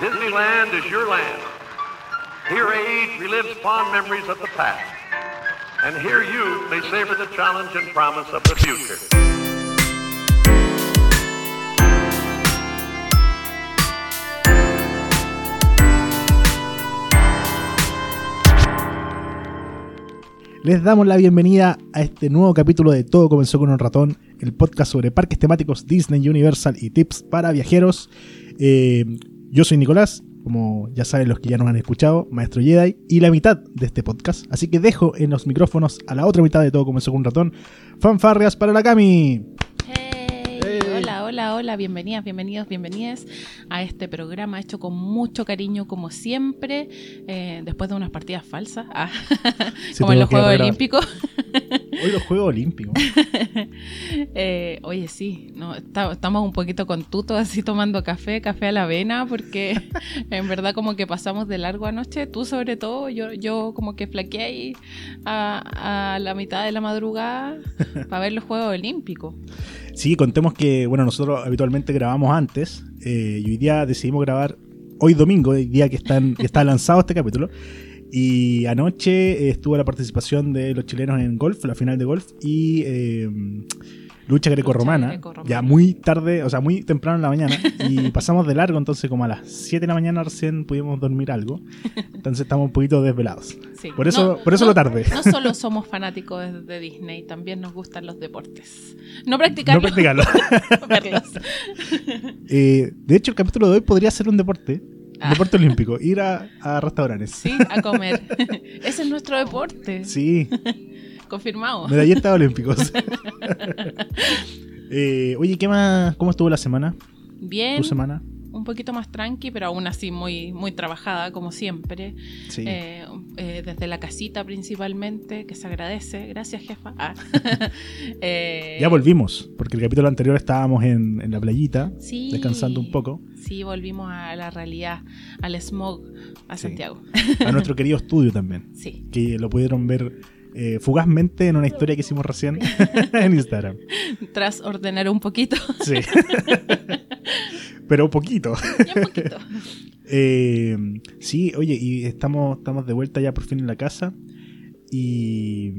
Disneyland is your land. Here age relives fond memories of the past. And here you may savor the challenge and promise of the future. Les damos la bienvenida a este nuevo capítulo de Todo comenzó con un ratón, el podcast sobre parques temáticos Disney Universal y tips para viajeros. Eh, yo soy Nicolás, como ya saben los que ya nos han escuchado, Maestro Jedi, y la mitad de este podcast. Así que dejo en los micrófonos a la otra mitad de Todo comenzó con un ratón, fanfarrias para la Cami. Hey, Hey. Hola, hola, hola, bienvenidas, bienvenidos, bienvenidas a este programa hecho con mucho cariño como siempre, eh, después de unas partidas falsas, ah, como en los Juegos. Olímpicos. Hoy los Juegos Olímpicos. Eh, oye, sí, no, está- estamos un poquito contutos así tomando café, café a la avena, porque en verdad como que pasamos de largo anoche, tú sobre todo, yo, yo como que flaqueé ahí a, a la mitad de la madrugada para ver los Juegos Olímpicos. Sí, contemos que, bueno, nosotros habitualmente grabamos antes eh, y hoy día decidimos grabar hoy domingo, el día que, están, que está lanzado este capítulo. Y anoche eh, estuvo la participación de los chilenos en golf, la final de golf, y eh, lucha grecorromana. Ya muy tarde, o sea, muy temprano en la mañana. Y pasamos de largo, entonces como a las 7 de la mañana recién pudimos dormir algo. Entonces estamos un poquito desvelados. Sí. Por eso- por eso lo tarde. No solo somos fanáticos de, Disney, también nos gustan los deportes. No No practicarlos, practicarlo. verlos. Eh, de hecho, el capítulo de hoy podría ser un deporte. Ah. deporte olímpico. Ir a, a restaurantes. Sí, a comer. Ese es nuestro deporte. Sí, Confirmado. medallistas olímpicos. Eh, oye, ¿qué más? ¿Cómo estuvo la semana? Bien, ¿Tu semana? Un poquito más tranqui, pero aún así muy, muy trabajada, como siempre. Sí. Eh, eh, desde la casita principalmente, que se agradece. Gracias, jefa. Ah. Eh, ya volvimos, porque el capítulo anterior estábamos en, en la playita, sí, descansando un poco, Sí, volvimos a la realidad, al smog, a Sí. Santiago. a nuestro querido estudio también, Sí. que lo pudieron ver eh, fugazmente en una historia que hicimos recién en Instagram. Tras ordenar un poquito. Sí. Pero poquito. un poquito. Eh, sí, oye, y estamos, estamos de vuelta ya por fin en la casa. Y,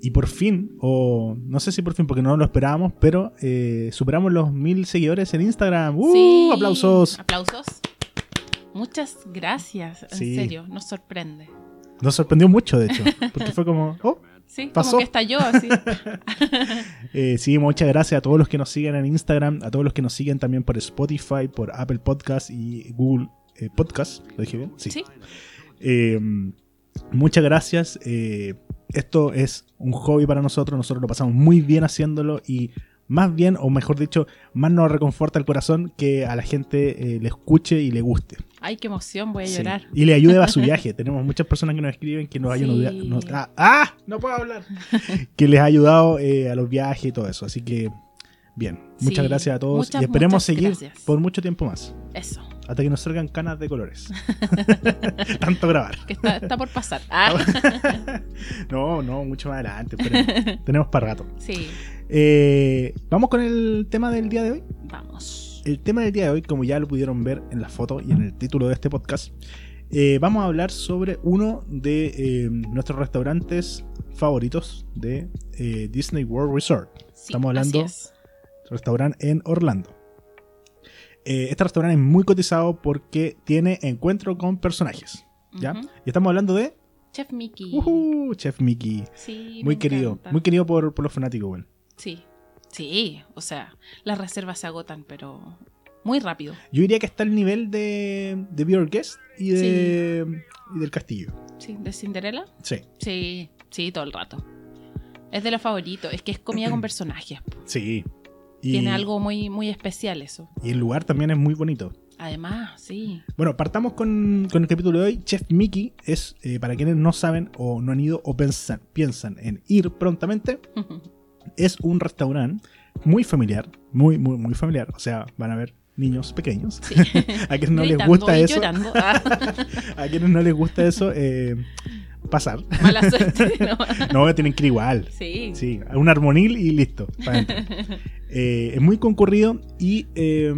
y por fin, o no sé si por fin, porque no lo esperábamos, pero eh, superamos los mil seguidores en Instagram. ¡Uh! Sí. ¡Aplausos! Aplausos. Muchas gracias, en Sí. serio, nos sorprende. Nos sorprendió mucho, de hecho, porque fue como, oh, Sí, Pasó. como que estalló así. Eh, sí, muchas gracias a todos los que nos siguen en Instagram, a todos los que nos siguen también por Spotify, por Apple Podcast y Google eh, Podcast. ¿Lo dije bien? sí. Eh, muchas gracias. eh, esto es un hobby para nosotros. Nosotros lo pasamos muy bien haciéndolo y más bien, o mejor dicho, más nos reconforta el corazón que a la gente eh, le escuche y le guste. Ay, qué emoción, voy a Sí. llorar. Y le ayude a su viaje. Tenemos muchas personas que nos escriben que nos Sí. ayudan. nos- ah, ¡ah! No puedo hablar. que les ha ayudado eh, a los viajes y todo eso. Así que, bien. Muchas Sí. gracias a todos Muchas, y esperemos seguir gracias. por mucho tiempo más. Eso, Hasta que nos salgan canas de colores. Tanto grabar. que está, está por pasar. Ah, no, no, mucho más adelante. Tenemos para rato. sí, Eh, Vamos con el tema del día de hoy. vamos. El tema del día de hoy, como ya lo pudieron ver en la foto y en el título de este podcast, eh, vamos a hablar sobre uno de eh, nuestros restaurantes favoritos de Disney World Resort. Sí, Estamos hablando- así es. Restaurante en Orlando. Eh, este restaurante es muy cotizado porque tiene encuentro con personajes. ¿ya? Y estamos hablando de Chef Mickey. ujú, Chef Mickey. Sí, Muy me querido. encanta. Muy querido por, por los fanáticos, bueno. Sí, sí, o sea, las reservas se agotan, pero muy rápido. Yo diría que está al nivel de, de Be Our Guest y, de, y del castillo. Sí, de Cinderella. Sí, Sí, sí, todo el rato. Es de los favoritos, es que es comida con personajes. sí. Y, Tiene algo muy, muy especial eso. y el lugar también es muy bonito. Además, sí. Bueno, partamos con, con el capítulo de hoy. Chef Mickey es, eh, para quienes no saben o no han ido o piensan, piensan en ir prontamente, es un restaurante muy familiar, muy, muy, muy familiar. O sea, van a ver niños pequeños. Sí. a quienes no les gusta eso. Ah, a quienes no les gusta eso, eh, pasar. mala suerte. ¿no? No, tienen que ir igual. Sí. Sí, un armonil y listo. Eh, es muy concurrido y eh,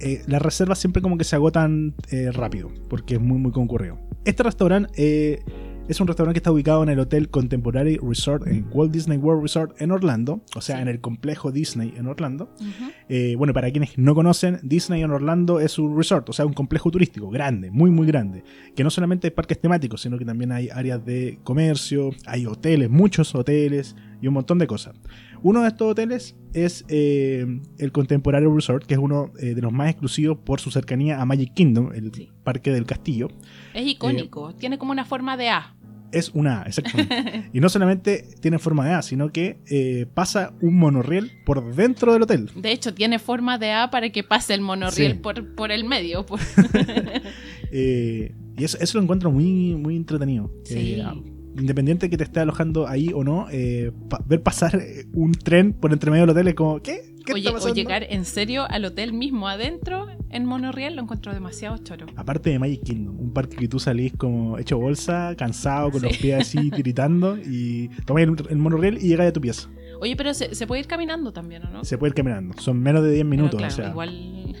eh, las reservas siempre como que se agotan eh, rápido, porque es muy, muy concurrido. Este restaurante es un restaurante que está ubicado en el Hotel Contemporary Resort en Walt Disney World Resort en Orlando, o sea, Sí. en el complejo Disney en Orlando. Eh, bueno, para quienes no conocen, Disney en Orlando es un resort, o sea, un complejo turístico grande, muy, muy grande, que no solamente hay parques temáticos, sino que también hay áreas de comercio, hay hoteles, muchos hoteles y un montón de cosas. Uno de estos hoteles es eh, el Contemporary Resort, que es uno eh, de los más exclusivos por su cercanía a Magic Kingdom, el Sí. parque del castillo. Es icónico, tiene como una forma de A. Es una A, exactamente. y no solamente tiene forma de A, sino que eh, pasa un monorriel por dentro del hotel. De hecho, tiene forma de A para que pase el monorriel Sí. por, por el medio. por- Eh, y eso, eso lo encuentro muy, muy entretenido. Sí. Independiente que te esté alojando ahí o no, eh, pa- ver pasar eh, un tren por entre medio del hotel es como, ¿qué? ¿Qué Oye, está o llegar en serio al hotel mismo adentro en monorriel lo encuentro demasiado choro. Aparte de Magic Kingdom, un parque que tú salís como hecho bolsa, cansado, con Sí. los pies así tiritando, y tomas el, el monorriel y llegas a tu pieza. Oye, pero se, se puede ir caminando también, ¿o no? Se puede ir caminando. Son menos de 10 minutos. O sea. igual,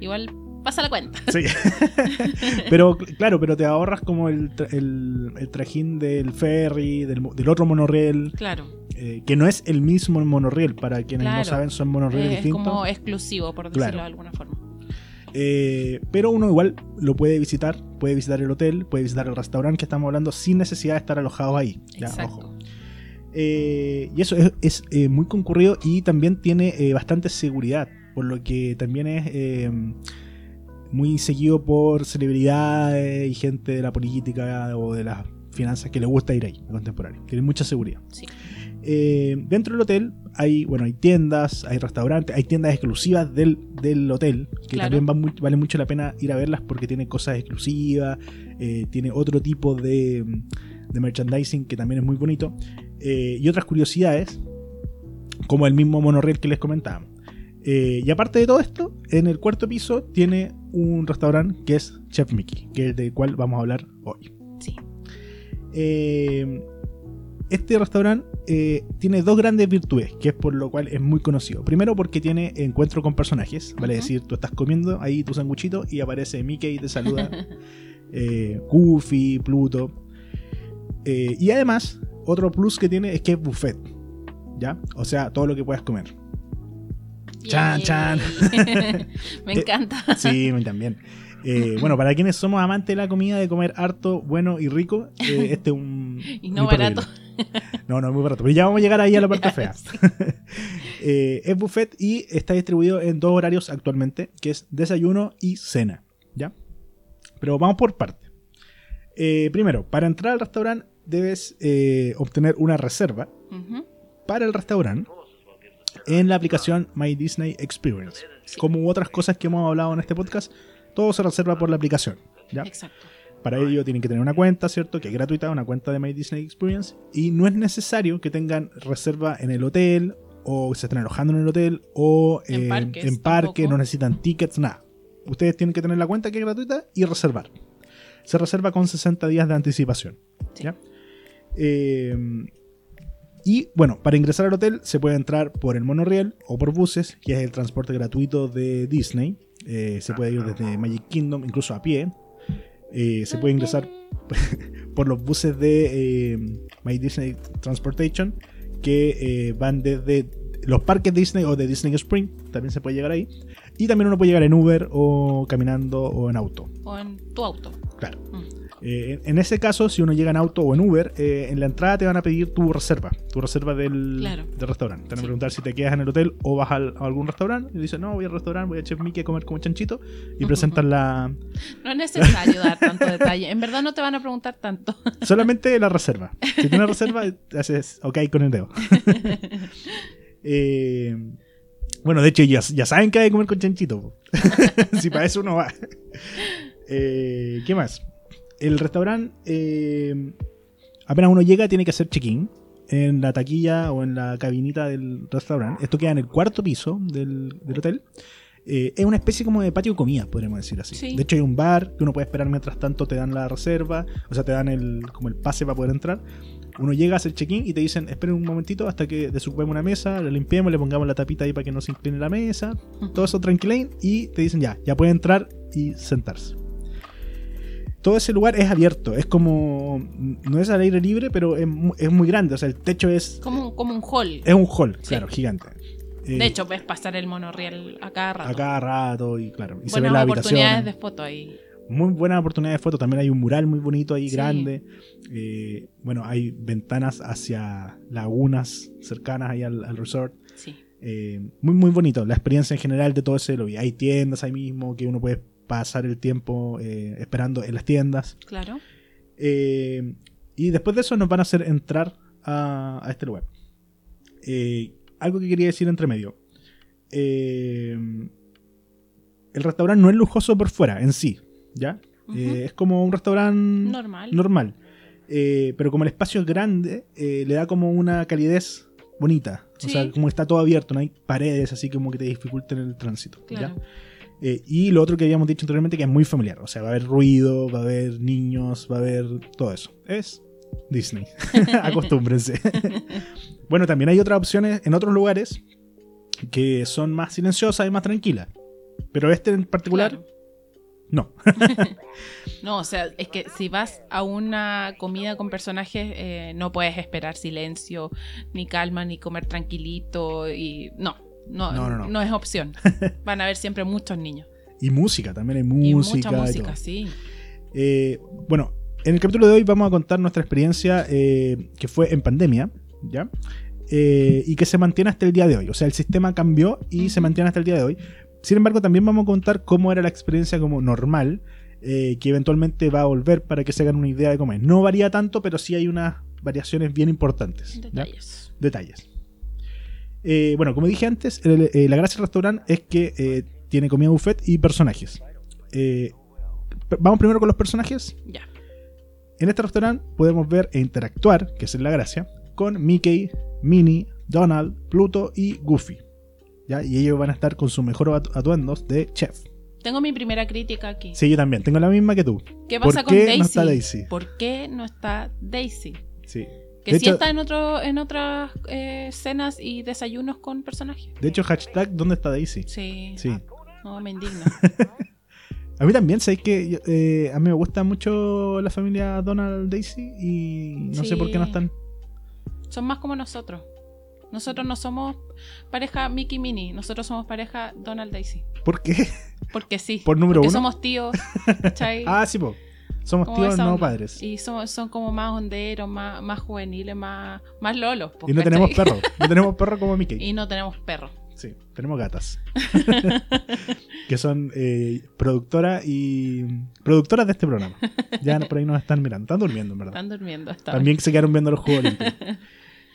igual pasa la cuenta. Sí. pero claro, pero te ahorras como el, tra- el, el trajín del ferry, del, del otro monorriel, Claro, eh, que no es el mismo monorriel. Para quienes no saben, son monorrieles es distintos. como exclusivo, por decirlo Claro. de alguna forma. Eh, pero uno igual lo puede visitar, puede visitar el hotel, puede visitar el restaurante que estamos hablando sin necesidad de estar alojados ahí. Ya, Exacto. ojo. Eh, y eso es, es, eh, muy concurrido y también tiene eh, bastante seguridad, por lo que también es eh, muy seguido por celebridades y gente de la política o de las finanzas que le gusta ir ahí, a contemporáneo. Tiene mucha seguridad. Sí. Eh, dentro del hotel hay, bueno, hay tiendas, hay restaurantes, hay tiendas exclusivas del, del hotel, que Claro. también va vale mucho la pena ir a verlas porque tiene cosas exclusivas, eh, tiene otro tipo de, de merchandising que también es muy bonito, eh, y otras curiosidades, como el mismo monorriel que les comentábamos. Y aparte de todo esto, en el cuarto piso tiene un restaurante que es Chef Mickey, que es el del cual vamos a hablar hoy. Sí. Eh, este restaurante eh, tiene dos grandes virtudes, que es por lo cual es muy conocido. Primero porque tiene encuentro con personajes, vale decir, tú estás comiendo ahí tu sanguchito y aparece Mickey y te saluda, eh, Goofy, Pluto. Eh, y además, otro plus que tiene es que es buffet, ¿ya? O sea, todo lo que puedas comer. Chan, chan. Me Eh, encanta. Sí, a mí también. Eh, bueno, para quienes somos amantes de la comida, de comer harto, bueno y rico, eh, este es un... Y no barato. No, no es muy barato. Pero ya vamos a llegar ahí a la parte fea. Eh, es buffet y está distribuido en dos horarios actualmente, que es desayuno y cena. ¿Ya? Pero vamos por parte. Primero, para entrar al restaurante debes obtener una reserva para el restaurante en la aplicación My Disney Experience. Como otras cosas que hemos hablado en este podcast, todo se reserva por la aplicación. ¿ya? Exacto. Para ello tienen que tener una cuenta, ¿cierto? Que es gratuita, una cuenta de My Disney Experience. Y no es necesario que tengan reserva en el hotel o se estén alojando en el hotel o En eh, parques, en parque, no necesitan tickets, nada. Ustedes tienen que tener la cuenta que es gratuita y reservar. Se reserva con 60 días de anticipación. Sí. ¿ya? Eh, y bueno, para ingresar al hotel se puede entrar por el monorriel o por buses, que es el transporte gratuito de Disney. Eh, se puede ir desde Magic Kingdom, incluso a pie. Eh, se puede ingresar por los buses de eh, My Disney Transportation, que eh, van desde los parques Disney o de Disney Spring. También se puede llegar ahí. Y también uno puede llegar en Uber o caminando o en auto. O en tu auto. Claro. Mm. Eh, en ese caso, si uno llega en auto o en Uber, eh, en la entrada te van a pedir tu reserva, tu reserva del, Claro. del restaurante. Te van a Sí. preguntar si te quedas en el hotel o vas al- a algún restaurante. Y dices, no, voy al restaurante, voy a Chef Mickey a comer como chanchito. Y presentan la, No es necesario dar tanto detalle. En verdad no te van a preguntar tanto. solamente la reserva. Si tienes reserva, haces ok con el dedo. Eh, bueno, de hecho, ya, ya saben que hay que comer con chanchito. si para eso uno va. Eh, ¿Qué más? El restaurante, eh, apenas uno llega, tiene que hacer check-in en la taquilla o en la cabinita del restaurante. Esto queda en el cuarto piso del, del hotel. Eh, es una especie como de patio de comida, podríamos decir así. Sí. De hecho, hay un bar que uno puede esperar mientras tanto te dan la reserva, o sea, te dan el, como el pase para poder entrar. Uno llega a hacer check-in y te dicen, esperen un momentito hasta que desocupemos una mesa, la limpiemos, le pongamos la tapita ahí para que no se incline la mesa, todo eso tranquilín y te dicen ya, ya puede entrar y sentarse. Todo ese lugar es abierto, es como, no es al aire libre, pero es, es muy grande, o sea, el techo es, Como, un- como un hall. es un hall, Sí. claro, gigante. Eh, De hecho, ves pasar el monorriel a cada rato. a cada rato y claro, y se Buenas las oportunidades de foto ahí. Muy buena oportunidad de foto. También hay un mural muy bonito ahí, Sí. grande. Eh, bueno, hay ventanas hacia lagunas cercanas ahí al, al resort. Sí. Eh, muy, muy bonito. La experiencia en general de todo ese lobby. Hay tiendas ahí mismo que uno puede pasar el tiempo eh, esperando en las tiendas. Claro. Eh, y después de eso nos van a hacer entrar a, a este lugar. Eh, algo que quería decir entre medio. Eh, el restaurante no es lujoso por fuera en sí, ¿ya? Es como un restaurante Normal. normal. Pero como el espacio es grande, le da como una calidez bonita. O Sí. sea, como está todo abierto, no hay paredes así como que te dificulten el tránsito. ¿ya? Eh, y lo otro que habíamos dicho anteriormente, que es muy familiar. O sea, va a haber ruido, va a haber niños, va a haber todo eso. Es Disney. Acostúmbrense. bueno, también hay otras opciones en otros lugares que son más silenciosas y más tranquilas. Pero este en particular, Claro. no. No, o sea, es que si vas a una comida con personajes, eh, no puedes esperar silencio, ni calma, ni comer tranquilito. y No, no, No, no, no, no. es opción. Van a haber siempre muchos niños. Y música, también hay y música. mucha y música, todo. sí. Eh, bueno, en el capítulo de hoy vamos a contar nuestra experiencia eh, que fue en pandemia, ¿ya? Eh, y que se mantiene hasta el día de hoy. O sea, el sistema cambió y se mantiene hasta el día de hoy. Sin embargo, también vamos a contar cómo era la experiencia como normal, eh, que eventualmente va a volver para que se hagan una idea de cómo es. No varía tanto, pero sí hay unas variaciones bien importantes. ¿ya? Detalles. Eh, bueno, como dije antes, el- eh, la gracia del restaurante es que eh, tiene comida buffet y personajes. Eh, vamos primero con los personajes. Ya. En este restaurante podemos ver e interactuar, que es la gracia, con Mickey, Minnie, Donald, Pluto y Goofy. ¿Ya? Y ellos van a estar con sus mejores atu- atuendos de chef. Tengo mi primera crítica aquí. Sí, yo también, tengo la misma que tú. ¿Qué ¿Por pasa con qué Daisy? no está Daisy? ¿Por qué no está Daisy? Sí. Que De sí hecho- está en, otro, en otras eh, cenas y desayunos con personajes. De hecho, hashtag ¿dónde está Daisy? Sí. Sí. No, me indigna. A mí también, sabéis que eh, a mí me gusta mucho la familia Donald Daisy y no sé por qué no están. Son más como nosotros. Nosotros no somos pareja Mickey Minnie, nosotros somos pareja Donald Daisy. ¿Por qué? Porque sí. ¿Por número porque uno? somos tíos. Ah, sí, po. Somos Como tíos, no padres. Y, Y son, son como más honderos, más, más juveniles, más, más lolos. po, no ¿cachai? tenemos perro. No tenemos perro como Mickey. Y no tenemos perro. Sí, tenemos gatas. que son eh, productora y. productoras de este programa. Ya por ahí nos están mirando. Están durmiendo, en verdad. Están durmiendo hasta También se quedaron viendo los Juegos Olímpicos.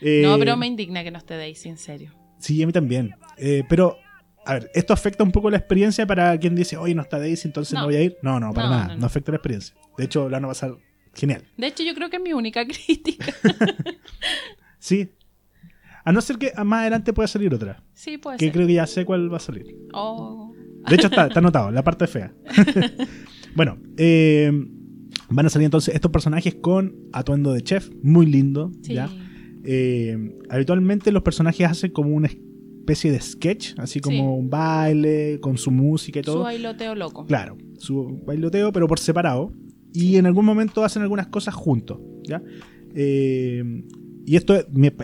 Eh, No, pero me indigna que no esté Daisy, en serio. Sí, a mí también. Eh, pero, a ver, ¿esto afecta un poco la experiencia para quien dice, oye, no está Daisy, entonces no, No. voy a ir? No, no, para No, nada. no, afecta la experiencia. De hecho, la van a pasar genial. De hecho, yo creo que es mi única crítica. Sí. A no ser que más adelante pueda salir otra. Sí, puede Que ser. creo que ya sé cuál va a salir. Oh, De hecho, está, está anotado, la parte fea. bueno, eh, van a salir entonces estos personajes con atuendo de chef, muy lindo. sí. ¿ya? Eh, habitualmente los personajes hacen como una especie de sketch, así como Sí. un baile, con su música y Su todo. bailoteo loco. Claro, su bailoteo, pero por separado. Y en algún momento hacen algunas cosas juntos. ¿ya? Eh, y esto,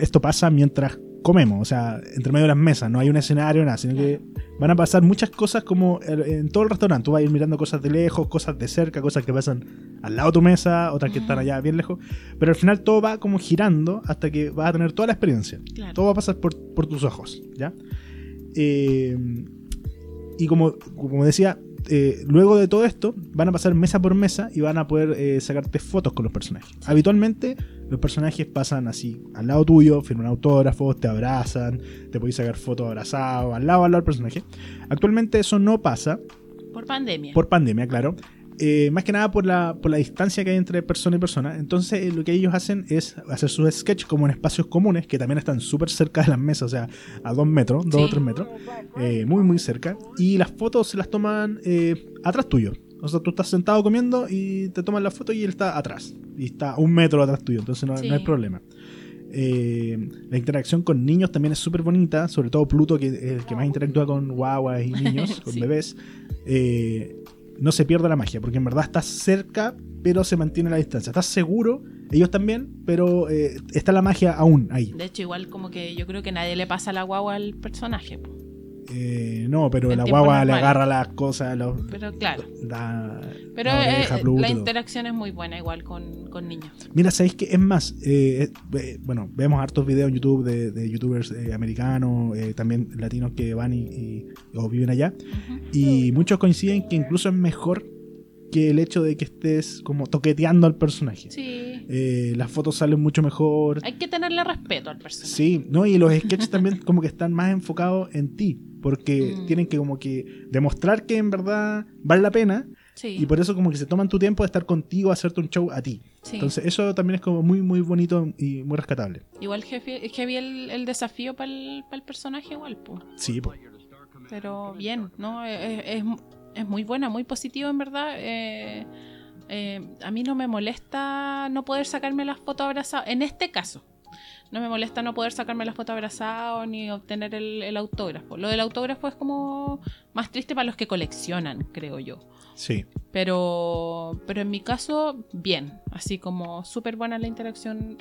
esto pasa mientras comemos, o sea, entre medio de las mesas, no hay un escenario, nada, sino que van a pasar muchas cosas como en todo el restaurante. Tú vas a ir mirando cosas de lejos, cosas de cerca, cosas que pasan al lado de tu mesa, otras que están allá bien lejos. Pero al final todo va como girando hasta que vas a tener toda la experiencia. Claro. Todo va a pasar por, por tus ojos, ¿ya? Eh, y como, como decía, eh, luego de todo esto, van a pasar mesa por mesa y van a poder eh, sacarte fotos con los personajes. Habitualmente, los personajes pasan así, al lado tuyo, firman autógrafos, te abrazan, te podéis sacar fotos abrazados, al lado, al lado del personaje. Actualmente eso no pasa, Por pandemia. por pandemia, claro. eh, más que nada por la, por la distancia que hay entre persona y persona. Entonces, eh, lo que ellos hacen es hacer sus sketches como en espacios comunes, que también están súper cerca de las mesas, o sea, a dos metros, dos Sí. o tres metros, eh, muy, muy cerca. Y las fotos se las toman atrás tuyo. O sea, tú estás sentado comiendo y te toman la foto y él está atrás. Y está un metro atrás tuyo, entonces no, Sí. no hay problema. Eh, la interacción con niños también es súper bonita, sobre todo Pluto, que es el que más interactúa con guaguas y niños, con Sí. bebés. Eh, no se pierde la magia, porque en verdad estás cerca, pero se mantiene la distancia. Estás seguro, ellos también, pero eh, está la magia aún ahí. De hecho, igual como que yo creo que nadie le pasa la guagua al personaje. Eh, no, pero En la guagua le agarra las cosas, los- Pero claro. la, Pero la eh, oreja, la interacción es muy buena igual con, con niños. Mira, ¿sabéis qué? Es más, eh, bueno, vemos hartos videos en YouTube de, de youtubers eh, americanos, también latinos que van y, y- o viven allá, y muchos coinciden que incluso es mejor que el hecho de que estés como toqueteando al personaje. Sí. Eh, las fotos salen mucho mejor. Hay que tenerle respeto al personaje. Sí, ¿no? Y los sketches también como que están más enfocados en ti, porque Mm. tienen que como que demostrar que en verdad vale la pena, Sí. y por eso como que se toman tu tiempo de estar contigo, hacerte un show a ti. sí. Entonces eso también es como muy, muy bonito y muy rescatable. Igual heavy, heavy el, el desafío para el, pa'l personaje igual, pues. Sí, po. Pero bien, ¿no? Es, es- es muy buena, muy positivo en verdad. Eh, eh, a mí no me molesta no poder sacarme las fotos abrazadas. En este caso, no me molesta no poder sacarme las fotos abrazadas ni obtener el, el autógrafo. Lo del autógrafo es como más triste para los que coleccionan, creo yo. Sí. Pero, pero en mi caso, bien. Así como súper buena la interacción.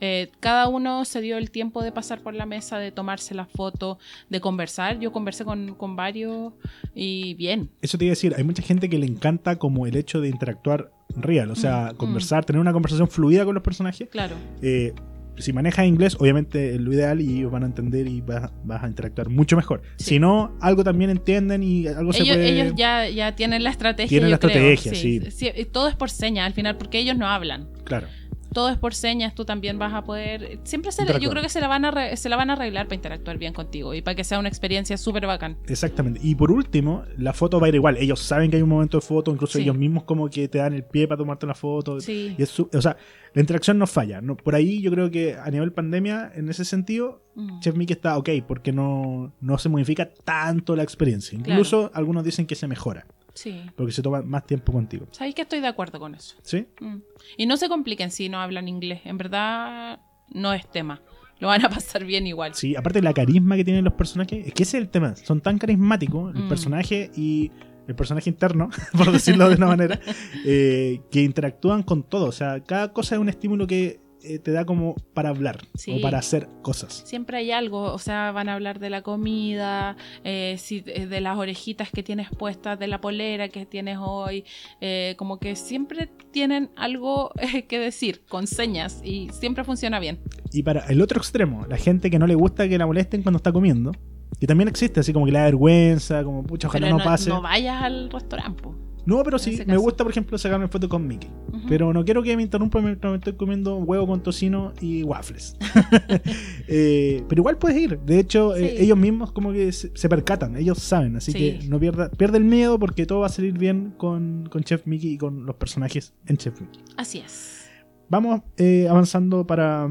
Eh, cada uno se dio el tiempo de pasar por la mesa, de tomarse la foto, de conversar. Yo conversé con, con varios y bien. Eso te iba a decir, hay mucha gente que le encanta como el hecho de interactuar real, o sea, Mm, conversar, tener una conversación fluida con los personajes. Claro. Eh, si manejas inglés, obviamente es lo ideal y ellos van a entender y vas, vas a interactuar mucho mejor. Sí. Si no, algo también entienden y algo se Ellos, puede... ellos ya, ya tienen la estrategia. Tienen yo la creo. estrategia, sí. Sí, Todo es por señas al final, porque ellos no hablan. Claro. Todo es por señas, tú también vas a poder. Siempre se, yo Interactuar. creo que se la, van a se la van a arreglar para interactuar bien contigo y para que sea una experiencia súper bacán. Exactamente. Y por último, la foto va a ir igual. Ellos saben que hay un momento de foto, incluso Sí. ellos mismos como que te dan el pie para tomarte la foto. Sí. Y es o sea, la interacción no falla. No, por ahí yo creo que a nivel pandemia, en ese sentido, Mm. Chef Mickey está ok, porque no, no se modifica tanto la experiencia. Incluso algunos dicen que se mejora, Sí. porque se toma más tiempo contigo. ¿Sabéis que estoy de acuerdo con eso? ¿Sí? Mm. Y no se compliquen si no hablan inglés. En verdad, no es tema. Lo van a pasar bien igual. Sí, aparte la carisma que tienen los personajes, es que ese es el tema. Son tan carismáticos el Mm. personaje y el personaje interno, por decirlo de una manera, eh, que interactúan con todo. O sea, cada cosa es un estímulo que eh, te da como para hablar Sí. o para hacer cosas. Siempre hay algo, o sea, van a hablar de la comida, eh, si- eh, de las orejitas que tienes puestas, de la polera que tienes hoy, eh, como que siempre tienen algo que decir con señas y siempre funciona bien. Y para el otro extremo, la gente que no le gusta que la molesten cuando está comiendo, que también existe, así como que le da vergüenza, como pucha, ojalá Pero no, pase. no vayas al restaurante. No, pero sí, me gusta, por ejemplo, sacarme foto con Mickey. Pero no quiero que me interrumpa mientras me estoy comiendo huevo con tocino y waffles. Eh, pero igual puedes ir. De hecho, eh, ellos mismos como que se, se percatan, ellos saben. Así Sí. que no pierda, pierde el miedo porque todo va a salir bien con, con Chef Mickey y con los personajes en Chef Mickey. Así es. Vamos eh, avanzando para,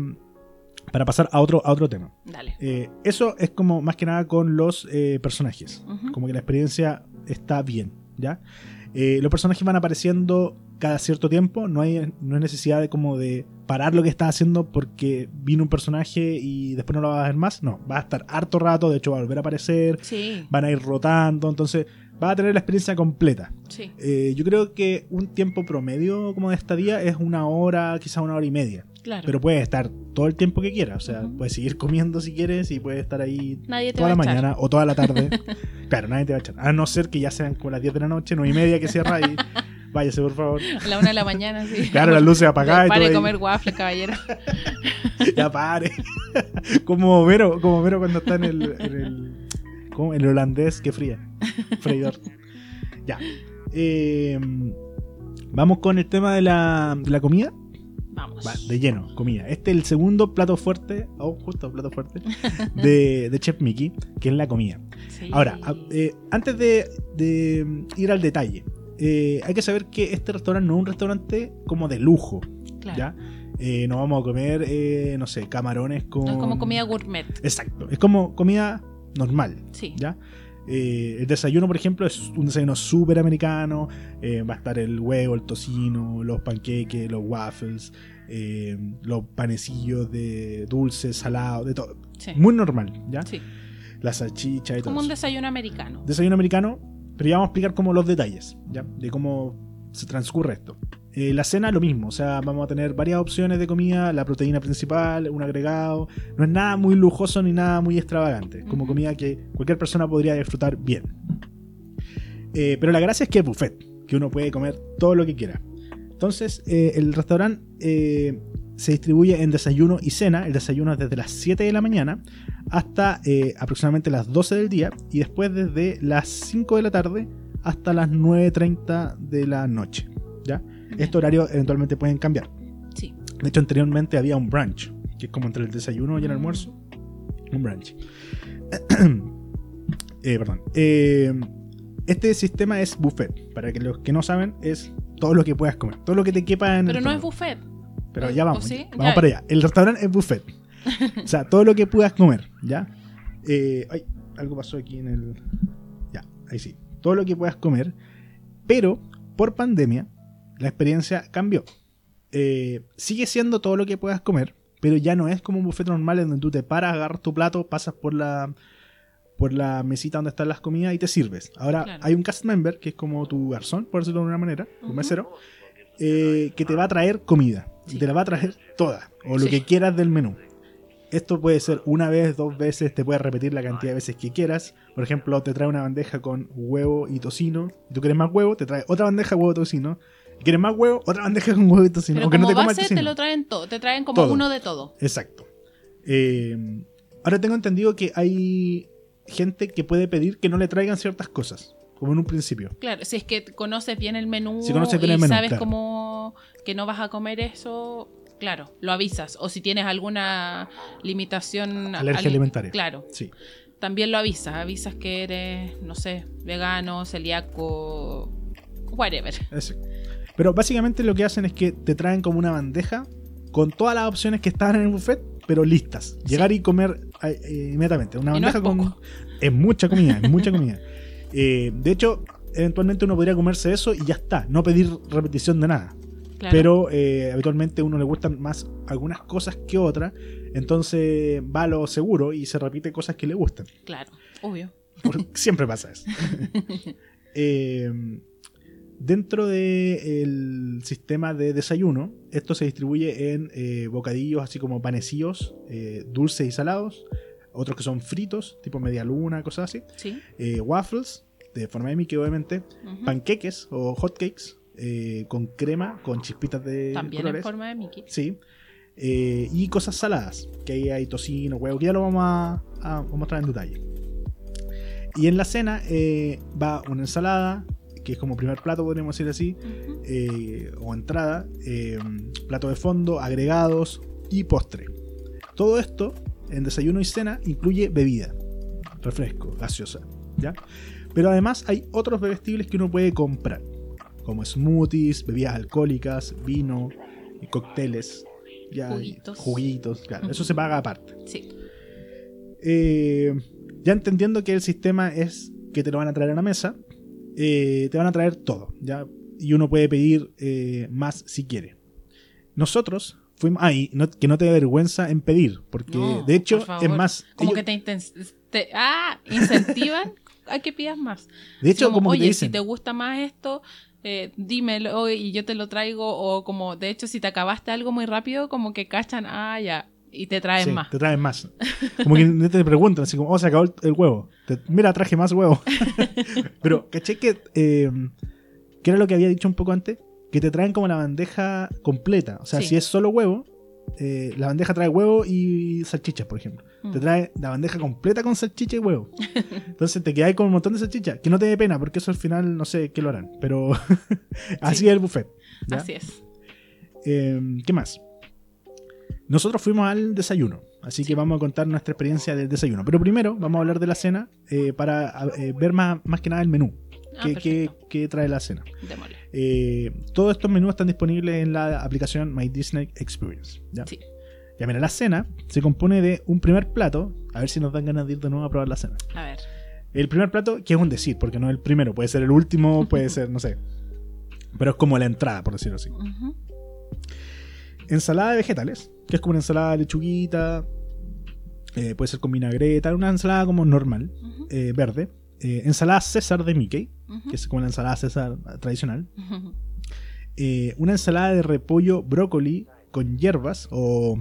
para pasar a otro, a otro tema. Dale. Eh, eso es como más que nada con los eh, personajes. Como que la experiencia está bien, ¿ya? Eh, los personajes van apareciendo cada cierto tiempo, no hay, no hay necesidad de como de parar lo que estás haciendo porque vino un personaje y después no lo vas a ver más, no, va a estar harto rato, de hecho va a volver a aparecer, Sí, van a ir rotando, entonces vas a tener la experiencia completa. sí. Eh, yo creo que un tiempo promedio como de estadía es una hora, quizá una hora y media, Claro. pero puedes estar todo el tiempo que quieras, o sea, Ujú. puedes seguir comiendo si quieres y puedes estar ahí Nadie toda la echar. mañana o toda la tarde. claro, nadie te va a echar. A no ser que ya sean como las 10 de la noche, 9 y media que cierra y váyase, por favor. A la una de la mañana, sí. Claro, las luces apagadas y Pare todo comer waffle, caballero. ya pare. como Homero, como Homero cuando está en el, en el, holandés que fría. Freidor. Ya. Eh, Vamos con el tema de la, de la comida. Vamos. Va, de lleno, comida. Este es el segundo plato fuerte, oh, justo plato fuerte, de, de Chef Mickey, que es la comida. Sí. Ahora, eh, antes de, de ir al detalle, eh, hay que saber que este restaurante no es un restaurante como de lujo. Claro. ¿ya? Eh, no vamos a comer, no sé, camarones con... No es como comida gourmet. Exacto, es como comida normal. Sí. ¿ya? Eh, el desayuno, por ejemplo, es un desayuno súper americano. eh, va a estar el huevo, el tocino, los panqueques, los waffles, eh, los panecillos de dulce, salado, de todo. Sí. Muy normal, ¿ya? Sí. La salchicha y todo. Como un desayuno americano. Desayuno americano, pero ya vamos a explicar como los detalles, ¿ya? De cómo se transcurre esto. Eh, la cena, lo mismo, o sea, vamos a tener varias opciones de comida, la proteína principal, un agregado. No es nada muy lujoso ni nada muy extravagante, como comida que cualquier persona podría disfrutar bien. Eh, pero la gracia es que es buffet, que uno puede comer todo lo que quiera. Entonces, eh, el restaurante se distribuye en desayuno y cena. El desayuno es desde las 7 de la mañana hasta aproximadamente las 12 del día y después desde las 5 de la tarde hasta las 9.30 de la noche. Estos horarios eventualmente pueden cambiar. Sí. De hecho, anteriormente había un brunch, que es como entre el desayuno y el almuerzo. Un brunch. Eh, perdón. Eh, este sistema es buffet. Para que los que no saben, es todo lo que puedas comer. Todo lo que te quepa en Pero el no es buffet. Pero ¿O- ya vamos. sí? Vamos Ya. para allá. El restaurante es buffet. o sea, todo lo que puedas comer, ¿ya? Eh, ay, algo pasó aquí en el. Ya, ahí sí. Todo lo que puedas comer. Pero por pandemia, la experiencia cambió. Eh, sigue siendo todo lo que puedas comer, pero ya no es como un buffet normal en donde tú te paras, agarras tu plato, pasas por la por la mesita donde están las comidas y te sirves. Ahora Claro. hay un cast member que es como tu garzón, por decirlo de alguna manera, un mesero, eh, que te va a traer comida. Sí. Y te la va a traer toda, o lo Sí. que quieras del menú. Esto puede ser una vez, dos veces, te puedes repetir la cantidad de veces que quieras. Por ejemplo, te trae una bandeja con huevo y tocino. Y tú quieres más huevo, te trae otra bandeja huevo y tocino. Quieres más huevo, otra bandeja con huevo y tocino. Pero Aunque como no te base tocino. te lo traen todo. Te traen como Todo. uno de todo. Exacto. Eh, ahora tengo entendido que hay gente que puede pedir que no le traigan ciertas cosas, como en un principio. Claro, si es que conoces bien el menú Si conoces bien y el menú, sabes claro. cómo que no vas a comer eso, claro, lo avisas. O si tienes alguna limitación... Alergia ali- alimentaria. Claro, Sí. también lo avisas. Avisas que eres, no sé, vegano, celíaco, whatever. Ese. Pero básicamente lo que hacen es que te traen como una bandeja con todas las opciones que estaban en el buffet, pero listas. Llegar y comer eh, inmediatamente. Una Y no bandeja es con. Es mucha comida, es mucha comida. Eh, de hecho, eventualmente uno podría comerse eso y ya está. No pedir repetición de nada. Claro. Pero eh, habitualmente a uno le gustan más algunas cosas que otras. Entonces va a lo seguro y se repite cosas que le gustan. Claro, obvio. Porque siempre pasa eso. Eh, dentro del sistema de desayuno, esto se distribuye en eh, bocadillos así como panecillos, eh, dulces y salados, otros que son fritos, tipo media luna, cosas así, Sí. eh, waffles, de forma de Mickey obviamente, ujú. panqueques o hotcakes con crema, con chispitas de También colores. en forma de Mickey. Sí. Y cosas saladas, que ahí hay tocino, huevo, que ya lo vamos a, a mostrar en detalle. Y en la cena va una ensalada, que es como primer plato, podríamos decir así, eh, o entrada, eh, plato de fondo, agregados y postre. Todo esto en desayuno y cena incluye bebida, refresco, gaseosa, ¿ya? Pero además hay otros bebestibles que uno puede comprar, como smoothies, bebidas alcohólicas, vino, y cócteles, ya, Juguitos. juguitos, claro, eso se paga aparte. Sí. Eh, ya entendiendo que el sistema es que te lo van a traer a la mesa, eh, te van a traer todo, ¿ya? Y uno puede pedir eh, más si quiere. Nosotros fuimos. Ah, y no- que no te dé vergüenza en pedir, porque No, de hecho, por es más. Como ellos- que te, ah, incentivan a que pidas más. de hecho, Como, como oye, te dicen. si te gusta más esto, eh, dímelo y yo te lo traigo. O como, de hecho, si te acabaste algo muy rápido, como que cachan, ah, ya, y te traen sí, más. Te traen más. Como que te preguntan, así como, oh, se acabó el, el huevo. Te- mira, traje más huevo. Pero, caché que. eh, que era lo que había dicho un poco antes? Que te traen como la bandeja completa. O sea, Sí. si es solo huevo, eh, la bandeja trae huevo y salchichas, por ejemplo. Mm. Te trae la bandeja completa con salchicha y huevo. Entonces te quedas con un montón de salchicha. Que no te dé pena, porque eso al final no sé qué lo harán. Pero así Sí. es el buffet. ¿ya? Así es. Eh, ¿Qué más? Nosotros fuimos al desayuno, así que vamos a contar nuestra experiencia del desayuno. Pero primero vamos a hablar de la cena eh, para eh, ver más, más que nada el menú. Ah, ¿Qué, qué- perfecto. qué trae la cena? Eh, todos estos menús están disponibles en la aplicación My Disney Experience. ¿ya? Sí. Ya mira, la cena se compone de un primer plato. A ver si nos dan ganas de ir de nuevo a probar la cena. A ver. El primer plato, que es un decir, porque no es el primero, puede ser el último, puede ser, no sé. Pero es como la entrada, por decirlo así. Ensalada de vegetales, que es como una ensalada de lechuguita, eh, puede ser con vinagreta, una ensalada como normal, eh, verde. Eh, ensalada César de Mickey, que es como la ensalada César tradicional. Ujú. Eh, una ensalada de repollo, brócoli con hierbas o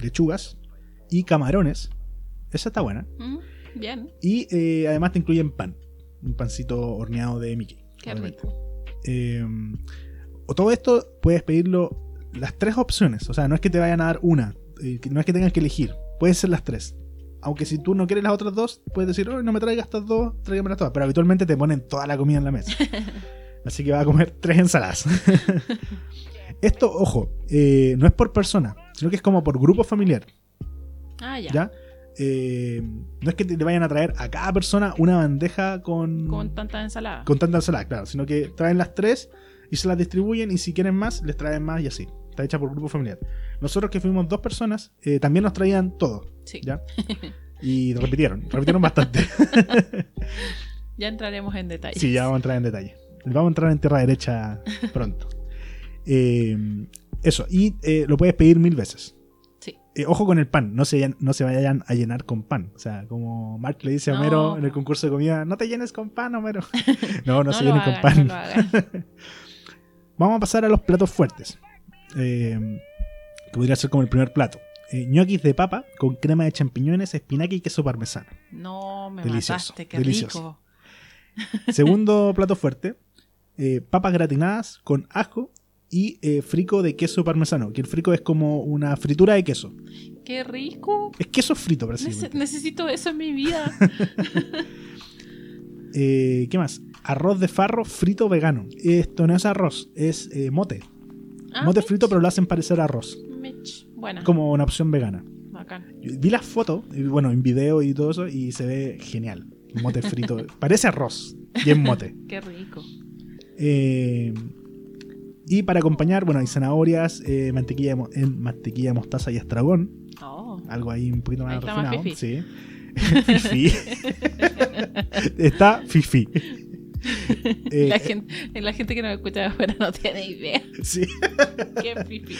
lechugas y camarones. Esa está buena. Bien. Y además te incluyen pan. Un pancito horneado de Mickey. Qué rico. O todo esto puedes pedirlo las tres opciones. O sea, no es que te vayan a dar una. eh, no es que tengas que elegir. Pueden ser las tres. Aunque si tú no quieres las otras dos, puedes decir, oh, no me traigas estas dos, tráigamelas todas. Pero habitualmente te ponen toda la comida en la mesa. Así que vas a comer tres ensaladas. Esto, ojo, eh, no es por persona, sino que es como por grupo familiar. Ah, ya. ¿Ya? Eh, no es que te, te vayan a traer a cada persona una bandeja con, Con tanta ensalada. con tanta ensalada, claro, sino que traen las tres y se las distribuyen y si quieren más, les traen más y así. Está hecha por grupo familiar. Nosotros que fuimos dos personas, eh, también nos traían todo, Sí. ¿ya? Y repitieron, repitieron bastante. Ya entraremos en detalle. Sí, ya vamos a entrar en detalle. Vamos a entrar en tierra derecha pronto. Eh, eso, y eh, lo puedes pedir mil veces. Sí. Eh, ojo con el pan, no se, no se vayan a llenar con pan. O sea, como Mark le dice a No. Homero en el concurso de comida, no te llenes con pan, Homero. No, no, se llenen hagan, con pan. Vamos a pasar a los platos fuertes. Eh, que podría ser como el primer plato. Eh, ñoquis de papa con crema de champiñones, espinaca y queso parmesano. No, me Delicioso, mataste, qué delicioso. rico. Segundo plato fuerte. eh, papas gratinadas con ajo y eh, frico de queso parmesano. Que el frico es como una fritura de queso. Qué rico. Es queso frito, Nece- necesito eso en mi vida. Eh, ¿Qué más? Arroz de farro frito vegano. Esto no es arroz, es mote. Ah, mote frito, pero lo hacen parecer arroz. Mitch. Buena. Como una opción vegana. Bacán. Vi las fotos, y bueno, en video y todo eso, y se ve genial. Mote frito. Parece arroz. Y es mote. Qué rico. Eh, y para acompañar, bueno, hay zanahorias, eh, mantequilla, de mantequilla de mostaza y estragón. Oh. Algo ahí un poquito más refinado. Sí. Fifi. está fifi. Eh, la, gente, la gente que nos escucha afuera no tiene idea. sí. Qué pipi.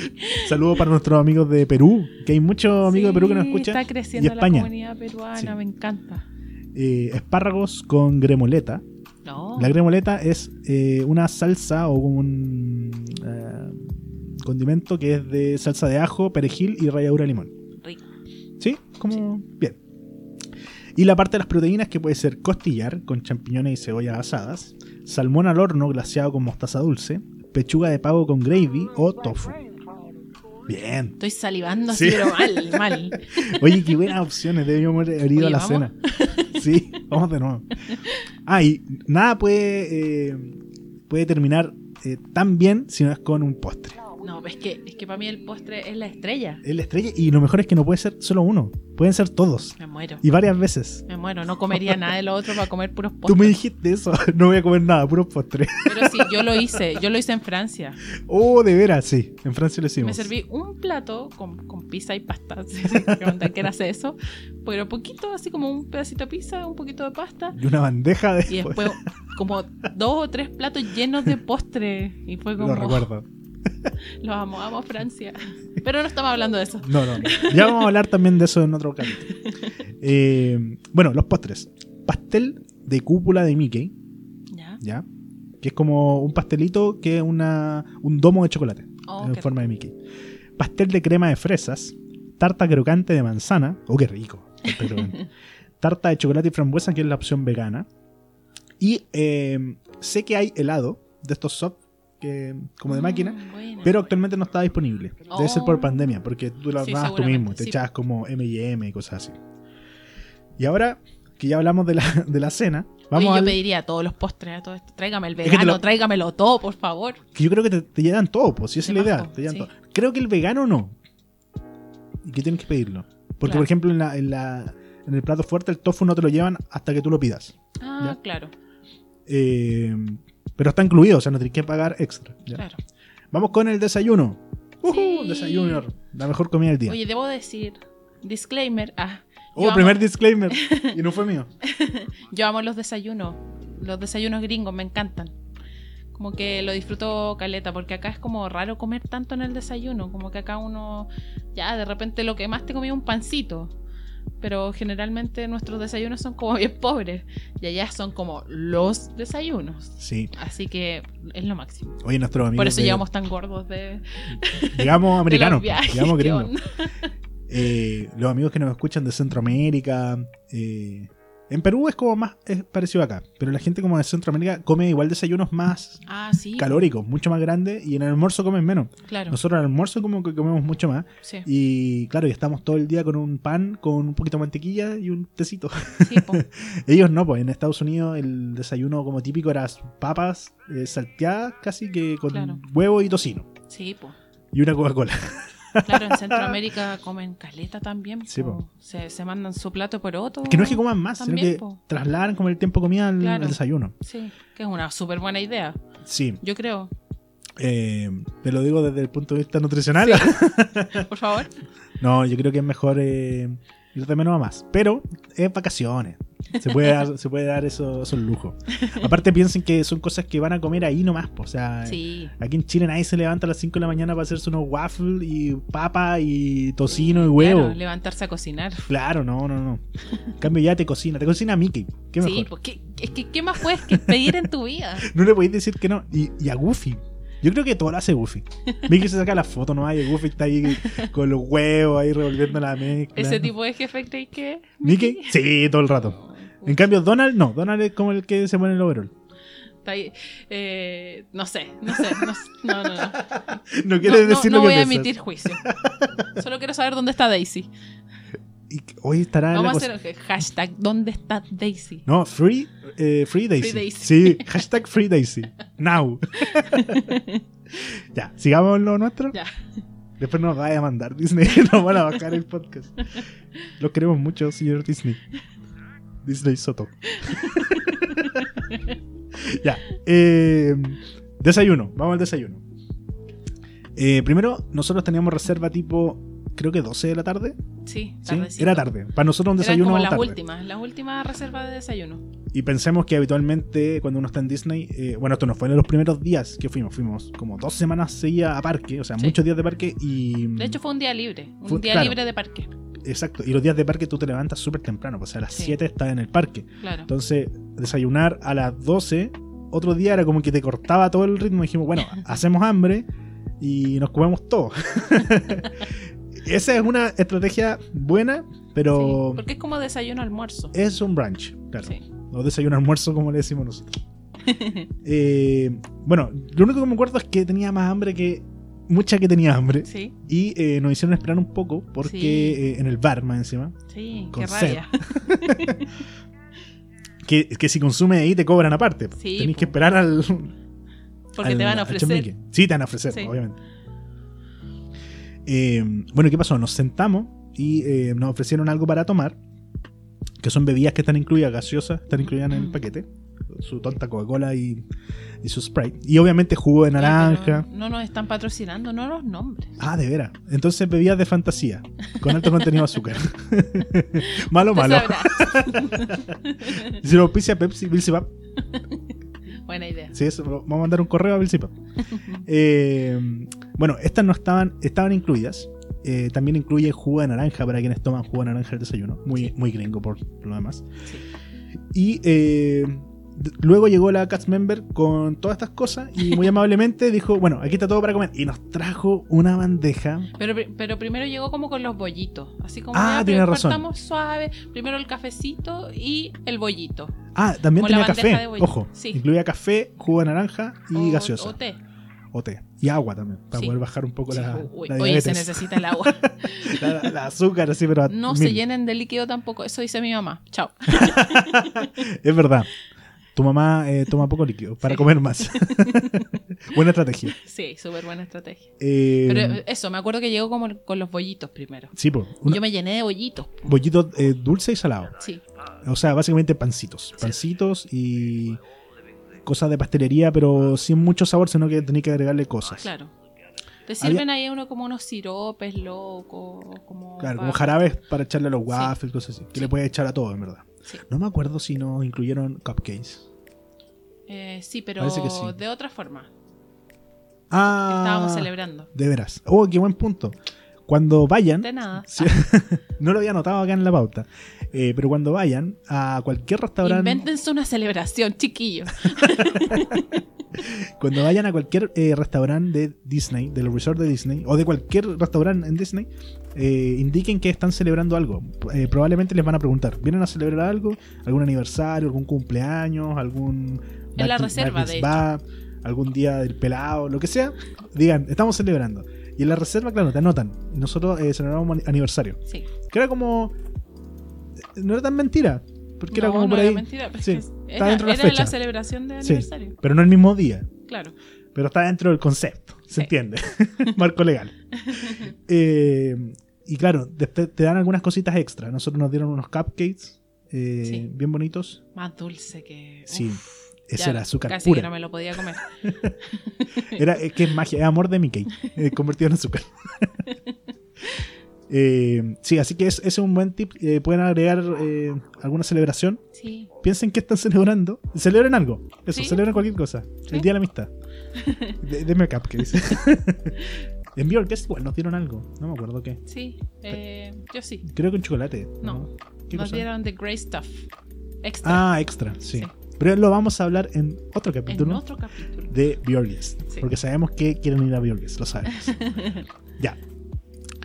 Saludos para nuestros amigos de Perú, que hay muchos amigos de Perú que nos escuchan. Está creciendo y España. la comunidad peruana, Sí. me encanta. Eh, espárragos con gremoleta. No. La gremoleta es eh, una salsa o un eh, condimento que es de salsa de ajo, perejil y ralladura de limón. Rico. ¿Sí? Como bien. Y la parte de las proteínas que puede ser costillar con champiñones y cebolla asadas, salmón al horno glaseado con mostaza dulce, pechuga de pavo con gravy o tofu. Bien. Estoy salivando Sí. así, pero mal, mal. Oye, qué buenas opciones. Debíamos haber ido Oye, a la ¿vamos? cena. Sí, vamos de nuevo. Ah, y nada puede, eh, puede terminar eh, tan bien si no es con un postre. No, es que, es que para mí el postre es la estrella. Es la estrella y lo mejor es que no puede ser solo uno. Pueden ser todos. Me muero. Y varias veces. Me muero. No comería nada de lo otro para comer puros Tú postres. me dijiste eso. No voy a comer nada, puros postres. Pero sí, yo lo hice. Yo lo hice en Francia. Oh, de veras, sí. En Francia lo hicimos. Me serví un plato con, con pizza y pasta. ¿Qué onda? ¿Qué era eso? Pero poquito, así como un pedacito de pizza, un poquito de pasta. Y una bandeja de. Y después como dos o tres platos llenos de postre. Y fue como... Lo recuerdo. Los amo, amo Francia. Pero no estamos hablando de eso. No, no, no. Ya vamos a hablar también de eso en otro capítulo. Eh, bueno, los postres. Pastel de cúpula de Mickey, ¿Ya? ¿ya? Que es como un pastelito que es una, un domo de chocolate Oh, en forma de Mickey. Pastel de crema de fresas. Tarta crocante de manzana. Oh, qué rico. Tarta de chocolate y frambuesa, que es la opción vegana. Y eh, sé que hay helado de estos soft, que, como de máquina. Mm, buena. Pero actualmente no está disponible. Debe ser por Oh. pandemia, porque tú lo Sí, armabas tú mismo, te sí. echabas como M&M y cosas así. Y ahora que ya hablamos de la, de la cena, vamos Oye, yo al- pediría todos los postres a todo esto. Tráigame el vegano, lo- tráigamelo todo, por favor. que yo creo que te, te llenan todo, pues si esa es la De idea. te llenan sí. todo. Creo que el vegano no. Y que tienes que pedirlo. Porque, Claro. por ejemplo, en, la, en, la- en el plato fuerte el tofu no te lo llevan hasta que tú lo pidas. Ah, Ya. claro. Eh, pero está incluido, o sea, no tienes que pagar extra. ¿ya? Claro. Vamos con el desayuno. Sí. Desayuno, la mejor comida del día. Oye, debo decir, disclaimer. Ah, oh, amo- primer disclaimer. y no fue mío. Yo amo los desayunos. Los desayunos gringos me encantan. Como que lo disfruto caleta, porque acá es como raro comer tanto en el desayuno. Como que acá uno, ya de repente lo que más te comía un pancito. Pero generalmente nuestros desayunos son como bien pobres. Y allá son como los desayunos. Sí. Así que es lo máximo. Oye, nuestros amigos. Por eso de- llegamos tan gordos de, Llegamos de americanos. ¿Qué gringos. Eh, los amigos que nos escuchan de Centroamérica. eh, en Perú es como más es parecido acá. Pero la gente como de Centroamérica come igual desayunos más Ah, sí. calóricos, mucho más grandes. Y en el almuerzo comen menos. Claro. Nosotros en el almuerzo como que comemos mucho más. Sí, Y claro, y estamos todo el día con un pan, con un poquito de mantequilla y un tecito. sí. Ellos no, pues en Estados Unidos el desayuno como típico era papas eh, salteadas casi que con Claro. huevo y tocino. Sí, po. Y una Coca-Cola. Claro, en Centroamérica comen caleta también. Sí, po. po. Se, se mandan su plato por otro. Que no es que coman más, También, sino que po. trasladan como el tiempo comida al, Claro. al desayuno. Sí, que es una súper buena idea, Sí, yo creo. eh, te lo digo desde el punto de vista nutricional. Por favor. no, yo creo que es mejor eh, ir de menos a más. Pero es vacaciones. Se puede dar, se puede dar eso- esos lujos. Aparte piensen que son cosas que van a comer ahí nomás. po, O sea, Sí. aquí en Chile nadie se levanta a las 5 de la mañana para hacerse unos waffles y papa y tocino y huevo. Claro, levantarse a cocinar. Claro, no, no, no. En cambio ya te cocina, te cocina Mickey. ¿Qué mejor? Sí, pues ¿qué, es que, ¿qué más puedes que pedir en tu vida? No le podéis decir que no. Y, y a Goofy. Yo creo que todo lo hace Goofy. Mickey se saca la foto nomás y Goofy está ahí con los huevos ahí revolviendo la mezcla. ¿Ese tipo de jefe crees que? ¿Mickey? Sí, todo el rato. En cambio, Donald no. Donald es como el que se pone el overall. Eh, no sé, no sé. No, no, no. no. No quiere No, decir no lo que voy a emitir juicio. Solo quiero saber dónde está Daisy. Y hoy estará en la Vamos a hacer hashtag ¿Dónde está Daisy? No, free, eh, free Daisy. Free Daisy. Sí, hashtag free Daisy. Now. ya, sigamos lo nuestro. Ya. Después nos vaya a mandar Disney. Nos van a bajar el podcast. Los queremos mucho, señor Disney. Disney Soto. ya. eh, desayuno. Vamos al desayuno. Eh, primero, nosotros teníamos reserva tipo, creo que 12 de la tarde. Sí, ¿sí? Era tarde. Para nosotros un desayuno como las tarde. últimas, las últimas reservas de desayuno. Y pensemos que habitualmente cuando uno está en Disney, eh, bueno, esto no fue en los primeros días que fuimos, fuimos como dos semanas seguidas a parque, o sea, Sí. muchos días de parque y... De hecho fue un día libre, un Fue- día claro. libre de parque. Exacto, y los días de parque tú te levantas súper temprano, pues a las Sí. 7 estás en el parque. Claro. Entonces, desayunar a las 12, otro día era como que te cortaba todo el ritmo. Dijimos, bueno, hacemos hambre y nos comemos todo. Esa es una estrategia buena, pero Sí, porque es como desayuno almuerzo. es un brunch, claro. Sí. O desayuno almuerzo, como le decimos nosotros. Eh, bueno, lo único que me acuerdo es que tenía más hambre que. Mucha que tenía hambre. Sí, Y eh, nos hicieron esperar un poco porque Sí. eh, en el bar más encima. sí, Con qué rabia. Que, que si consumes ahí te cobran aparte. Sí, Tenés que esperar al. Porque al- te van a ofrecer. Sí, te van a ofrecer, Sí. obviamente. Eh, bueno, ¿qué pasó? Nos sentamos y eh, nos ofrecieron algo para tomar. Que son bebidas que están incluidas, gaseosas, están incluidas en el Mm. paquete. Su tonta Coca-Cola y, y su Sprite. Y obviamente jugo de naranja. No nos están patrocinando, no los nombres. Ah, de veras. Entonces bebidas de fantasía. Con alto contenido de azúcar. malo, malo. Si lo auspicia Pepsi, Bilsy Pap. Buena idea. Sí, eso, vamos a mandar un correo a Bilsy Pap. Eh, bueno, estas no estaban, estaban incluidas. Eh, también incluye jugo de naranja para quienes toman jugo de naranja al desayuno. Muy, muy gringo por, por lo demás. Sí. Y eh, luego llegó la Cats Member con todas estas cosas y muy amablemente dijo, bueno, aquí está todo para comer. Y nos trajo una bandeja. Pero, pero primero llegó como con los bollitos. Así como Ah, ya, tiene razón. suave. Primero el cafecito y el bollito. Ah, también Como tenía café. Ojo, Sí. incluía café, jugo de naranja y o, gaseosa. O té. O té. Y agua también, para Sí. poder bajar un poco la, Uy, la oye, se necesita el agua. la, azúcar, así, pero No se llenen de líquido tampoco. Eso dice mi mamá. Chao. Es verdad. Tu mamá eh, toma poco líquido para Sí. comer más. Buena estrategia. Sí, súper buena estrategia. Eh, Pero eh, eso, me acuerdo que llegó como con los bollitos primero. sí, pues. Yo me llené de bollitos. Bollitos eh, dulce y salado. Sí. O sea, básicamente pancitos. Pancitos y. cosas de pastelería, pero sin mucho sabor, sino que tenés que agregarle cosas. Claro. Te sirven ahí uno como unos siropes locos, como... Claro, como jarabes para echarle a los Sí. waffles, cosas así. Que Sí. le puedes echar a todo, en verdad. Sí. No me acuerdo si nos incluyeron cupcakes. Eh, sí, pero sí. de otra forma. Ah, Estábamos celebrando. De veras. Oh, qué buen punto. Cuando vayan, De nada. No lo había notado acá en la pauta, eh, pero cuando vayan a cualquier restaurante, Invéntense una celebración, chiquillos. cuando vayan a cualquier eh, restaurante de Disney, del resort de Disney, o de cualquier restaurante en Disney, eh, indiquen que están celebrando algo. Eh, probablemente les van a preguntar, ¿vienen a celebrar algo? ¿Algún aniversario, algún cumpleaños, algún... En la reserva, de algún día del pelado, lo que sea? Digan, estamos celebrando. Y en la reserva, claro, te anotan. Nosotros celebramos aniversario. Sí. Que era como... No era tan mentira. Porque era como no por era ahí. mentira, pero es Sí, que era, dentro de la era fecha. la celebración de Sí, aniversario. pero no el mismo día. Claro. Pero está dentro del concepto. ¿Se Sí. entiende? Marco legal. Eh, y claro, después te dan algunas cositas extra. Nosotros nos dieron unos cupcakes eh, Sí. bien bonitos. Más dulce que. Sí, Uf, ya era azúcar Casi pura. que no me lo podía comer. Era, es que es magia, es amor de Mickey, eh, convertido en azúcar. Eh, sí, así que es- ese es un buen tip. Eh, pueden agregar eh, alguna celebración. Sí. Piensen que están celebrando. Celebren algo. Eso, Sí. celebren cualquier cosa. Sí. El día de la amistad. De, deme cap, que dice. en Bjork igual nos dieron algo. No me acuerdo qué. Sí. yo sí. Creo que un chocolate. No. ¿Qué Nos cosa? dieron The Grey Stuff. Extra. Ah, extra, sí. Sí. Pero lo vamos a hablar en otro en capítulo otro capítulo. de Bjorges. Sí. Porque sabemos que quieren ir a Bjorges, lo sabemos. ya.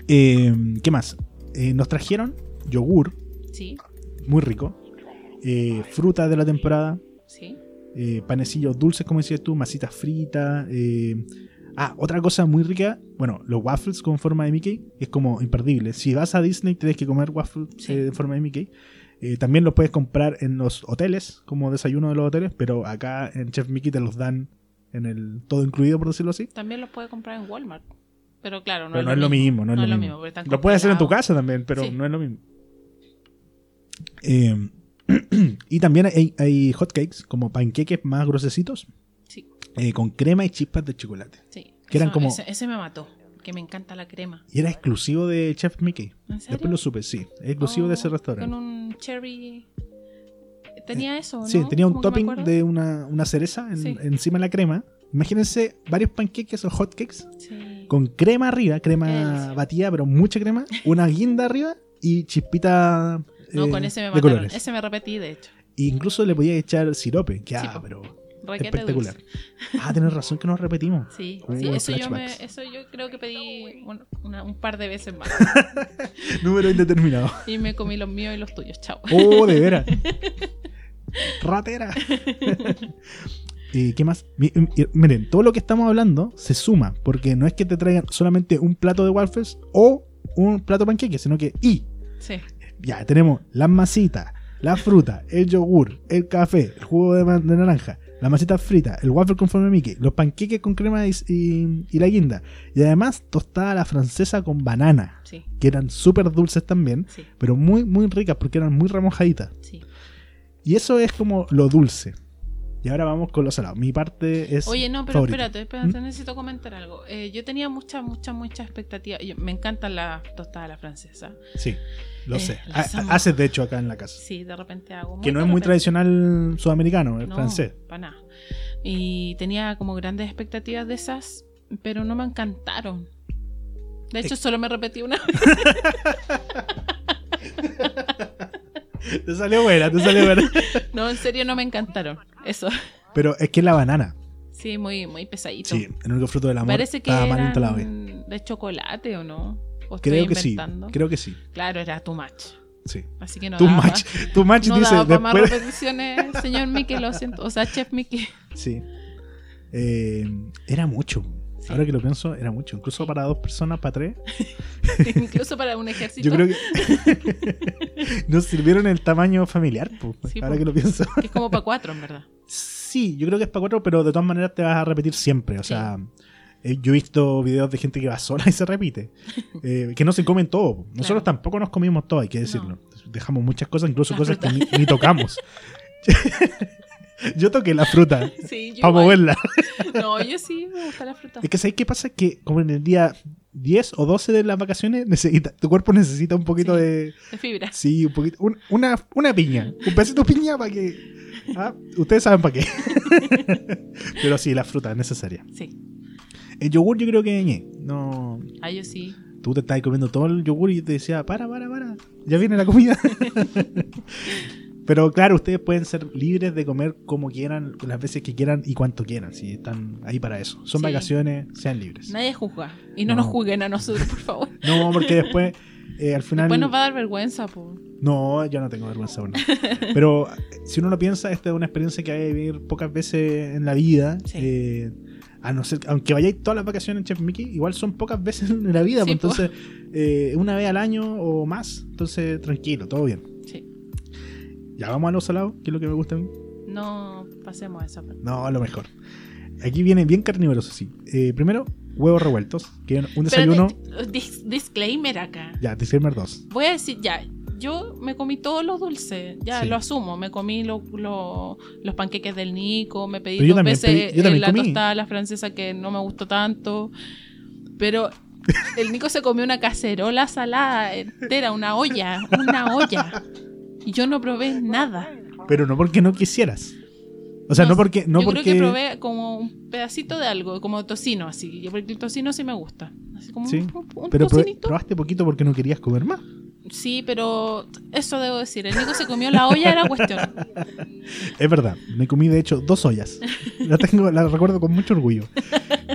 Eh, ¿Qué más? Eh, nos trajeron yogur, Sí. muy rico. eh, fruta de la temporada. Sí. eh, panecillos dulces, como decías tú, masitas fritas. eh, ah, otra cosa muy rica, bueno, los waffles con forma de Mickey, es como imperdible. Si vas a Disney tienes que comer waffles Sí. en forma de Mickey. Eh, también los puedes comprar en los hoteles, como desayuno de los hoteles, pero acá en Chef Mickey te los dan en el todo incluido, por decirlo así. También los puede comprar en Walmart. Pero claro, no, pero no es lo mismo, no es lo mismo. Lo puedes hacer en tu casa también, pero Sí. no es lo mismo. Eh, y también hay, hay hotcakes, como panqueques más grosecitos, Sí, eh, con crema y chispas de chocolate. sí. Que eran Eso- como- Ese, ese me mató. Que me encanta la crema. Y era exclusivo de Chef Mickey. ¿En serio? Después lo supe, sí. Exclusivo de ese Oh, restaurante. Con un cherry. Tenía eso, ¿no? Sí, tenía un topping de una, una cereza en- Sí. encima de la crema. Imagínense varios panqueques o hotcakes Sí. con crema arriba, crema batida, pero mucha crema, una guinda arriba y chispita No, eh, con ese me de mataron. colores. Ese me repetí, de hecho. Incluso le podía echar sirope, que ah, pero espectacular. dulce. Ah, tienes razón que nos repetimos. Sí, Uh, sí, eso, yo me, flashbacks. eso yo creo que pedí una- un par de veces más. Número indeterminado. y me comí los míos y los tuyos, chao. Oh, de veras. Ratera. ¿Y qué más? Mi- Miren, todo lo que estamos hablando se suma, porque no es que te traigan solamente un plato de waffles o un plato de panqueque, sino que y Sí, ya tenemos las masitas, la fruta, el yogur, el café, el jugo de, naranja, la masita frita, el waffle con forma de Mickey, los panqueques con crema y, y- y la guinda, y además tostada a la francesa con banana, sí, que eran súper dulces también, sí, pero muy, muy ricas porque eran muy remojaditas. sí. Y eso es como lo dulce. Y ahora vamos con lo salado. Mi parte es. Oye, no, pero favorita. espérate, espérate, necesito comentar algo. Eh, yo tenía mucha, mucha, mucha expectativa. Yo- me encantan las tostadas a la francesa. Sí, lo Eh, sé. Haces de hecho acá en la casa. Sí, de repente hago. que no es muy tradicional sudamericano, es No, francés. Para nada. Y tenía como grandes expectativas de esas, pero no me encantaron. De hecho, solo me repetí una vez. Te salió buena, te salió buena. No, en serio, no me encantaron. Eso. Pero es que es la banana. Sí, muy, muy pesadito. Sí, el único fruto del amor. Parece que eran de chocolate o no. ¿O Creo que sí. Creo que sí. Claro, era too much. Sí. Así que no tu daba match. Tu match No dice daba para más después. repeticiones, señor Mickey, lo siento. O sea, Chef Mickey. Sí. Eh, era mucho. Sí. Ahora que lo pienso, era mucho. Incluso para dos personas, para tres. Incluso para un ejército. Yo creo que nos sirvieron el tamaño familiar. po, Sí, ahora po. que lo pienso. que es como para cuatro, en verdad. Sí, yo creo que es para cuatro, pero de todas maneras te vas a repetir siempre. O Sí. sea, eh, yo he visto videos de gente que va sola y se repite. Eh, que no se comen todo. po. Nosotros Claro. tampoco nos comimos todo, hay que decirlo. Dejamos muchas cosas, incluso La cosas que fruta. ni, ni tocamos. Yo toqué la fruta Sí, yo para moverla. No, yo sí me gusta la fruta. Es que ¿sabes qué pasa? Que como en el día 10 o 12 de las vacaciones, necesita, tu cuerpo necesita un poquito Sí. de... De fibra. Sí, un poquito. un- una, una piña. Un pedacito de piña para que. ah, ustedes saben para qué. Pero sí, la fruta es necesaria. Sí. El yogur, yo creo que. No. Ah, yo sí. Tú te estabas comiendo todo el yogur y yo te decía, para, para, para. Ya viene la comida. Pero claro, ustedes pueden ser libres de comer como quieran, las veces que quieran y cuanto quieran. Si están ahí para eso. Son Sí. vacaciones, sean libres. Nadie juzga. Y no, No. nos juzguen a nosotros, por favor. No, porque después. eh, al final. Después nos va a dar vergüenza. No, yo no tengo vergüenza aún. Pero si uno lo piensa, esta es una experiencia que hay que vivir pocas veces en la vida. Sí. Eh, a no ser, aunque vayáis todas las vacaciones en Chef Mickey, igual son pocas veces en la vida. Sí, pues, entonces, eh, una vez al año o más. Entonces, tranquilo, todo bien. Ya vamos a los salados, que es lo que me gusta a mí. No pasemos a esa parte. No, a lo mejor. Aquí viene bien carnívoros así. Eh, primero, huevos revueltos, que un desayuno. Pero, di- dis- disclaimer acá. Ya, disclaimer 2. Voy a decir, ya, yo me comí todos los dulces, ya Sí. lo asumo. Me comí lo- lo- los panqueques del Nico, me pedí Pero dos veces pedí- eh, la comí. tostada a la francesa que no me gustó tanto. Pero el Nico se comió una cacerola salada entera, una olla, una olla. Y yo no probé nada. Pero no porque no quisieras. O sea, no, porque. No yo porque... creo que probé como un pedacito de algo, como tocino así. Porque el tocino sí me gusta. Así como Sí, un, un- un Pero tocinito. probaste poquito porque no querías comer más. Sí, pero eso debo decir. El Nico se comió la olla de la cuestión. Es verdad, me comí de hecho dos ollas. La tengo, la recuerdo con mucho orgullo.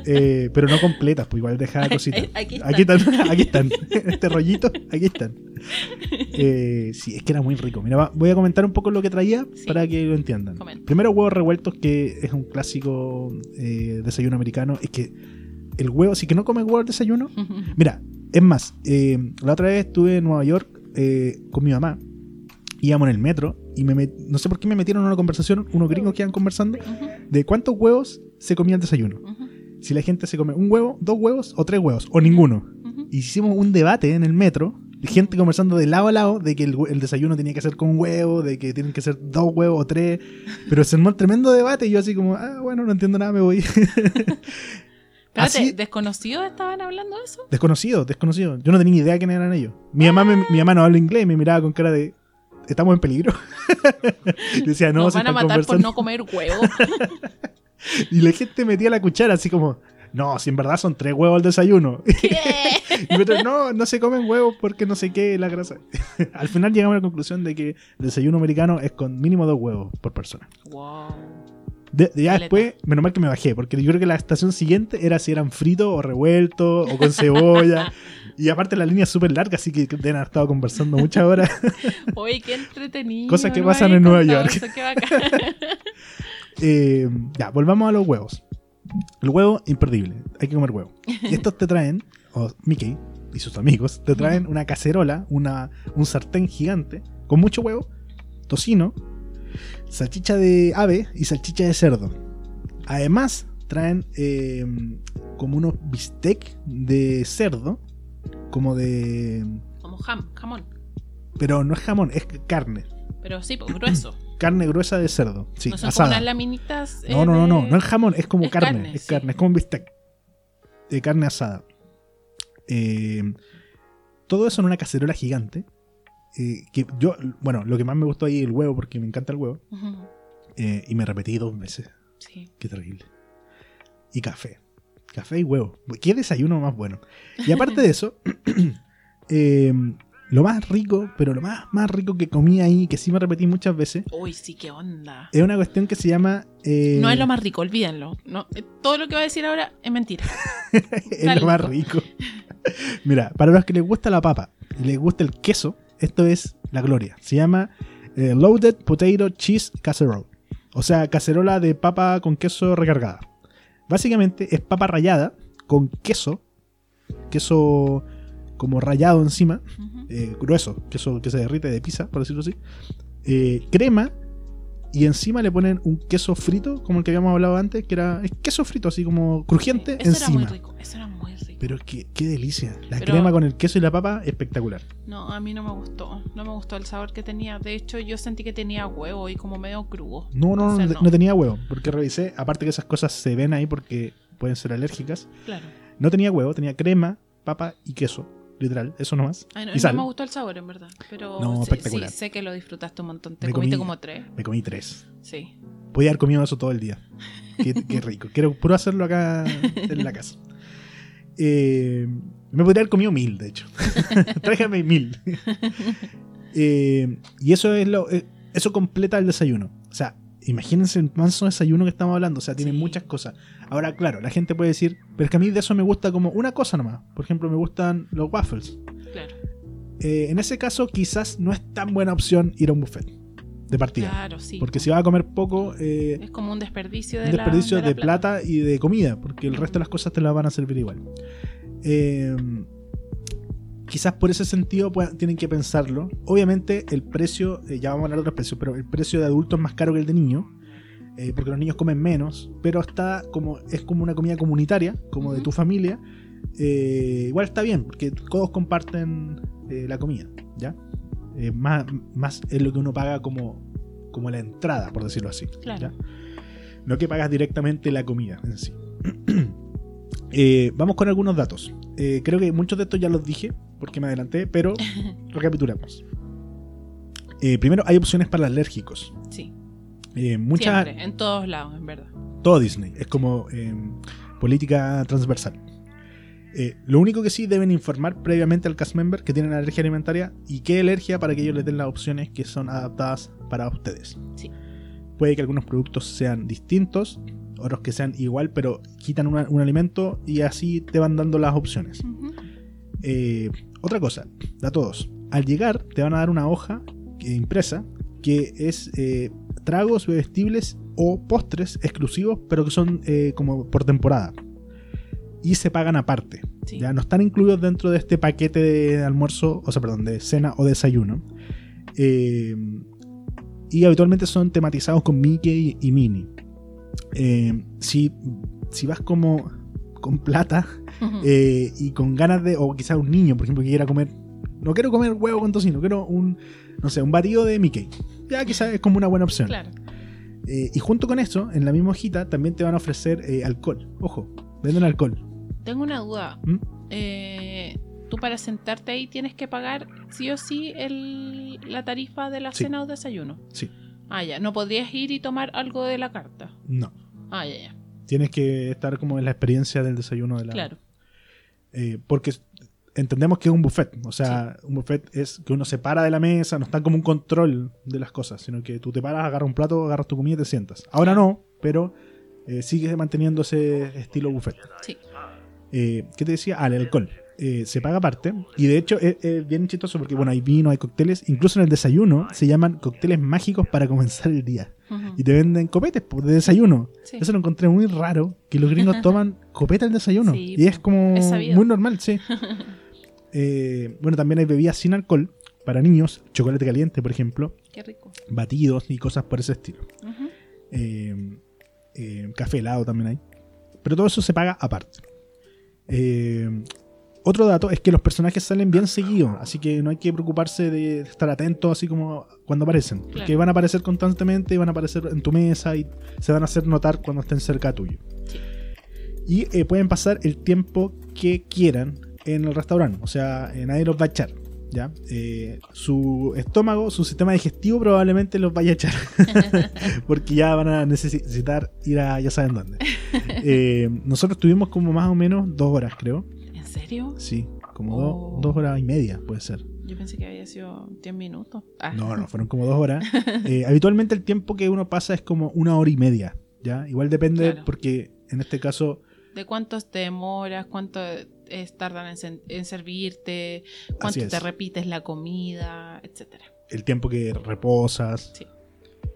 Eh, pero no completas, pues igual dejaba cositas. Aquí. Aquí están, aquí están. Este rollito, aquí están. Eh, sí, es que era muy rico. Mira, voy a comentar un poco lo que traía Sí. para que lo entiendan. Comenta. Primero, huevos revueltos, que es un clásico eh, desayuno americano. Es que el huevo, si que no comes huevo al desayuno, Mira, es más, eh, la otra vez estuve en Nueva York eh, con mi mamá. Íbamos en el metro y me met- no sé por qué me metieron en una conversación, unos gringos que iban conversando, de cuántos huevos se comía el desayuno. Si la gente se come un huevo, dos huevos o tres huevos, o ninguno. Hicimos un debate en el metro, gente conversando de lado a lado, de que el desayuno tenía que ser con huevo, de que tienen que ser dos huevos o tres. Pero se armó un tremendo debate y yo así como, ah, bueno, no entiendo nada, me voy. Espérate, Así- ¿desconocidos estaban hablando de eso? Desconocido, desconocido. Yo no tenía ni idea quién eran ellos. Mi mamá, me- mi mamá no habla inglés y me miraba con cara de. ¿Estamos en peligro? decía, no, Nos se van a matar por no comer huevo. Y la gente metía la cuchara así como, no, si en verdad son tres huevos al desayuno. ¿Qué? y no, no se comen huevos porque no sé qué, la grasa. Al final llegamos a la conclusión de que el desayuno americano es con mínimo dos huevos por persona. wow. De, de ya Caleta. después, menos mal que me bajé, porque yo creo que la estación siguiente era si eran fritos o revueltos o con cebolla. y aparte la línea es súper larga, así que deben haber estado conversando muchas horas. Oye, qué entretenido. Cosas que no pasan en Nueva York. eso, qué bacán. Eh, ya, volvamos a los huevos. El huevo, imperdible. Hay que comer huevo. Y estos te traen, o Mickey y sus amigos, te traen una cacerola, una, un sartén gigante, con mucho huevo, tocino, salchicha de ave y salchicha de cerdo. Además, traen eh, como unos bistec de cerdo, como de... Como jam, jamón. Pero no es jamón, es carne. Pero sí, pues grueso. Carne gruesa de cerdo. Sí, no son como unas laminitas. eh, No, no, no, no, de- no es jamón, es como Es carne, carne, es sí. carne, es como un bistec. De carne asada. Eh, todo eso en una cacerola gigante. Eh, que yo, bueno, lo que más me gustó ahí el huevo, porque me encanta el huevo. Eh, y me repetí dos veces. Sí. Qué terrible. Y café. Café y huevo. Qué desayuno más bueno. Y aparte de eso, eh, lo más rico, pero lo más, más rico que comí ahí, que sí me repetí muchas veces, Uy, sí, qué onda. es una cuestión que se llama... eh, No es lo más rico, olvídenlo. No, eh, todo lo que va a decir ahora es mentira. es Dale, lo más rico. Mira, para los que les gusta la papa y les gusta el queso, esto es la gloria. Se llama eh, Loaded Potato Cheese Casserole. O sea, cacerola de papa con queso recargada. Básicamente es papa rallada con queso, queso como rallado encima, eh, grueso, queso que se derrite de pizza, por decirlo así, eh, crema y encima le ponen un queso frito, como el que habíamos hablado antes, que era es queso frito, así como crujiente Eso era muy rico. Eso era muy rico. rico. Pero qué, delicia. La Pero- crema con el queso y la papa, espectacular. No, a mí no me gustó. No me gustó el sabor que tenía. De hecho, yo sentí que tenía huevo y como medio crudo. No, no, no, no tenía huevo. Porque revisé, aparte que esas cosas se ven ahí porque pueden ser alérgicas. Claro. No tenía huevo, tenía crema, papa y queso. Literal, eso nomás. Ay, no, y no me gustó el sabor, en verdad. Pero No, espectacular. sí, sé que lo disfrutaste un montón. Te Me comiste comí- como tres. Me comí tres. Sí. Podía haber comido eso todo el día. Qué, qué rico. Quiero puro hacerlo acá en la casa. Eh, me podría haber comido mil, de hecho. Tráigame mil. Eh, y eso es lo. eh, eso completa el desayuno. O sea, imagínense el manso desayuno que estamos hablando. O sea, tiene Sí. muchas cosas. Ahora, claro, la gente puede decir, pero es que a mí de eso me gusta como una cosa nomás. Por ejemplo, me gustan los waffles. Claro. Eh, en ese caso, quizás no es tan buena opción ir a un buffet de partida. Claro, sí. Porque si vas a comer poco, eh, Es como un desperdicio de un desperdicio la de, plata. y de comida, porque el resto de las cosas te las van a servir igual. Eh, quizás por ese sentido tienen que pensarlo. Obviamente el precio, eh, ya vamos a hablar de otros precios, pero el precio de adulto es más caro que el de niño, porque los niños comen menos, pero está como es como una comida comunitaria, como de tu familia. igual está bien, porque todos comparten la comida, ¿ya? Eh, más, más es lo que uno paga como, como la entrada, por decirlo así. Claro. ¿ya? No que pagas directamente la comida en sí. Eh, vamos con algunos datos. Eh, creo que muchos de estos ya los dije porque me adelanté, pero recapitulamos. Primero, hay opciones para alérgicos. Sí. Muchas, Siempre, en todos lados, en verdad. todo Disney. Es como política transversal. Eh, lo único que sí deben informar previamente al cast member que tienen alergia alimentaria y qué alergia para que ellos les den las opciones que son adaptadas para ustedes. Sí. Puede que algunos productos sean distintos, otros que sean igual, pero quitan una- un alimento y así te van dando las opciones. Eh, otra cosa, a todos. Al llegar te van a dar una hoja eh, impresa que es eh, tragos bebestibles o postres exclusivos, pero que son como por temporada. Y se pagan aparte. Sí. Ya no están incluidos dentro de este paquete de almuerzo, o sea, perdón, de cena o desayuno. Eh, y habitualmente son tematizados con Mickey y Minnie. Eh, si, si vas como con plata, eh, y con ganas de, o quizás un niño, por ejemplo, que quiera comer, no quiero comer huevo con tocino, quiero un, no sé, un batido de Mickey. Ya quizás es como una buena opción. Claro. Eh, y junto con eso, en la misma hojita, también te van a ofrecer alcohol. Ojo, venden alcohol. Tengo una duda. ¿Mm? Eh, tú para sentarte ahí tienes que pagar sí o sí el, la tarifa de la Sí. cena o desayuno. Sí. Ah, ya. No podrías ir y tomar algo de la carta. No. Ah, ya, ya. Tienes que estar como en la experiencia del desayuno de la. Claro. Eh, porque entendemos que es un buffet. O sea, un buffet es que uno se para de la mesa, no está como un control de las cosas, sino que tú te paras, agarras un plato, agarras tu comida y te sientas. Ahora no, pero eh, sigue manteniendo ese estilo buffet. Sí. Eh, ¿Qué te decía? Ah, el alcohol. Eh, se paga aparte. Y de hecho es, es bien chistoso porque, bueno, hay vino, hay cócteles. Incluso en el desayuno se llaman cócteles mágicos para comenzar el día. Y te venden copetes pues, de desayuno. Sí. Eso lo encontré muy raro, que los gringos toman copeta al desayuno. Sí, y es como es muy normal, sí. Eh, bueno, también hay bebidas sin alcohol para niños, chocolate caliente, por ejemplo, Qué rico. batidos y cosas por ese estilo. Eh, eh, café helado también hay. Pero todo eso se paga aparte. Eh, otro dato es que los personajes salen bien seguidos, así que no hay que preocuparse de estar atentos así como cuando aparecen. Porque van a aparecer constantemente y van a aparecer en tu mesa y se van a hacer notar cuando estén cerca tuyo. Sí. Y eh, pueden pasar el tiempo que quieran en el restaurante, o sea, eh, nadie los va a echar. ¿Ya? Eh, su estómago, su sistema digestivo probablemente los vaya a echar. porque ya van a necesitar ir a ya saben dónde. Eh, nosotros tuvimos como más o menos dos horas, creo. ¿En serio? Sí, como do- Oh. dos horas y media, puede ser. Yo pensé que había sido 10 minutos. Ah. No, no, fueron como dos horas. Eh, habitualmente el tiempo que uno pasa es como una hora y media. ¿ya? Igual depende Claro. porque en este caso ¿De cuántos te demoras? ¿Cuánto es- tardan en, servirte? ¿Cuánto te repites la comida? Etcétera. el tiempo que reposas, Sí.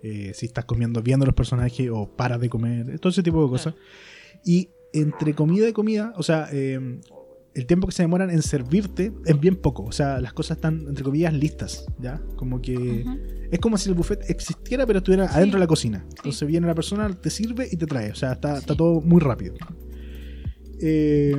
eh, si estás comiendo viendo los personajes o paras de comer, todo ese tipo de cosas. Y entre comida y comida, o sea, eh, el tiempo que se demoran en servirte es bien poco. O sea, las cosas están, entre comillas, listas, ¿ya? Como que es como si el buffet existiera, pero estuviera Sí. adentro de la cocina. Entonces viene la persona, te sirve y te trae. O sea, está, está todo muy rápido. Eh,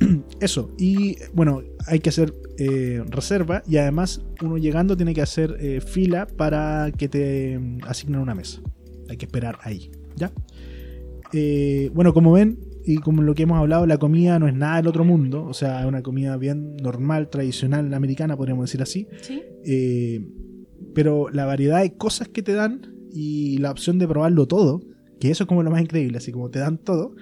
eso, y bueno, hay que hacer eh, reserva y además uno llegando tiene que hacer eh, fila para que te mm, asignen una mesa. Hay que esperar ahí, ¿ya? Eh, bueno, como ven y como lo que hemos hablado, la comida no es nada del otro mundo, o sea, es una comida bien normal, tradicional, americana, podríamos decir así. ¿Sí? Pero la variedad de cosas que te dan y la opción de probarlo todo, que eso es como lo más increíble, así como te dan todo,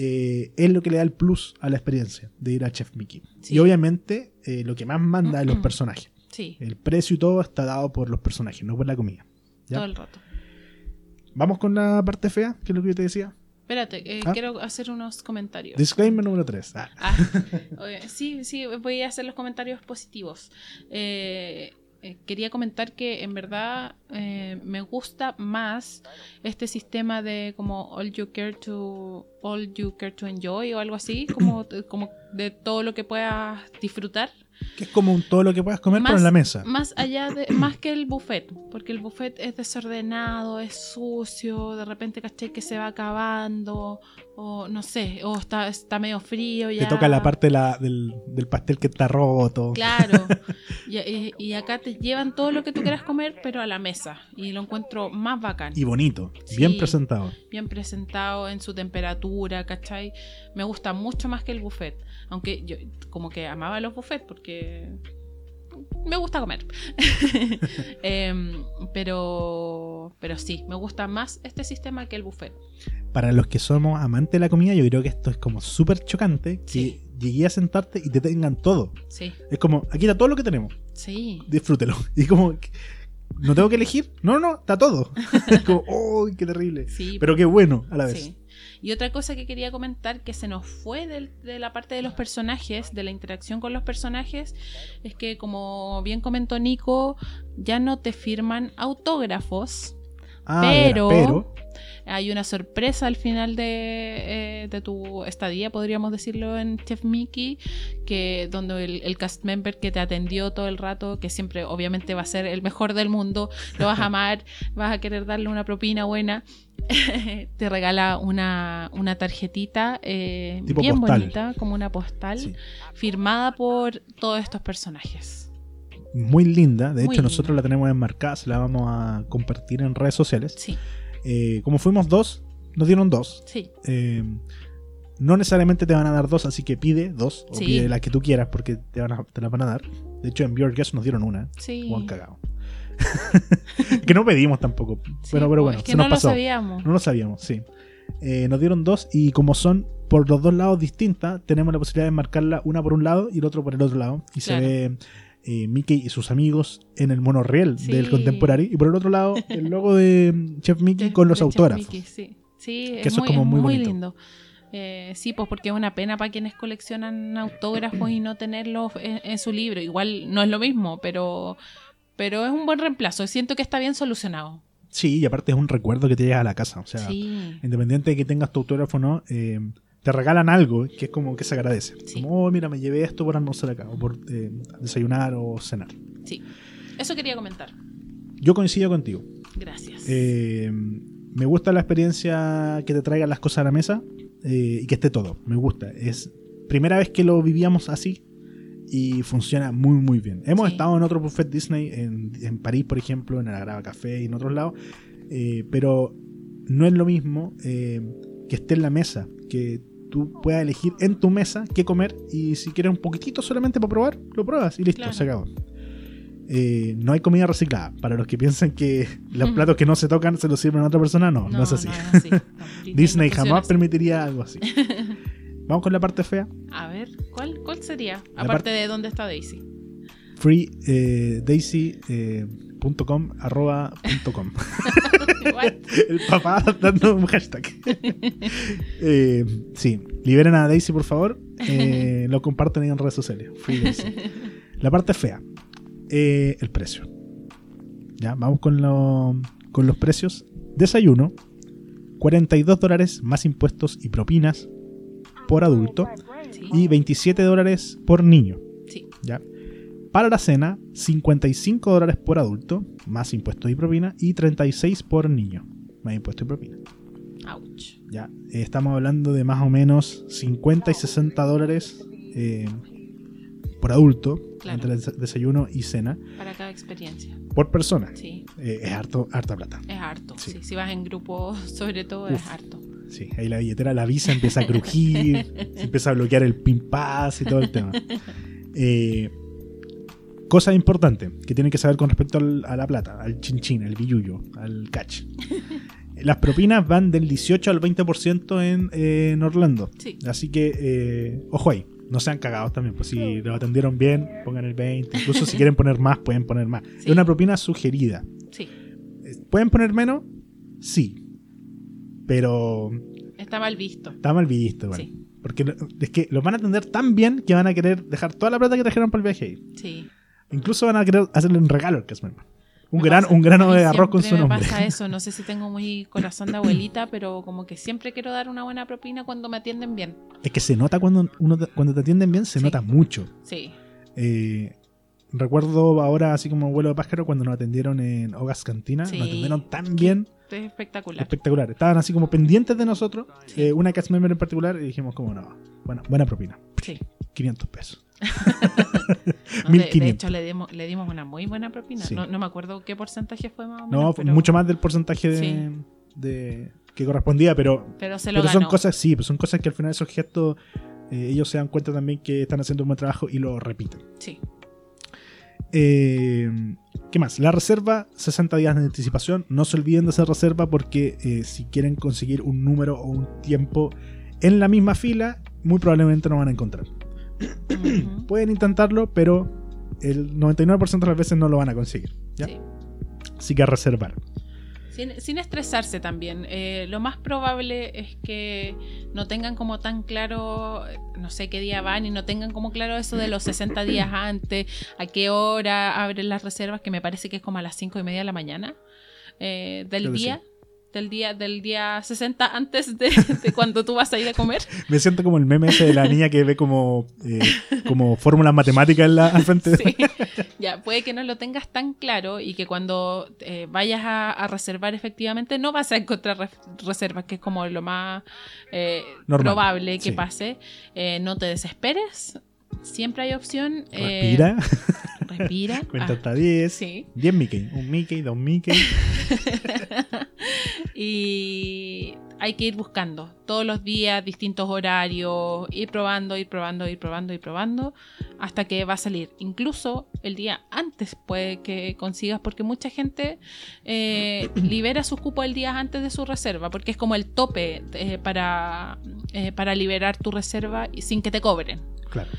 eh, es lo que le da el plus a la experiencia de ir a Chef Mickey. Sí. Y obviamente eh, lo que más manda es los personajes. Sí, El precio y todo está dado por los personajes, no por la comida. ¿ya? todo el rato. Vamos con la parte fea, que es lo que yo te decía. Espérate, eh, Ah. quiero hacer unos comentarios. Disclaimer número 3. Ah, oye, sí, sí, voy a hacer los comentarios positivos. Eh, eh, quería comentar que en verdad eh, me gusta más este sistema de como all you care to all you care to enjoy o algo así, como, como de todo lo que puedas disfrutar. Que es como un todo lo que puedas comer, pero en la mesa. Más allá de, más que el buffet, porque el buffet es desordenado, es sucio, de repente caché que se va acabando, o no sé, o está, está medio frío. Te Ya. toca la parte de la- del, del pastel que está roto. Claro. y, y- y acá te llevan todo lo que tú quieras comer, pero a la mesa. Y lo encuentro más bacán. Y bonito, Sí. bien presentado. Bien presentado en su temperatura, ¿cachai? Me gusta mucho más que el buffet. Aunque yo como que amaba los buffets porque me gusta comer. Em, pero, pero sí, me gusta más este sistema que el buffet. Para los que somos amantes de la comida, yo creo que esto es como súper chocante que Sí. llegué a sentarte y te tengan todo. Sí, Es como, aquí está todo lo que tenemos, sí. disfrútelo. Y como, ¿no tengo que elegir? No, no, está todo. Es como, ¡oh, qué terrible! Sí, Pero qué bueno a la vez. Sí. Y otra cosa que quería comentar que se nos fue de la parte de los personajes, de la interacción con los personajes, es que como bien comentó Nico, ya no te firman autógrafos. Ah, Pero- Hay una sorpresa al final de, eh, de tu estadía, podríamos decirlo, en Chef Mickey, que donde el, el cast member que te atendió todo el rato, que siempre obviamente va a ser el mejor del mundo, lo vas a amar, vas a querer darle una propina buena, te regala una, una tarjetita eh, bien postal. bonita, como una postal, Sí. firmada por todos estos personajes. Muy linda. De Muy hecho, nosotros la tenemos enmarcada, se la vamos a compartir en redes sociales. Sí, Eh, como fuimos dos, nos dieron dos. sí, Eh, no necesariamente te van a dar dos, así que pide dos, o Sí. pide la que tú quieras porque te, van a, te la van a dar. De hecho, en Your Guest nos dieron una. sí. O han cagado. que no pedimos tampoco. Sí, pero bueno, es que se no nos lo pasó. sabíamos. No lo sabíamos, sí. Eh, nos dieron dos y como son por los dos lados distintas, tenemos la posibilidad de marcarla una por un lado y el otro por el otro lado. Y Claro. se ve eh, Mickey y sus amigos en el monorriel Sí. del Contemporary. Y por el otro lado, el logo de mm, Chef Mickey De- con los autógrafos. Mickey, sí, sí Que es, eso es como muy muy bonito. lindo. Eh, sí, pues porque es una pena para quienes coleccionan autógrafos y no tenerlos en, en su libro. Igual no es lo mismo, pero, pero es un buen reemplazo. Siento que está bien solucionado. Sí, y aparte es un recuerdo que te llega a la casa. O sea, sí, independiente de que tengas tu autógrafo o no, eh, te regalan algo que es como que se agradece. Sí. Como, oh, mira, me llevé esto por almorzar acá, o por eh, desayunar o cenar. sí. Eso quería comentar. Yo coincido contigo. Gracias. Eh, me gusta la experiencia que te traigan las cosas a la mesa eh, y que esté todo. Me gusta. Es primera vez que lo vivíamos así y funciona muy, muy bien. Hemos Sí. estado en otro buffet Disney, en, en París, por ejemplo, en el Agrava Café y en otros lados, pero no es lo mismo que esté en la mesa, que tú puedas elegir en tu mesa qué comer y si quieres un poquitito solamente para probar, lo pruebas y listo, Claro. se acabó. Eh, no hay comida reciclada. Para los que piensan que los platos que no se tocan se los sirven a otra persona, no, no, es así. así. No, Disney jamás permitiría algo así. Vamos con la parte fea. A ver, ¿cuál, cuál sería? La Aparte parte- de dónde está Daisy. Free eh, daisy, eh, punto com, arroba punto com. El papá dando un hashtag. Eh, sí, liberen a Daisy, por favor. Eh, lo comparten ahí en redes sociales. Free Daisy. La parte fea. eh, el precio. Ya, vamos con, lo- con los precios. Desayuno. 42 dólares más impuestos y propinas por adulto. Sí, Y 27 dólares por niño. sí. ¿ya? Para la cena, 55 dólares por adulto, más impuestos y propina, y 36 por niño, más impuestos y propina. Ouch. Ya, eh, estamos hablando de más o menos 50 y 60 dólares eh, por adulto, Claro. entre des- desayuno y cena, Para cada experiencia. por persona. Sí, Eh, es harto, harta plata. es harto. Sí. Sí. Si vas en grupo, sobre todo, Uf. es harto. Sí, ahí la billetera, la visa empieza a crujir, se empieza a bloquear el pin pass y todo el tema. Eh, cosa importante que tienen que saber con respecto al- a la plata, al chinchín, al billuyo, al catch. Las propinas van del 18 al 20% en, eh, en Orlando. Sí. Así que, eh, ojo ahí, no sean cagados también. Pues si lo atendieron bien, pongan el 20. Incluso si quieren poner más, pueden poner más. Sí. Es una propina sugerida. Sí. Eh, ¿Pueden poner menos? Sí. Pero Está mal visto. está mal visto. Sí. Porque es que los van a atender tan bien que van a querer dejar toda la plata que trajeron para el viaje. Sí. Incluso van a querer hacerle un regalo al cashman. Un, gran, pasa- un grano de arroz con su nombre. Me pasa eso, no sé si tengo muy corazón de abuelita, pero como que siempre quiero dar una buena propina cuando me atienden bien. Es que se nota cuando, uno te, cuando te atienden bien, se Sí. nota mucho. Sí, Eh, recuerdo ahora, así como vuelo de pájaro, cuando nos atendieron en Ogas Cantina. Sí. Nos atendieron tan bien, es espectacular. espectacular. Estaban así como pendientes de nosotros. Sí. eh, una cast member en particular, y dijimos, como no, buena, buena propina. Sí. 500 pesos. De, 1500. de hecho, le dimos, le dimos una muy buena propina. Sí. No, no me acuerdo qué porcentaje fue más o menos. No, pero, mucho más del porcentaje de, Sí. de- que correspondía, pero, Pero se lo pero ganó. son cosas, sí, pues son cosas que al final esos gestos eh, ellos se dan cuenta también que están haciendo un buen trabajo y lo repiten. Sí, Eh, ¿Qué más? La reserva, 60 días de anticipación. No se olviden de hacer reserva porque eh, si quieren conseguir un número o un tiempo en la misma fila, muy probablemente no van a encontrar. Pueden intentarlo, pero el 99% de las veces no lo van a conseguir. ¿ya? Sí. Así que a reservar. Sin, sin estresarse también. Eh, lo más probable es que no tengan como tan claro, no sé qué día van y no tengan como claro eso de los 60 días antes, a qué hora abren las reservas, que me parece que es como a las 5 y media de la mañana eh, del Creo día. Del día, del día 60 antes de, de cuando tú vas a ir a comer. Me siento como el meme ese de la niña que ve como, eh, como fórmulas matemáticas en la, al frente. Sí. Ya, puede que no lo tengas tan claro y que cuando eh, vayas a, a reservar efectivamente no vas a encontrar reservas, que es como lo más eh, probable que sí. pase. Eh, no te desesperes, siempre hay opción. eh, Respira, respira. cuenta Ah, hasta 10. sí. 10 Mickey. Un Mickey, dos Mickey. y hay que ir buscando todos los días distintos horarios, ir probando, ir probando, ir probando, ir probando, hasta que va a salir. Incluso el día antes puede que consigas, porque mucha gente eh, libera sus cupos el día antes de su reserva, porque es como el tope eh, para, eh, para liberar tu reserva y sin que te cobren. Claro.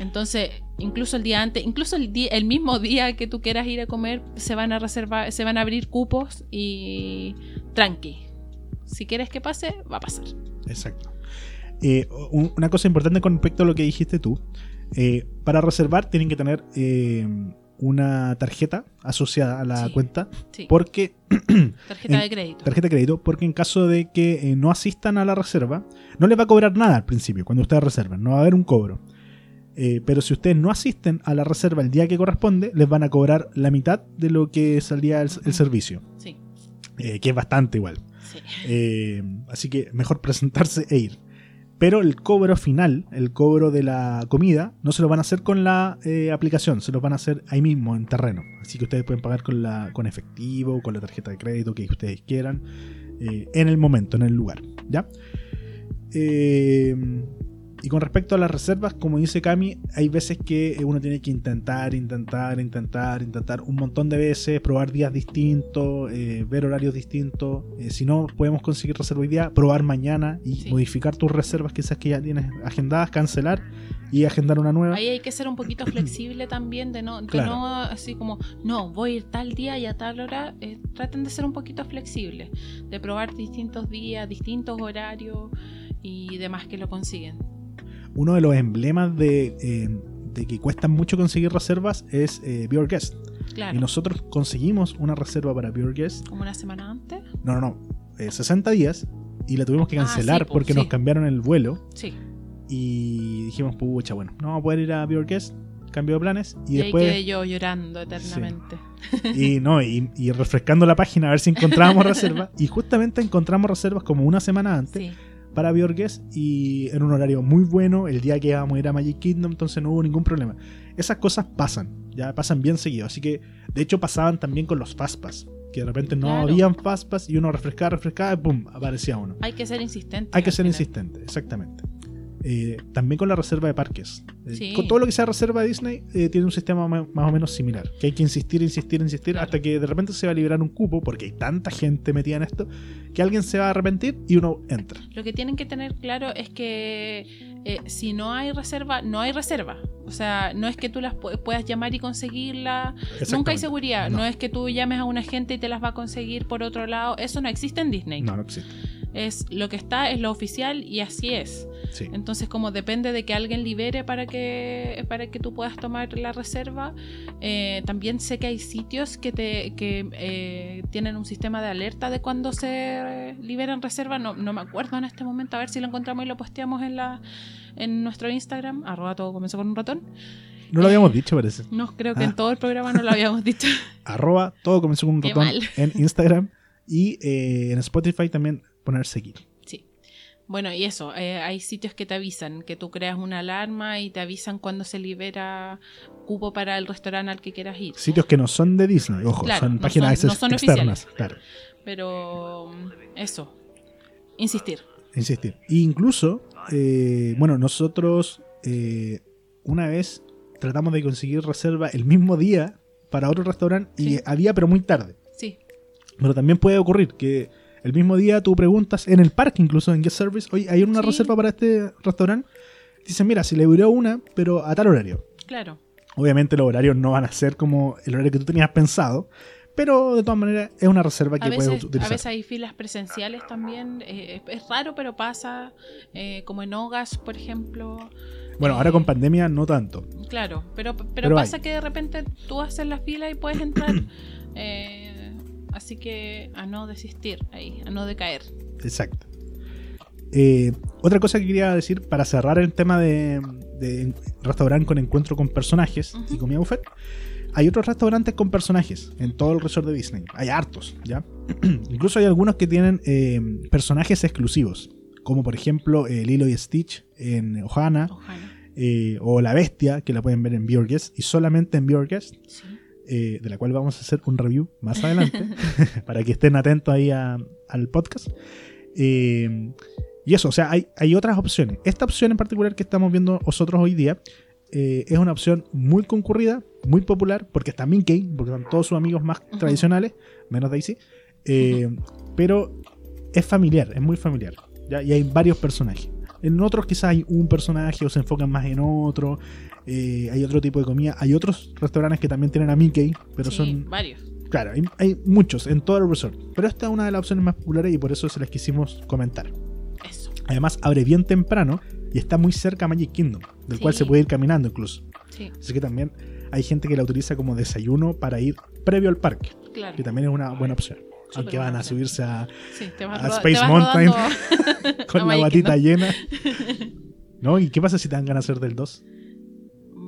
Entonces, incluso el día antes, incluso el, día, el mismo día que tú quieras ir a comer, se van a reservar, se van a abrir cupos y tranqui. Si quieres que pase, va a pasar. Exacto. Eh, un- una cosa importante con respecto a lo que dijiste tú. eh, para reservar tienen que tener eh, una tarjeta asociada a la Sí. cuenta. Sí. Porque Tarjeta en- de crédito. tarjeta de crédito, porque en caso de que no asistan a la reserva, no les va a cobrar nada al principio, cuando ustedes reservan, no va a haber un cobro. Eh, pero si ustedes no asisten a la reserva el día que corresponde, les van a cobrar la mitad de lo que salía el, el servicio, Sí, eh, que es bastante igual. sí. Eh, así que mejor presentarse e ir. Pero el cobro final, el cobro de la comida, no se lo van a hacer con la aplicación, se lo van a hacer ahí mismo, en terreno. Así que ustedes pueden pagar con, la, con efectivo, con la tarjeta de crédito que ustedes quieran, en el momento, en el lugar. ¿Ya? Eh, y con respecto a las reservas, como dice Cami, hay veces que uno tiene que intentar, intentar, intentar, intentar un montón de veces, probar días distintos, eh, ver horarios distintos. Eh, si no podemos conseguir reserva hoy día, probar mañana y Sí. modificar tus reservas, quizás que ya tienes agendadas, cancelar y agendar una nueva. Ahí hay que ser un poquito flexible también, de no, de Claro. no así como, no, voy a ir tal día y a tal hora. eh, traten de ser un poquito flexibles, de probar distintos días, distintos horarios y demás que lo consiguen. Uno de los emblemas de, eh, de que cuesta mucho conseguir reservas es eh, Be Our Guest. Claro, Y nosotros conseguimos una reserva para Be Our Guest como una semana antes. No, no, no. eh, 60 días y la tuvimos que Ah, cancelar sí, po, porque sí. nos cambiaron el vuelo Sí, y dijimos, pucha, bueno, no vamos a poder ir a Be Our Guest. cambio de planes y, Y, ahí después quedé yo llorando eternamente. y no y, y refrescando la página a ver si encontrábamos reservas y justamente encontramos reservas como una semana antes Sí. Para Biorgues y en un horario muy bueno el día que íbamos a ir a Magic Kingdom, entonces no hubo ningún problema. Esas cosas pasan, ya pasan bien seguido, así que de hecho pasaban también con los Fastpass, que de repente no Claro. habían Fastpass y uno refrescaba, refrescaba y pum, aparecía uno. Hay que ser insistente. Hay que ser final. insistente, exactamente. Eh, también con la reserva de parques. Eh, Sí. Con todo lo que sea reserva de Disney, eh, tiene un sistema ma- más o menos similar. Que hay que insistir, insistir, insistir, Claro. hasta que de repente se va a liberar un cupo, porque hay tanta gente metida en esto, que alguien se va a arrepentir y uno entra. Lo que tienen que tener claro es que eh, si no hay reserva, no hay reserva. O sea, no es que tú las pu- puedas llamar y conseguirla. Nunca hay seguridad. No. No. es que tú llames a una gente y te las va a conseguir por otro lado. Eso no existe en Disney. No, no existe. Es lo que está, es lo oficial y así es. Sí. Entonces, como depende de que alguien libere para que, para que tú puedas tomar la reserva, eh, también sé que hay sitios que, te, que eh, tienen un sistema de alerta de cuando se eh, liberan reservas. No, no me acuerdo en este momento, a ver si lo encontramos y lo posteamos en, la, en nuestro Instagram, arroba todo comenzó con un ratón. No lo habíamos dicho, parece. No, creo que Ah. en todo el programa no lo habíamos dicho. Arroba, todo comenzó con un ratón en Instagram y eh, en Spotify también poner seguir. Bueno, y eso, eh, hay sitios que te avisan, que tú creas una alarma y te avisan cuando se libera cupo para el restaurante al que quieras ir. Sitios que no son de Disney, ojo, Claro, son no páginas son- no son externas. Claro, Pero eso, insistir. insistir. E incluso, eh, bueno, nosotros eh, una vez tratamos de conseguir reserva el mismo día para otro restaurante y Sí. había, pero muy tarde. Sí, Pero también puede ocurrir que el mismo día tú preguntas en el parque, incluso en Guest Service, oye, ¿hay una Sí. reserva para este restaurante? Dicen, mira, si le duró una, pero a tal horario. claro. Obviamente los horarios no van a ser como el horario que tú tenías pensado, pero de todas maneras es una reserva que puedes veces, a utilizar. veces hay filas presenciales también. eh, es, es raro, pero pasa. eh, como en Hogas, por ejemplo. Bueno, ahora con pandemia no tanto. Claro, pero, pero, Pero pasa hay. que de repente tú haces la fila y puedes entrar. eh, así que a no desistir ahí, a no decaer. Exacto. Eh, otra cosa que quería decir para cerrar el tema de, de restaurante con encuentro con personajes y comida buffet. Hay otros restaurantes con personajes en todo el resort de Disney. Hay hartos, ¿ya? Incluso hay algunos que tienen eh, personajes exclusivos. Como por ejemplo eh, Lilo y Stitch en Ohana. Eh, o La Bestia, que la pueden ver en Guest y solamente en Guest. Sí. Eh, de la cual vamos a hacer un review más adelante, para que estén atentos ahí a- al podcast. Eh, y eso, o sea, hay, hay otras opciones. Esta opción en particular que estamos viendo nosotros hoy día eh, es una opción muy concurrida, muy popular, porque está Mickey, porque son todos sus amigos más tradicionales, menos Daisy, eh, pero es familiar, es muy familiar, ¿ya? y hay varios personajes. En otros quizás hay un personaje o se enfocan más en otro, eh, hay otro tipo de comida, hay otros restaurantes que también tienen a Mickey, pero Sí, son varios. Claro, hay, hay muchos en todo el resort. Pero esta es una de las opciones más populares y por eso se las quisimos comentar. Eso. Además, abre bien temprano y está muy cerca a Magic Kingdom, del Sí. cual se puede ir caminando incluso. Sí, Así que también hay gente que la utiliza como desayuno para ir previo al parque, claro. que también es una buena opción. Aunque van a subirse a, Sí, te vas, a roda- Space Mountain con la Kingdom. llena. ¿No? ¿Y qué pasa si te dan ganas de hacer del 2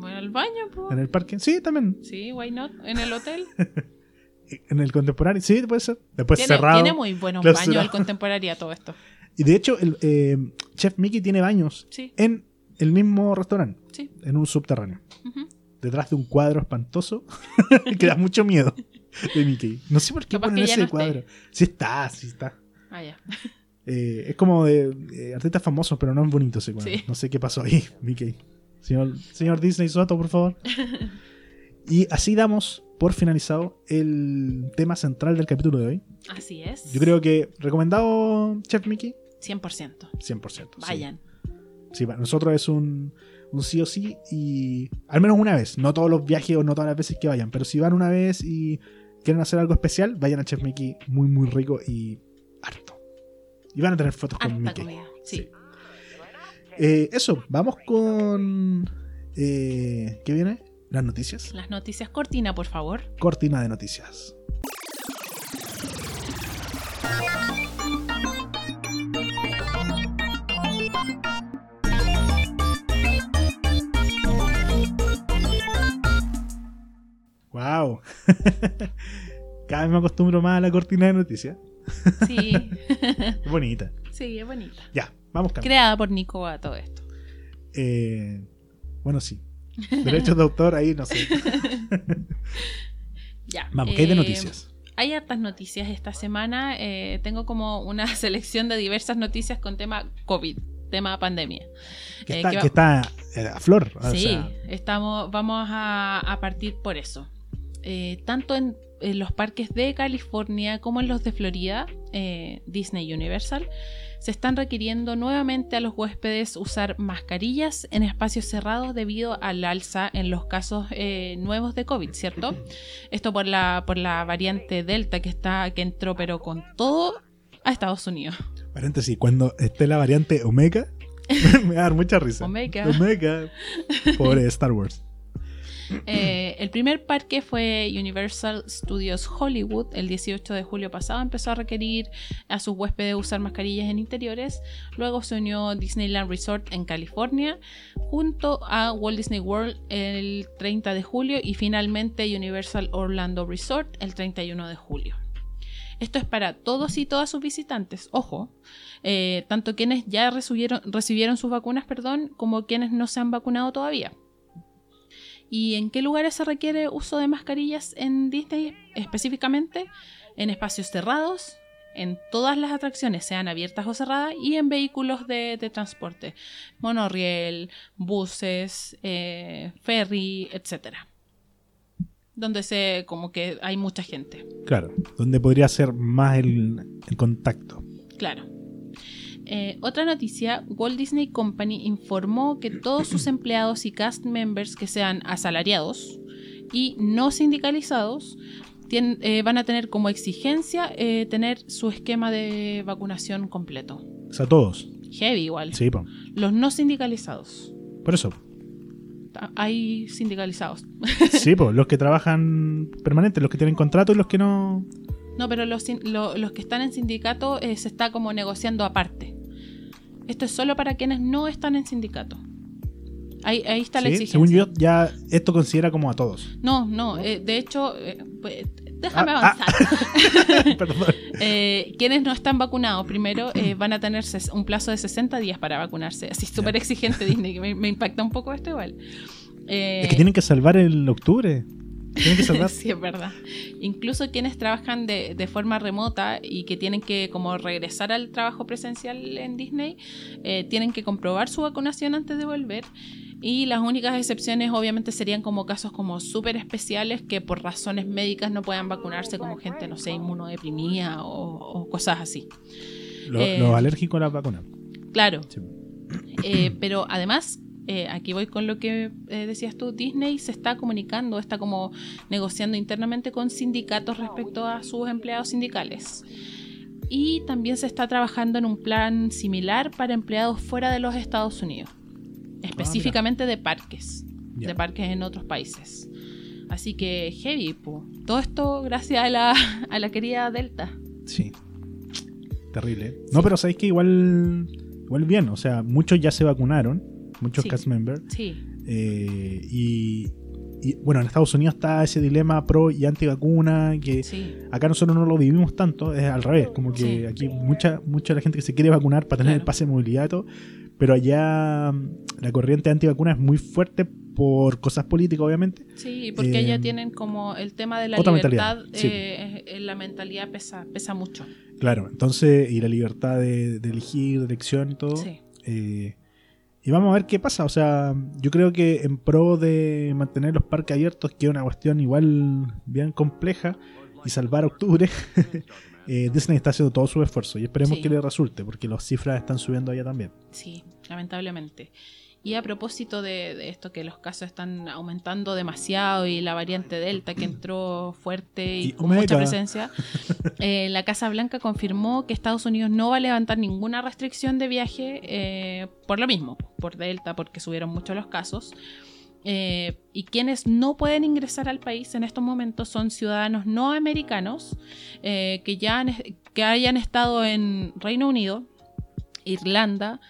Bueno, al baño, pues. en el parque? Sí, también. Sí, why not? En el hotel. En el contemporáneo, sí, puede ser. Después tiene, cerrado. tiene muy buenos baños el contemporáneo todo esto. Y de hecho, el eh, Chef Mickey tiene baños Sí, en el mismo restaurante, sí. en un subterráneo. Detrás de un cuadro espantoso que da mucho miedo de Mickey. No sé por qué Capaz ponen ese no cuadro. Sí está, sí está. Ah, ya. Eh, es como de eh, artistas famosos, pero no es bonito ese cuadro. Sí. No sé qué pasó ahí, Mickey. Señor, señor Disney Soto, por favor. y así damos por finalizado el tema central del capítulo de hoy. Así es. Yo creo que recomendado Chef Mickey, 100%. 100%. sí. Vayan. Sí, para nosotros es un, un sí o sí y al menos una vez, no todos los viajes o no todas las veces que vayan, pero si van una vez y quieren hacer algo especial, vayan a Chef Mickey, muy muy rico y harto. Y van a tener fotos con Mickey. comida. Sí. Eh, eso, vamos con... Eh, ¿Qué viene? Las noticias. Las noticias cortina, por favor. Cortina de noticias. Wow. Cada vez me acostumbro más a la cortina de noticias. Sí, Bonita. sí, es bonita. Ya, vamos. Creada por Nico a todo esto. Eh, bueno, sí. Derechos de autor ahí, no sé. Ya. Vamos, ¿qué hay de eh, noticias? Hay hartas noticias esta semana. eh, tengo como una selección de diversas noticias con tema COVID, tema pandemia. Que está, que va- que está, a flor. o sí, sea, estamos, vamos a, a partir por eso. Tanto en, en los parques de California como en los de Florida, eh, Disney Universal, se están requiriendo nuevamente a los huéspedes usar mascarillas en espacios cerrados debido al alza en los casos eh, nuevos de COVID, ¿cierto? Esto por la, por la variante Delta que, está, que entró pero con todo a Estados Unidos. paréntesis, cuando esté la variante Omega, me va a dar mucha risa. Omega. Omega. Pobre Star Wars. Eh, el primer parque fue Universal Studios Hollywood. El 18 de julio pasado empezó a requerir a sus huéspedes usar mascarillas en interiores. Luego se unió Disneyland Resort en California junto a Walt Disney World el 30 de julio y finalmente Universal Orlando Resort el 31 de julio. Esto es para todos y todas sus visitantes, ojo, eh, tanto quienes ya recibieron, recibieron sus vacunas, perdón, como quienes no se han vacunado todavía. ¿Y en qué lugares se requiere uso de mascarillas en Disney específicamente? En espacios cerrados, en todas las atracciones, sean abiertas o cerradas, y en vehículos de, de transporte, monorriel, buses, eh, ferry, etc. Donde se, como que hay mucha gente. Claro, donde podría ser más el, el contacto. Claro. Eh, otra noticia, Walt Disney Company informó que todos sus empleados y cast members que sean asalariados y no sindicalizados eh, van a tener como exigencia eh, tener su esquema de vacunación completo. O sea, todos. Heavy igual. Sí, po. Los no sindicalizados. por eso. Hay sindicalizados. Sí, pues los que trabajan permanente, los que tienen contrato y los que no. No, pero los, los que están en sindicato eh, se está como negociando aparte. Esto es solo para quienes no están en sindicato. Ahí, ahí está la exigencia. Según yo, ya esto considera como a todos. No, no, eh, de hecho, eh, pues, déjame Ah, avanzar. Perdón. Eh, quienes no están vacunados primero van a tener un plazo de 60 días para vacunarse. Así súper exigente Disney, me, me impacta un poco esto igual. Es que tienen que salvar el octubre. Tienen que salvar. sí, es verdad. Incluso quienes trabajan de, de forma remota y que tienen que como regresar al trabajo presencial en Disney, eh, tienen que comprobar su vacunación antes de volver. Y las únicas excepciones obviamente serían como casos como súper especiales que por razones médicas no puedan vacunarse como gente, no sé, inmunodeprimida o, o cosas así. Lo- Eh, alérgicos a la vacuna. Claro, Sí. eh, pero además, eh, aquí voy con lo que eh, decías tú, Disney se está comunicando, está como negociando internamente con sindicatos respecto a sus empleados sindicales. Y también se está trabajando en un plan similar para empleados fuera de los Estados Unidos, específicamente de parques, de parques en otros países. Así que heavy, po. todo esto gracias a la, a la querida Delta. Sí. Terrible. ¿eh? No, pero sabéis que igual. Igual bien. O sea, muchos ya se vacunaron. Muchos Sí. cast members. Sí, eh, y, y, bueno, en Estados Unidos está ese dilema pro y anti vacuna. Que sí, acá nosotros no lo vivimos tanto. Es al revés. Como que Sí. aquí mucha, mucha de la gente que se quiere vacunar para tener Claro. el pase de movilidad y todo. Pero allá mm, la corriente anti vacuna es muy fuerte por cosas políticas, obviamente. Sí, porque Eh, ya tienen como el tema de la libertad, sí. eh, eh, la mentalidad pesa, pesa mucho. Claro, entonces, y la libertad de, de elegir, de elección y todo. Sí, Eh, y vamos a ver qué pasa. O sea, yo creo que en pro de mantener los parques abiertos, que es una cuestión igual bien compleja, y salvar octubre, eh, Disney está haciendo todo su esfuerzo y esperemos Sí. que le resulte, porque las cifras están subiendo allá también. sí, lamentablemente. Y a propósito de, de esto que los casos están aumentando demasiado y la variante Delta que entró fuerte y, Y con mucha presencia, eh, la Casa Blanca confirmó que Estados Unidos no va a levantar ninguna restricción de viaje eh, por lo mismo, por Delta, porque subieron mucho los casos. Eh, y quienes no pueden ingresar al país en estos momentos son ciudadanos no americanos que ya han- que hayan estado en Reino Unido, Irlanda,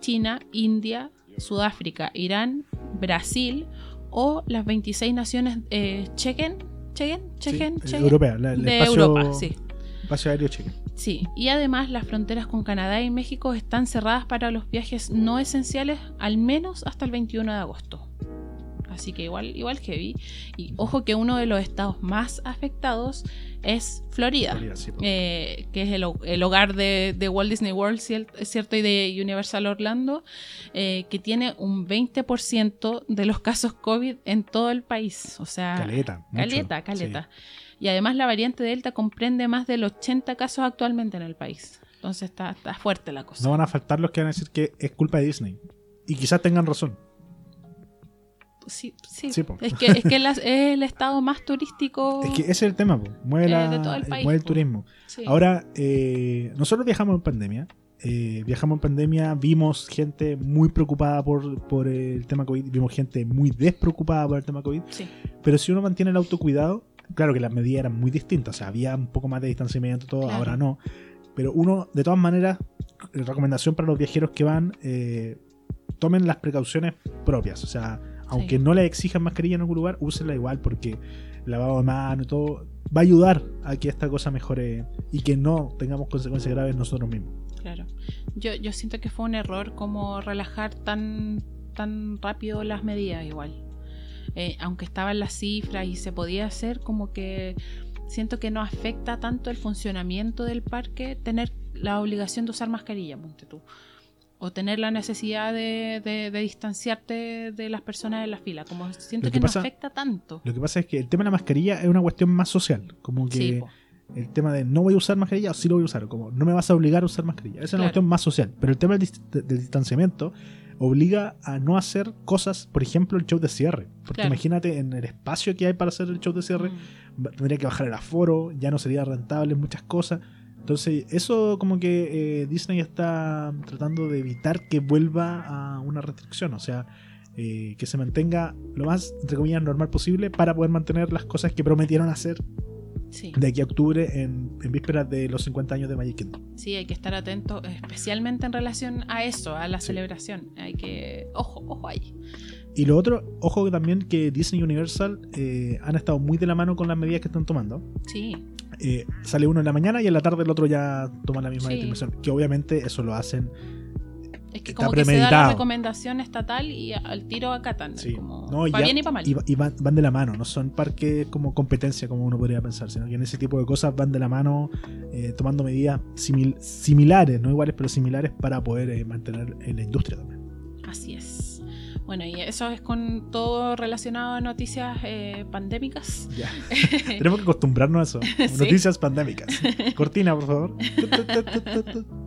China, India, Sudáfrica, Irán, Brasil o las 26 naciones eh, chequen, Cheyenne, Sí, Cheyenne, eh, Cheyenne. europea, la- el de espacio- Europa, sí. Espacio aéreo Chile. Sí, y además las fronteras con Canadá y México están cerradas para los viajes no esenciales al menos hasta el 21 de agosto. Así que igual, igual heavy. Y ojo que uno de los estados más afectados es Florida, Florida, sí, po. eh, que es el, ho- el hogar de, de Walt Disney World, cierto, y de Universal Orlando, eh, que tiene un 20% de los casos COVID en todo el país. O sea, Caleta. mucho. Caleta, caleta. Y además la variante Delta comprende más del 80 casos actualmente en el país. Entonces está, está fuerte la cosa. No van a faltar los que van a decir que es culpa de Disney. Y quizás tengan razón. Sí, sí. Sí, po. es que, es, que la- es el estado más turístico. Es que ese es el tema, po. mueve, la- de todo el país, mueve el po. turismo. Sí. Ahora, eh, nosotros viajamos en pandemia. eh, viajamos en pandemia, vimos gente muy preocupada por, por el tema COVID, vimos gente muy despreocupada por el tema COVID, pero si uno mantiene el autocuidado, claro que las medidas eran muy distintas, o sea, había un poco más de distanciamiento, todo, Claro. ahora no, pero uno, de todas maneras, recomendación para los viajeros que van, eh, tomen las precauciones propias, o sea, aunque Sí. no les exijan mascarilla en algún lugar, úsenla igual porque lavado de mano y todo va a ayudar a que esta cosa mejore y que no tengamos consecuencias graves nosotros mismos. claro. Yo, yo siento que fue un error como relajar tan, tan rápido las medidas igual. Eh, aunque estaban las cifras y se podía hacer, como que siento que no afecta tanto el funcionamiento del parque tener la obligación de usar mascarilla, ponte tú. O tener la necesidad de, de- de distanciarte de las personas en la fila. Como siento que, no afecta tanto. Lo que pasa es que el tema de la mascarilla es una cuestión más social, como que Sí, el tema de no voy a usar mascarilla o sí lo voy a usar, como no me vas a obligar a usar mascarilla. Esa es una cuestión más social. Pero el tema del, dist- del distanciamiento obliga a no hacer cosas, por ejemplo, el show de cierre. Porque Claro. imagínate en el espacio que hay para hacer el show de cierre, Mm. tendría que bajar el aforo, ya no sería rentable en muchas cosas. Entonces, eso como que eh, Disney está tratando de evitar que vuelva a una restricción, o sea, eh, que se mantenga lo más, entre comillas, normal posible para poder mantener las cosas que prometieron hacer Sí. de aquí a octubre en, en vísperas de los 50 años de Magic Kingdom. Sí, hay que estar atento, especialmente en relación a eso, a la Sí. celebración. Hay que. Ojo, ojo ahí. Y lo otro, ojo también que Disney y Universal eh, han estado muy de la mano con las medidas que están tomando. Sí, Eh, sale uno en la mañana y en la tarde el otro ya toma la misma Sí. determinación. Que obviamente eso lo hacen es que Está como que se da la premeditado. recomendación estatal y al tiro acatan. Sí. Como, No, y para ya- bien y para mal. y, va- y van, van de la mano, no son parques como competencia como uno podría pensar, sino que en ese tipo de cosas van de la mano eh, tomando medidas simil- similares, no iguales, pero similares para poder eh, mantener en la industria también. Así es. Bueno, y eso es con todo relacionado a noticias eh, pandémicas. Ya. Tenemos que acostumbrarnos a eso. Sí. Noticias pandémicas. Cortina, por favor.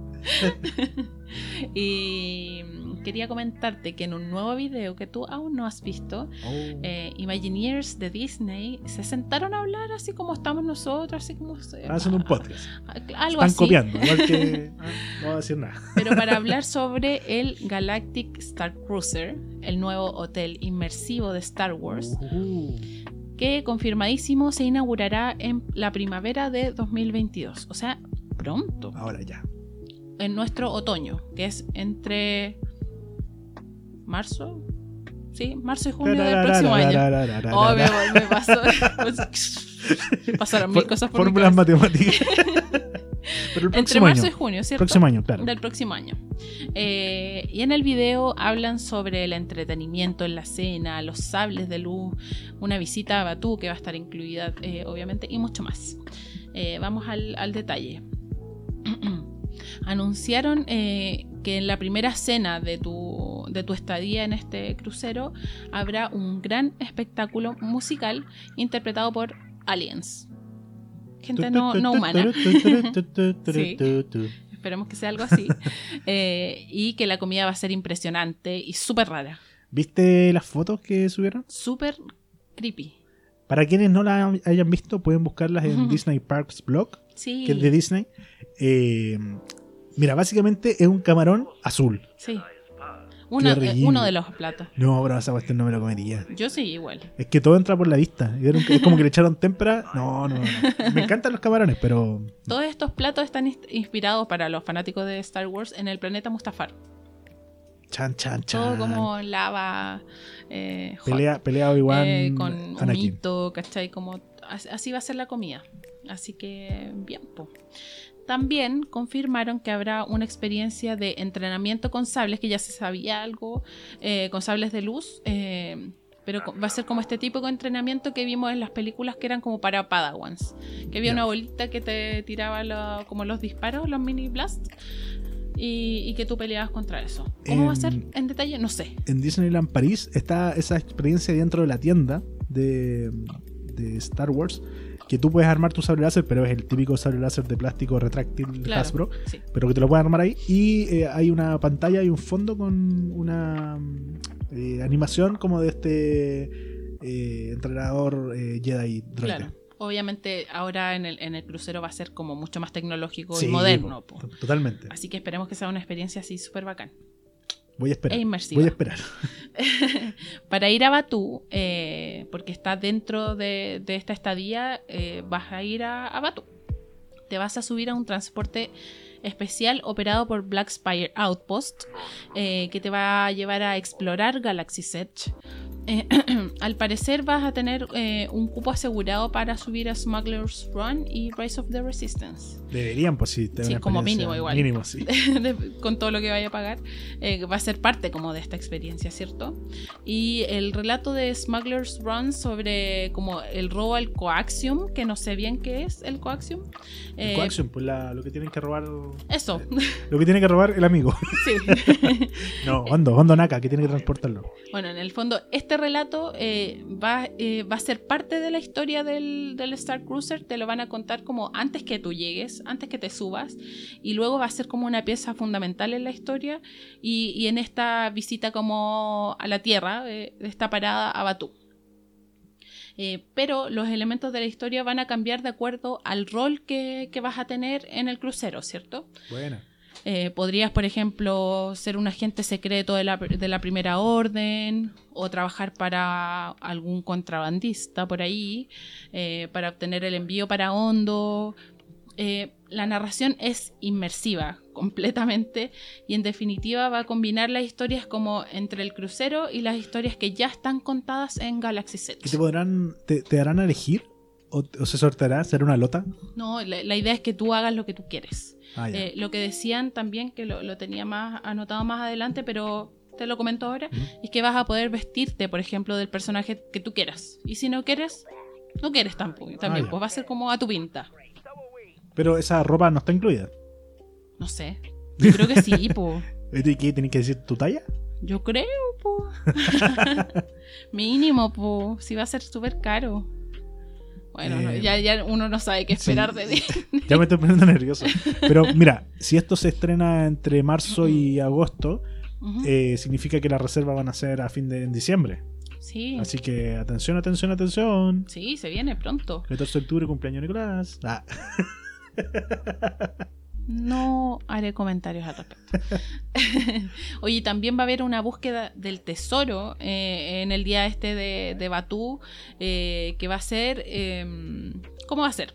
Y quería comentarte que en un nuevo video que tú aún no has visto, Oh. eh, Imagineers de Disney se sentaron a hablar así como estamos nosotros, así como... se- Están haciendo un podcast. Algo Están así. copiando, igual que. ah, no voy a decir nada. Pero para hablar sobre el Galactic Star Cruiser, el nuevo hotel inmersivo de Star Wars, Uh, que confirmadísimo se inaugurará en la primavera de 2022. O sea, pronto, ahora ya. en nuestro otoño, que es entre marzo, sí, marzo y junio del próximo año. Oh, me, me pasó. Pasaron mil cosas por Fórmulas matemáticas. Pero el Entre marzo año. y junio, ¿cierto? Próximo año, claro. del próximo año. Eh, y en el video hablan sobre el entretenimiento en la cena, los sables de luz, una visita a Batú que va a estar incluida, eh, obviamente, y mucho más. Eh, vamos al, al detalle. Anunciaron que en la primera cena de tu, de tu estadía en este crucero habrá un gran espectáculo musical interpretado por aliens. Gente no, no humana. Sí. Esperemos que sea algo así. Eh, y que la comida va a ser impresionante y súper rara. ¿Viste las fotos que subieron? Súper creepy. Para quienes no la hayan visto, pueden buscarlas en. Disney Parks Blog, Sí. que es de Disney. Eh, mira, básicamente es un camarón azul. Sí. Uno, eh, uno de los platos. No, bro, esa cuestión no me lo comería. Yo sí, igual. Es que todo entra por la vista. Es como que le echaron témpera. No, no, no. Me encantan los camarones, pero. Todos estos platos están ins- inspirados para los fanáticos de Star Wars en el planeta Mustafar. Chan, chan, chan. Todo como lava, eh, Pelea, pelea Obi-Wan eh, con Anakin. humito, ¿cachai? Como as- así va a ser la comida. Así que, bien, po. También confirmaron que habrá una experiencia de entrenamiento con sables, que ya se sabía algo, eh, con sables de luz, eh, pero va a ser como este típico entrenamiento que vimos en las películas que eran como para Padawans, que había una bolita que te tiraba lo- como los disparos, los mini blasts, y, y que tú peleabas contra eso. ¿Cómo va a ser en detalle? No sé. En Disneyland París está esa experiencia dentro de la tienda de, de Star Wars. Que tú puedes armar tu sable láser, pero es el típico sable láser de plástico retráctil Claro, Hasbro. sí. Pero que te lo puedes armar ahí. Y eh, hay una pantalla y un fondo con una mm, eh, animación como de este eh, entrenador Jedi droide. Claro. Obviamente ahora en el, en el crucero va a ser como mucho más tecnológico Sí, y moderno. po, Totalmente. Así que esperemos que sea una experiencia así súper bacán. Voy a esperar. E inmersiva. Voy a esperar. Para ir a Batú, eh, porque está dentro de, de esta estadía, eh, vas a ir a, a Batú. Te vas a subir a un transporte especial operado por Black Spire Outpost, eh, que te va a llevar a explorar Galaxy's Edge. Eh, al parecer vas a tener eh, un cupo asegurado para subir a Smuggler's Run y Rise of the Resistance. Deberían, pues sí. tener Sí, como mínimo igual. Mínimo, sí. de- con todo lo que vaya a pagar, eh, va a ser parte como de esta experiencia, ¿cierto? Y el relato de Smuggler's Run sobre como el robo al coaxium, que no sé bien qué es el coaxium. El coaxium, pues la- lo que tienen que robar. Eso, Lo que tiene que robar el amigo. sí. No, Hondo, Hondo Naka, que tiene que transportarlo. Bueno, en el fondo, este relato eh, va, eh, va a ser parte de la historia del, Star Cruiser. Te lo van a contar como antes que tú llegues, antes que te subas. Y luego va a ser como una pieza fundamental en la historia. Y, en esta visita como a la Tierra, eh, esta parada a Batú. Eh, pero los elementos de la historia van a cambiar de acuerdo al rol que, que vas a tener en el crucero, ¿cierto? Buena. Eh, podrías, por ejemplo, ser un agente secreto de la, de la primera orden o trabajar para algún contrabandista por ahí eh, para obtener el envío para Hondo. Eh, la narración es inmersiva completamente y en definitiva va a combinar las historias como entre el crucero y las historias que ya están contadas en Galaxy ¿Y te podrán, te, te darán a elegir? ¿O, o se sorteará? ¿Será una lota? No, la, la idea es que tú hagas lo que tú quieres. Ah. Eh, lo que decían también, que lo, lo tenía más anotado más adelante, pero te lo comento ahora, es que vas a poder vestirte, por ejemplo, del personaje que tú quieras. Y si no quieres, no quieres tampoco. También, Ah, ya. pues va a ser como a tu pinta. Pero esa ropa no está incluida. No sé. Yo creo que sí, pues. ¿Y qué? ¿Tenés que decir tu talla? Yo creo, pues. Mínimo, pues. Si va a ser súper caro. Bueno, no, Eh, ya, ya uno no sabe qué sí. esperar de ti. Ya me estoy poniendo nervioso. Pero mira, si esto se estrena entre marzo y agosto, eh, significa que las reservas van a ser a fin de en diciembre. sí. Así que atención, atención, atención. Sí, se viene pronto. 14 de octubre, cumpleaños Nicolás. Ah, No haré comentarios al respecto. Oye, también va a haber una búsqueda del tesoro eh, en el día este de, de Batú, eh, que va a ser... eh, ¿Cómo va a ser?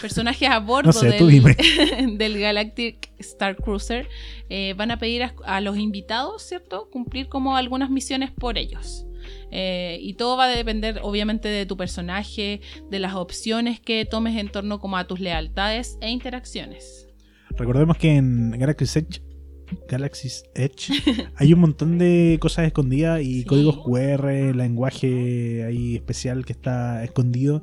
Personajes a bordo sé, del, Galactic Star Cruiser eh, van a pedir a, a los invitados, ¿cierto? Cumplir como algunas misiones por ellos. Eh, y todo va a depender obviamente de tu personaje, de las opciones que tomes en torno como a tus lealtades e interacciones. Recordemos que en Galaxy's Edge, Galaxy's Edge hay un montón de cosas escondidas y Sí. códigos QR, lenguaje ahí especial que está escondido.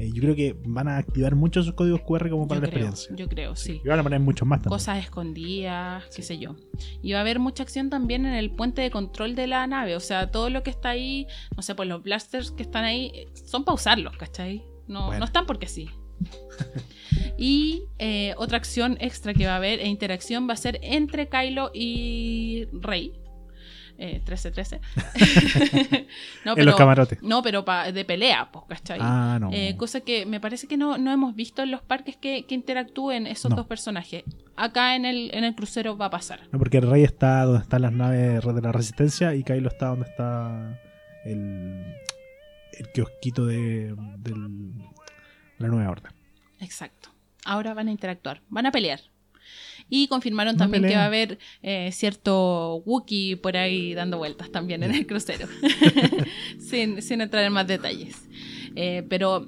Eh, yo creo que van a activar muchos esos códigos QR como para yo la creo, experiencia. yo creo, sí. Y van a poner muchos más también. Cosas escondidas, qué sé yo. Y va a haber mucha acción también en el puente de control de la nave. O sea, todo lo que está ahí, no sé, pues los blasters que están ahí, eh, son para usarlos, ¿cachai? No, Bueno. no están porque sí. y eh, otra acción extra que va a haber e interacción va a ser entre Kylo y Rey. Eh, 13-13. no, en los camarotes. no, pero pa- de pelea, pues, ¿cachai? Ah, no. Eh, cosa que me parece que no, no hemos visto en los parques que, que interactúen esos No. dos personajes. Acá en el, en el crucero va a pasar. No, porque el rey está donde están las naves de la resistencia y Kylo está donde está el, el kiosquito de, del- la nueva orden. Exacto. Ahora van a interactuar, van a pelear. Y confirmaron No también que va a haber eh, cierto Wookiee por ahí dando vueltas también en el crucero. sin, sin entrar en más detalles. Eh, pero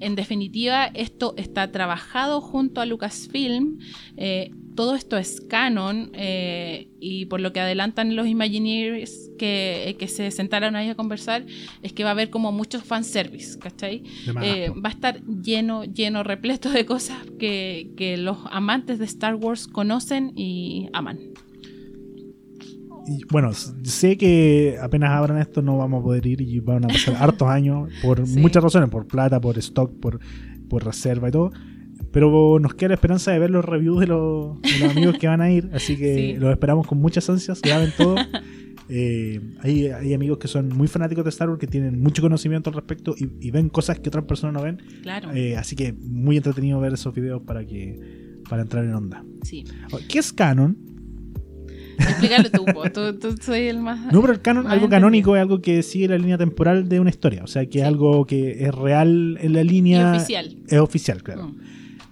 en definitiva, esto está trabajado junto a Lucasfilm. eh, todo esto es canon eh, y por lo que adelantan los Imagineers que, que se sentaron ahí a conversar, es que va a haber como muchos fanservice, ¿cachai? Eh, va a estar lleno, lleno, repleto de cosas que, que los amantes de Star Wars conocen y aman. Y, bueno, sé que apenas abran esto no vamos a poder ir y van a pasar hartos años por Sí. muchas razones, por plata, por stock, por, por reserva y todo. Pero nos queda la esperanza de ver los reviews de los, de los amigos que van a ir, así que Sí. los esperamos con muchas ansias, graben todo. Eh, hay, hay amigos que son muy fanáticos de Star Wars, que tienen mucho conocimiento al respecto y, y ven cosas que otras personas no ven. Claro, Eh, así que muy entretenido ver esos videos para que para entrar en onda. sí. ¿Qué es canon? Explícalo tú, po. tú, tú soy el más... No, pero el canon, algo canónico es algo que sigue la línea temporal de una historia. O sea, que es algo que es real en la Y línea. oficial. Es oficial, claro. Mm,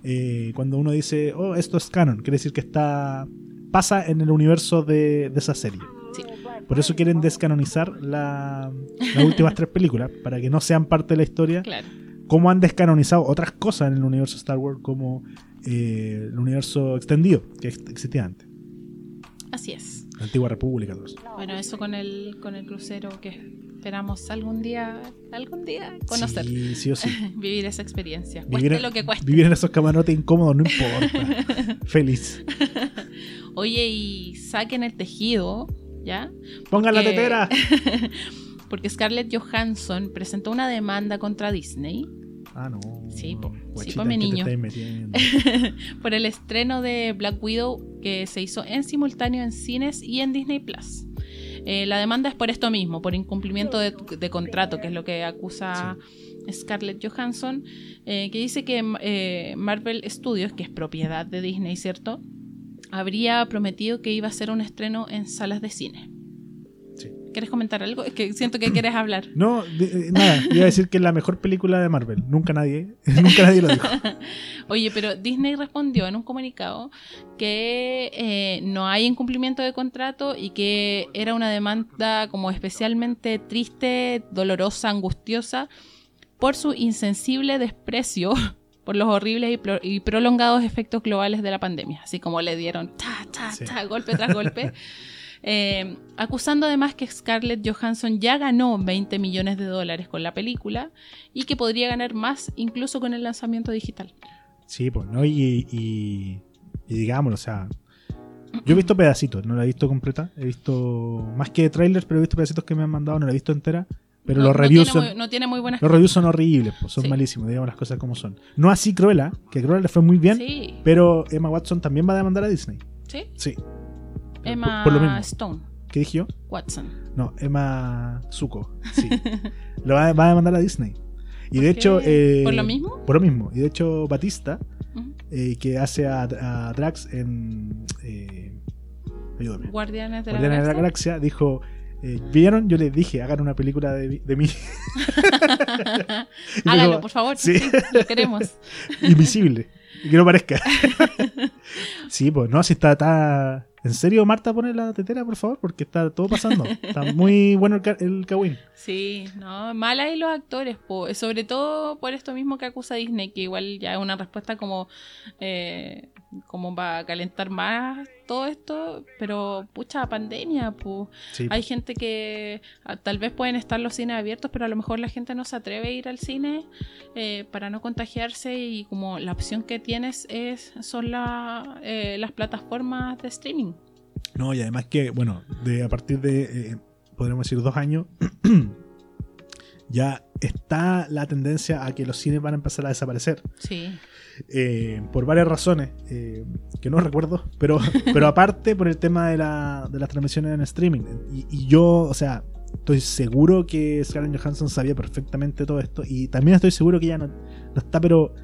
Eh, cuando uno dice, oh, esto es canon, quiere decir que está pasa en el universo de, de esa serie. sí. Por eso quieren descanonizar la- las últimas tres películas, para que no sean parte de la historia. Claro. Como han descanonizado otras cosas en el universo Star Wars, como eh, el universo extendido que ex- existía antes. Así es. La antigua república, eso. Bueno, eso con el, con el crucero que esperamos algún día, algún día conocer. Sí, sí o sí. Vivir esa experiencia. Vivir Cueste lo que cueste. Vivir en esos camarotes incómodos no importa. Feliz. Oye, y saquen el tejido, ¿ya? Pongan la tetera. Porque Scarlett Johansson presentó una demanda contra Disney Ah, no. Sí, po. Guachita, Sí, po, mi ¿en qué te niño. por el estreno de Black Widow que se hizo en simultáneo en cines y en Disney Plus. Eh, la demanda es por esto mismo, por incumplimiento de, de contrato, que es lo que acusa Scarlett Johansson, eh, que dice que eh, Marvel Studios, que es propiedad de Disney, ¿cierto? Habría prometido que iba a hacer un estreno en salas de cine. ¿Quieres comentar algo? Es que siento que quieres hablar. No, de- eh, nada. Iba a decir que es la mejor película de Marvel. Nunca nadie, nunca nadie lo dijo. Oye, pero Disney respondió en un comunicado que eh, no hay incumplimiento de contrato y que era una demanda como especialmente triste, dolorosa, angustiosa por su insensible desprecio por los horribles y, pro- y prolongados efectos globales de la pandemia, así como le dieron ta, ta, Sí. ta, golpe tras golpe. Eh, acusando además que Scarlett Johansson ya ganó 20 millones de dólares con la película y que podría ganar más incluso con el lanzamiento digital. Sí, pues, ¿no? Y, y, y digámoslo, o sea. Yo he visto pedacitos, no la he visto completa. He visto más que trailers, pero he visto pedacitos que me han mandado, no la he visto entera. Pero no, los no reviews tiene son. muy, no tiene muy buenas Los reviews son horribles, pues, son Sí. malísimos, digamos las cosas como son. No así Cruella, que Cruella le fue muy bien, Sí, pero Emma Watson también va a demandar a Disney. sí. Sí. Emma Por, por lo mismo. Stone, ¿Qué dije yo? Watson. No, Emma Zuko. Sí. lo va, va a demandar a Disney. Y de ¿Por hecho. eh, ¿Por lo mismo? Por lo mismo. Y de hecho, Batista, eh, que hace a, a Drax en. Eh, ayúdame. Guardianes de Guardianes la de la Galaxia. Galaxia, dijo. eh, ¿Vieron? Yo les dije, hagan una película de, de mí. Hágalo, dijo, por favor. sí. Sí. lo queremos. Invisible. Y que no parezca. sí, pues no, si está, está. ¿En serio, Marta, pone la tetera, por favor? Porque está todo pasando. Está muy bueno el, ca- Kawin. Sí, no, mal ahí los actores, po. sobre todo por esto mismo que acusa Disney, que igual ya es una respuesta como, eh, como va a calentar más todo esto, pero pucha pandemia, pues. Sí, Hay gente que ah, tal vez pueden estar los cines abiertos, pero a lo mejor la gente no se atreve a ir al cine eh, para no contagiarse y como la opción que tienes es son la, eh, las plataformas de streaming. No, y además que, bueno, de a partir de, eh, podríamos decir, dos años, ya está la tendencia a que los cines van a empezar a desaparecer. Sí, eh, por varias razones, eh, que no recuerdo, pero, pero aparte por el tema de, la, de las transmisiones en streaming. Y, y yo, o sea, estoy seguro que Scarlett Johansson sabía perfectamente todo esto y también estoy seguro que ya no, no está, pero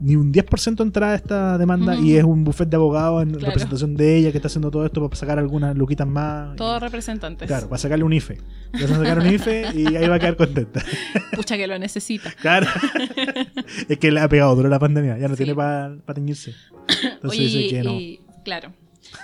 ni un 10% entrada esta demanda y es un buffet de abogados en Claro. representación de ella que está haciendo todo esto para sacar algunas luquitas más. todos representantes. Claro, para sacarle un IFE. Le van a sacar un IFE y ahí va a quedar contenta. Pucha que lo necesita. Claro. es que le ha pegado duro la pandemia, ya no Sí. tiene para teñirse. Entonces Oye, dice que no. y- claro.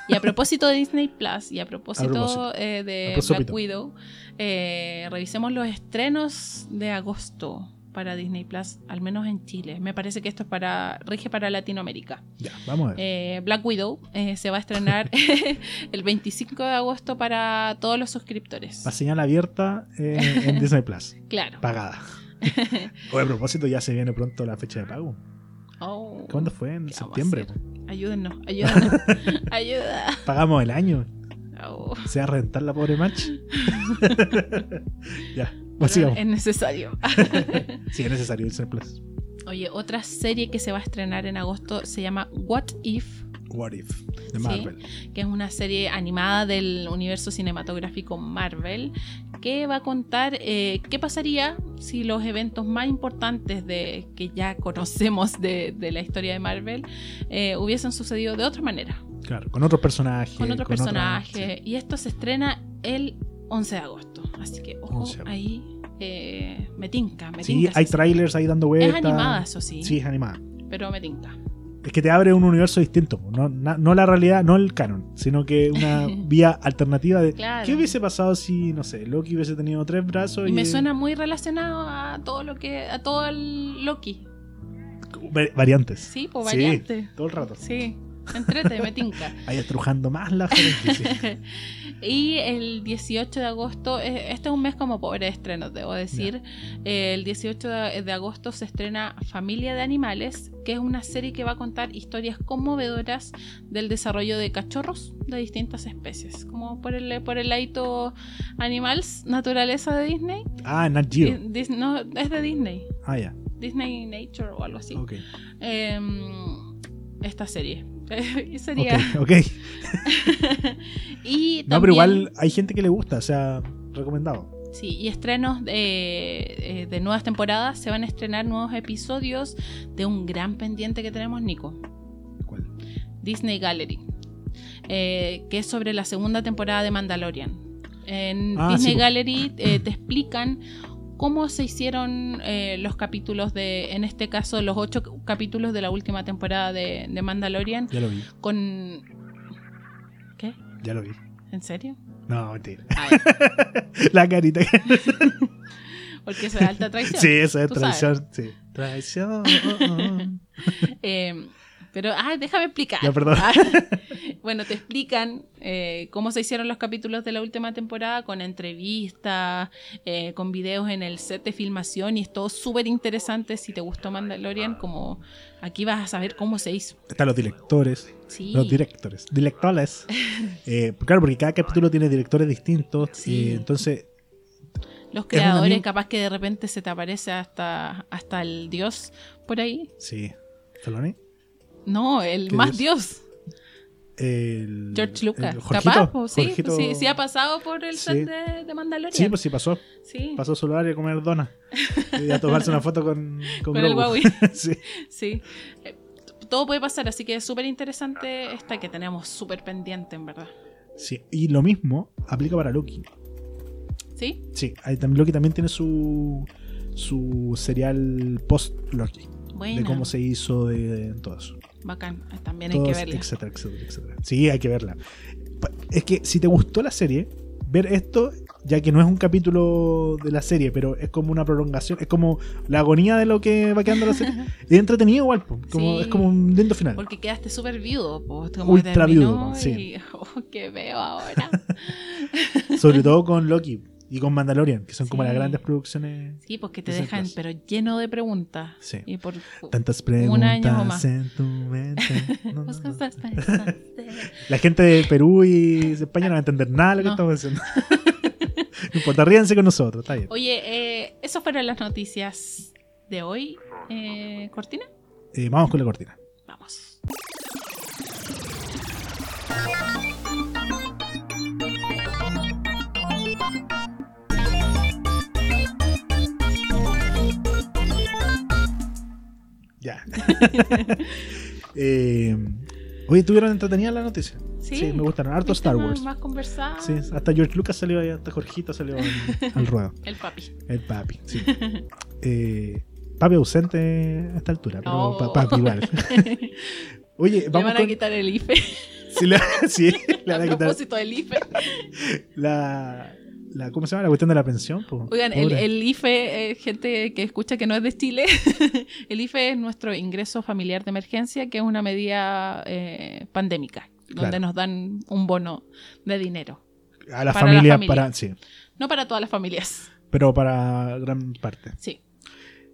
Y a propósito de Disney Plus y a propósito, propósito. eh, de A propósito. Black Widow, eh, revisemos los estrenos de agosto. Para Disney Plus, al menos en Chile. Me parece que esto es para rige para Latinoamérica. Ya, vamos a ver. Eh, Black Widow eh, se va a estrenar el 25 de agosto para todos los suscriptores. La señal abierta eh, en Disney Plus. Claro. Pagada. Oye, a propósito, ya se viene pronto la fecha de pago. Oh, ¿Cuándo fue? En ¿qué vamos a septiembre. Ayúdennos, ayúdennos. Ayuda. Pagamos el año. Oh, Se va a rentar la pobre match. ya, pues es necesario. Sí, es necesario Disney Plus. Oye, otra serie que se va a estrenar en agosto se llama What If, What If, de Sí. Marvel. que es una serie animada del universo cinematográfico Marvel, que va a contar eh, qué pasaría si los eventos más importantes de, que ya conocemos de, de la historia de Marvel eh, hubiesen sucedido de otra manera, Claro, con otros personajes. con otros otra- personajes. Y esto se estrena el 11 de agosto. Así que, ojo, 11 de agosto. ahí eh, me tinca, me Sí, tinca. hay esa serie. trailers ahí dando vueltas. Es animada, eso sí, Sí, es animada. pero me tinca. Es que te abre un universo distinto, no, na- no la realidad, no el canon, sino que una vía alternativa de Claro. qué hubiese pasado si, no sé, Loki hubiese tenido tres brazos Y me suena muy relacionado a todo lo que, a todo el Loki. Va- variantes. Sí, pues Sí, variante. todo el rato. Sí, entrete, me tinca. Ahí estrujando más la gente. sí. y el 18 de agosto, eh, este es un mes como pobre de estrenos, debo decir. Eh, el 18 de, agosto se estrena Familia de Animales, que es una serie que va a contar historias conmovedoras del desarrollo de cachorros de distintas especies. Como por el, por el ladito Animals, naturaleza de Disney. Ah, Nat Geo. Di- Dis- no, es de Disney. Ah, ya. Disney Nature o algo así. Ok. Em, esta serie. Ok, sería. ok. y No, pero también- igual hay gente que le gusta, o sea, recomendado. Sí, y estrenos de, eh, de nuevas temporadas. Se van a estrenar nuevos episodios de un gran pendiente que tenemos, Nico. ¿Cuál? Disney Gallery. eh, que es sobre la segunda temporada de Mandalorian. En Ah, Disney sí. Gallery eh, te explican cómo se hicieron eh, los capítulos de, en este caso, los ocho capítulos de la última temporada de, de Mandalorian Ya lo vi, con... ¿Qué? ya lo vi. ¿En serio? No, mentira. La carita. porque eso es alta traición. Sí, eso es sabes. traición. Sí. Traición. Eh, pero, ay, déjame explicar. Ya, perdón. Ah, bueno, te explican eh, cómo se hicieron los capítulos de la última temporada con entrevistas, eh, con videos en el set de filmación y es todo súper interesante. Si te gustó Mandalorian, como aquí vas a saber cómo se hizo. Están los directores. Sí, Los directores. Directores. Eh, claro, porque cada capítulo tiene directores distintos. Sí. entonces, los creadores, capaz que de repente se te aparece hasta, hasta el dios por ahí. sí. No, el ¿Qué más dios? dios. El, George Lucas. el Jorgito, Capaz, pues, sí, Jorgito- sí, sí ha pasado por el Sí. set de, de Mandalorian. Sí, pues sí pasó. Sí. Pasó a su área a comer dona. Y a tomarse una foto con, con, Con el. Huawei. sí. Sí. Eh, Todo puede pasar, así que es súper interesante esta que tenemos súper pendiente, en verdad. sí. Y lo mismo aplica para Loki. ¿Sí? Sí, ahí también, Loki también tiene su, su serial post-Loki. Bueno. De cómo se hizo, de, de todo eso. Bacán. También hay que verla. etcétera, etcétera, etcétera. Sí, hay que verla. Es que si te gustó la serie, ver esto, ya que no es un capítulo de la serie, pero es como una prolongación, es como la agonía de lo que va quedando la serie. es entretenido igual, po, como, Sí. es como un lindo final. Porque quedaste súper viudo, pues, como Ultra viudo, sí. oh, ¿qué veo ahora? Sobre todo con Loki y con Mandalorian, que son como Sí. las grandes producciones. Sí, pues que te dejan, Plus. pero lleno de preguntas. Sí. Y por Tantas Un preguntas año o más. en tu mente. No, no, no. La gente de Perú y de España no va a entender nada de lo que estamos haciendo. no importa, ríanse con nosotros, está bien. Oye, eh, esas fueron las noticias de hoy. Eh, ¿Cortina? Eh, vamos con la cortina. Ya. Eh, oye, ¿tuvieron entretenida la noticia? Sí. me gustaron. Harto Star Wars. Más conversado. Sí, hasta George Lucas salió ahí, hasta Jorgito salió al, al ruedo. El papi. El papi, sí. Eh, papi ausente a esta altura, pero Oh. pa- papi igual. Oye, Le vamos van a con... quitar el IFE. Sí, le, sí, le a van a quitar propósito del IFE. la, la, ¿cómo se llama? La cuestión de la pensión. po. Oigan, el, IFE, eh, gente que escucha que no es de Chile, el IFE es nuestro ingreso familiar de emergencia, que es una medida eh, pandémica, donde Claro. nos dan un bono de dinero. a la para la familia, familia. para, sí, No para todas las familias, pero para gran parte. sí,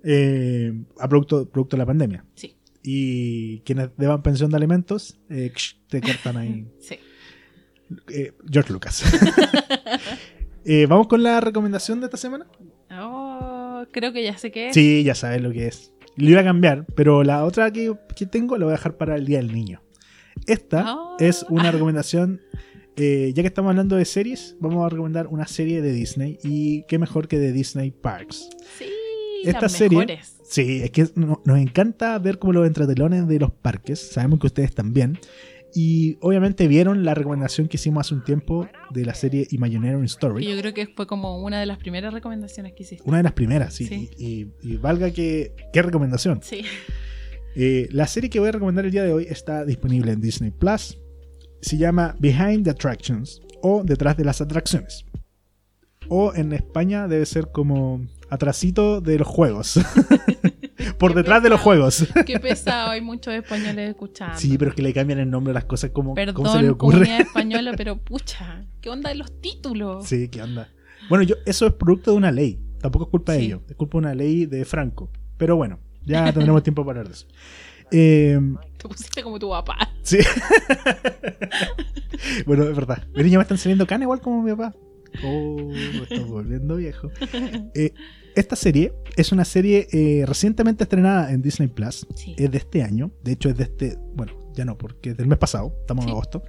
Eh, a producto, producto de la pandemia. sí, Y quienes deban pensión de alimentos, eh, te cortan ahí. sí. George Lucas. Eh, Vamos con la recomendación de esta semana. Oh, creo que ya sé qué es. Sí, ya sabes lo que es. Lo iba a cambiar, pero la otra que, que tengo la voy a dejar para el Día del Niño. Esta Oh. es una recomendación. eh, ya que estamos hablando de series, vamos a recomendar una serie de Disney. Y qué mejor que de Disney Parks. Sí, Esta las serie- mejores. Sí, es que no- nos encanta ver como los entretelones de los parques. Sabemos que ustedes también. Y obviamente vieron la recomendación que hicimos hace un tiempo de la serie Que Story. yo creo que fue como una de las primeras recomendaciones que hiciste. Una de las primeras, sí. Sí. Y, y- y valga que. ¿Qué recomendación? Sí. Eh, la serie que voy a recomendar el día de hoy está disponible en Disney Plus. Se llama Behind the Attractions o Detrás de las Atracciones. O en España debe ser como Atrasito de los Juegos. Por detrás de los. Juegos. Qué pesado, hay muchos españoles escuchando. Sí, pero es que le cambian el nombre a las cosas como Perdón, ¿cómo se le ocurre. española, pero pucha, ¿qué onda de los títulos? Sí, ¿qué onda? Bueno, yo, eso es producto de una ley. Tampoco es culpa de ellos. Es culpa de una ley de Franco. Pero bueno, ya tendremos tiempo para hablar de eso. Eh, Te pusiste como tu papá. sí. bueno, es verdad. Mi niña me están saliendo canas igual como mi papá. Oh, me estoy volviendo viejo. Eh, esta serie es una serie eh, recientemente estrenada en Disney Plus. Sí. es de este año. De hecho, es de este. Bueno, ya no, porque es del mes pasado. Estamos Sí. en agosto.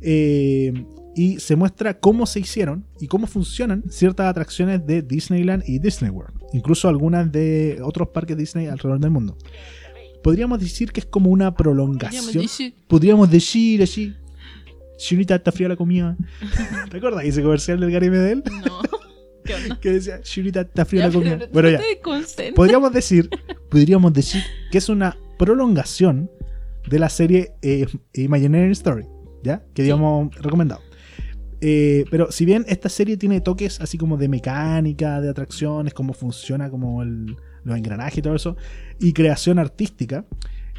Eh, y se muestra cómo se hicieron y cómo funcionan ciertas atracciones de Disneyland y Disney World. Incluso algunas de otros parques Disney alrededor del mundo. Podríamos decir que es como una prolongación. Podríamos decir así. Chinita, está fría la comida. ¿Te acuerdas ese comercial del Gary Medel? No. ¿Qué onda? Que decía, Chinita, está fría la comida. pero Bueno, no ya. te podríamos decir, podríamos decir que es una prolongación de la serie eh, Imagineering Story, ¿ya? Que Sí. habíamos recomendado. Eh, pero si bien esta serie tiene toques así como de mecánica, de atracciones, cómo funciona como el, los engranajes y todo eso, y creación artística,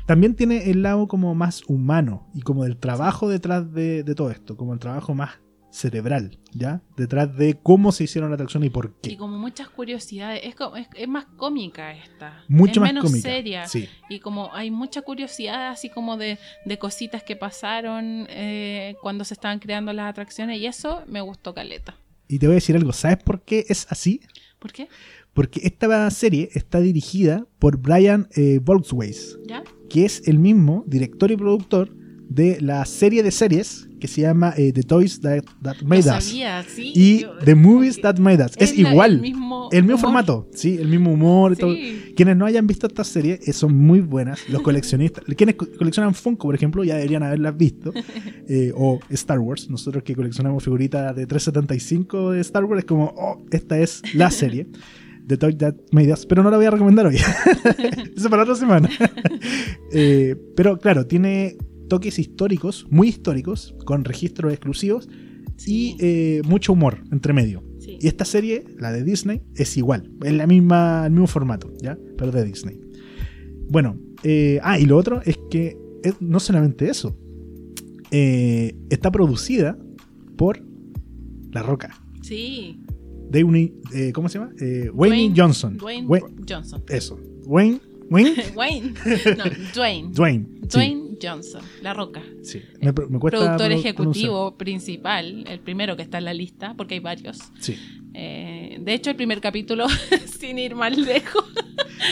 también tiene el lado como más humano y como del trabajo detrás de, de todo esto, como el trabajo más cerebral, ¿ya? Detrás de cómo se hicieron la atracción y por qué. Y como muchas curiosidades. Es, como- es, es más cómica esta. Mucho es más menos cómica. seria. Sí. Y como hay mucha curiosidad, así como de, de cositas que pasaron eh, cuando se estaban creando las atracciones. Y eso me gustó caleta. Y te voy a decir algo, ¿sabes por qué es así? ¿Por qué? Porque esta serie está dirigida por Brian eh, Volksways, ¿Ya? que es el mismo director y productor de la serie de series que se llama eh, The Toys That, That Made Us sabía, sí. y Yo- The Movies That Made Us. Es, igual, El mismo, el mismo humor. formato, sí, el mismo humor todo. Quienes no hayan visto esta serie eh, son muy buenas. Los coleccionistas, quienes co- coleccionan Funko, por ejemplo, ya deberían haberlas visto. Eh, o Star Wars. Nosotros que coleccionamos figuritas de 375 de Star Wars, es como, oh, esta es la serie. The Toy That Made Us. Pero no la voy a recomendar hoy. Eso para otra semana. Eh, pero claro, tiene toques históricos, muy históricos, con registros exclusivos Sí. y eh, mucho humor entre medio. Sí. Y esta serie, la de Disney, es igual. Es la misma, el mismo formato, ¿ya? Pero de Disney. Bueno, eh, ah, y lo otro es que es- no solamente eso. eh, está producida por La Roca. Sí. Dwayne, eh, ¿Cómo se llama? Wayne, Johnson. Dwayne Wa- Johnson. eso. Wayne. Wayne. Wayne. No, Dwayne. Dwayne. Dwayne Johnson, La Roca. Sí. Me, me cuesta Productor pro- ejecutivo principal, el primero que está en la lista, porque hay varios. Sí. Eh, de hecho, el primer capítulo, sin ir más lejos,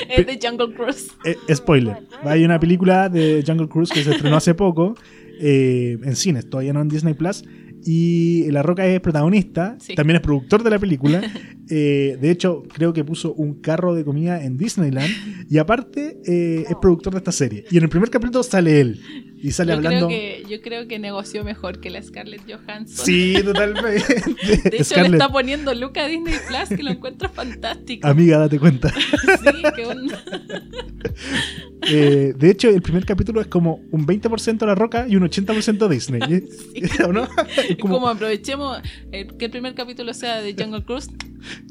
es de Jungle Cruise. Eh, spoiler. Hay una película de Jungle Cruise que se estrenó hace poco eh, en cines, todavía no en Disney Plus. Y La Roca es protagonista, Sí. también es productor de la película. Eh, de hecho, creo que puso un carro de comida en Disneyland. Y aparte, eh, es productor de esta serie. Y en el primer capítulo sale él. Y sale Yo hablando. creo, que, yo creo que negoció mejor que la Scarlett Johansson. Sí, totalmente. De hecho, le Scarlett, está poniendo Luca a Disney Plus, que lo encuentro fantástico. amiga, date cuenta. Sí, qué onda. Eh, de hecho, el primer capítulo es como un 20% La Roca y un 80% Disney. ¿eh? ¿O no? Es Es como- como aprovechemos eh, que el primer capítulo sea de Jungle Cruise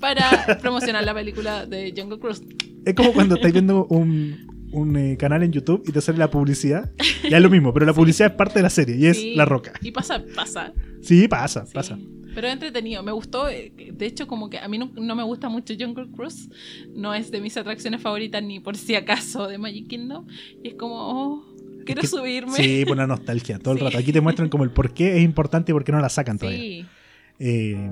para promocionar la película de Jungle Cruise. Es como cuando estáis viendo un, un, eh, canal en YouTube y te sale la publicidad. Ya es lo mismo, pero la publicidad es parte de la serie y es Sí, La Roca. Y pasa, pasa. Sí, pasa, sí. pasa. Pero es entretenido, me gustó. eh, De hecho, como que a mí no, no me gusta mucho Jungle Cruise. No es de mis atracciones favoritas ni por si acaso de Magic Kingdom. Y es como, oh, quiero que- subirme. Sí, por una nostalgia todo el rato. Aquí te muestran como el por qué es importante y por qué no la sacan todavía. Sí. Eh,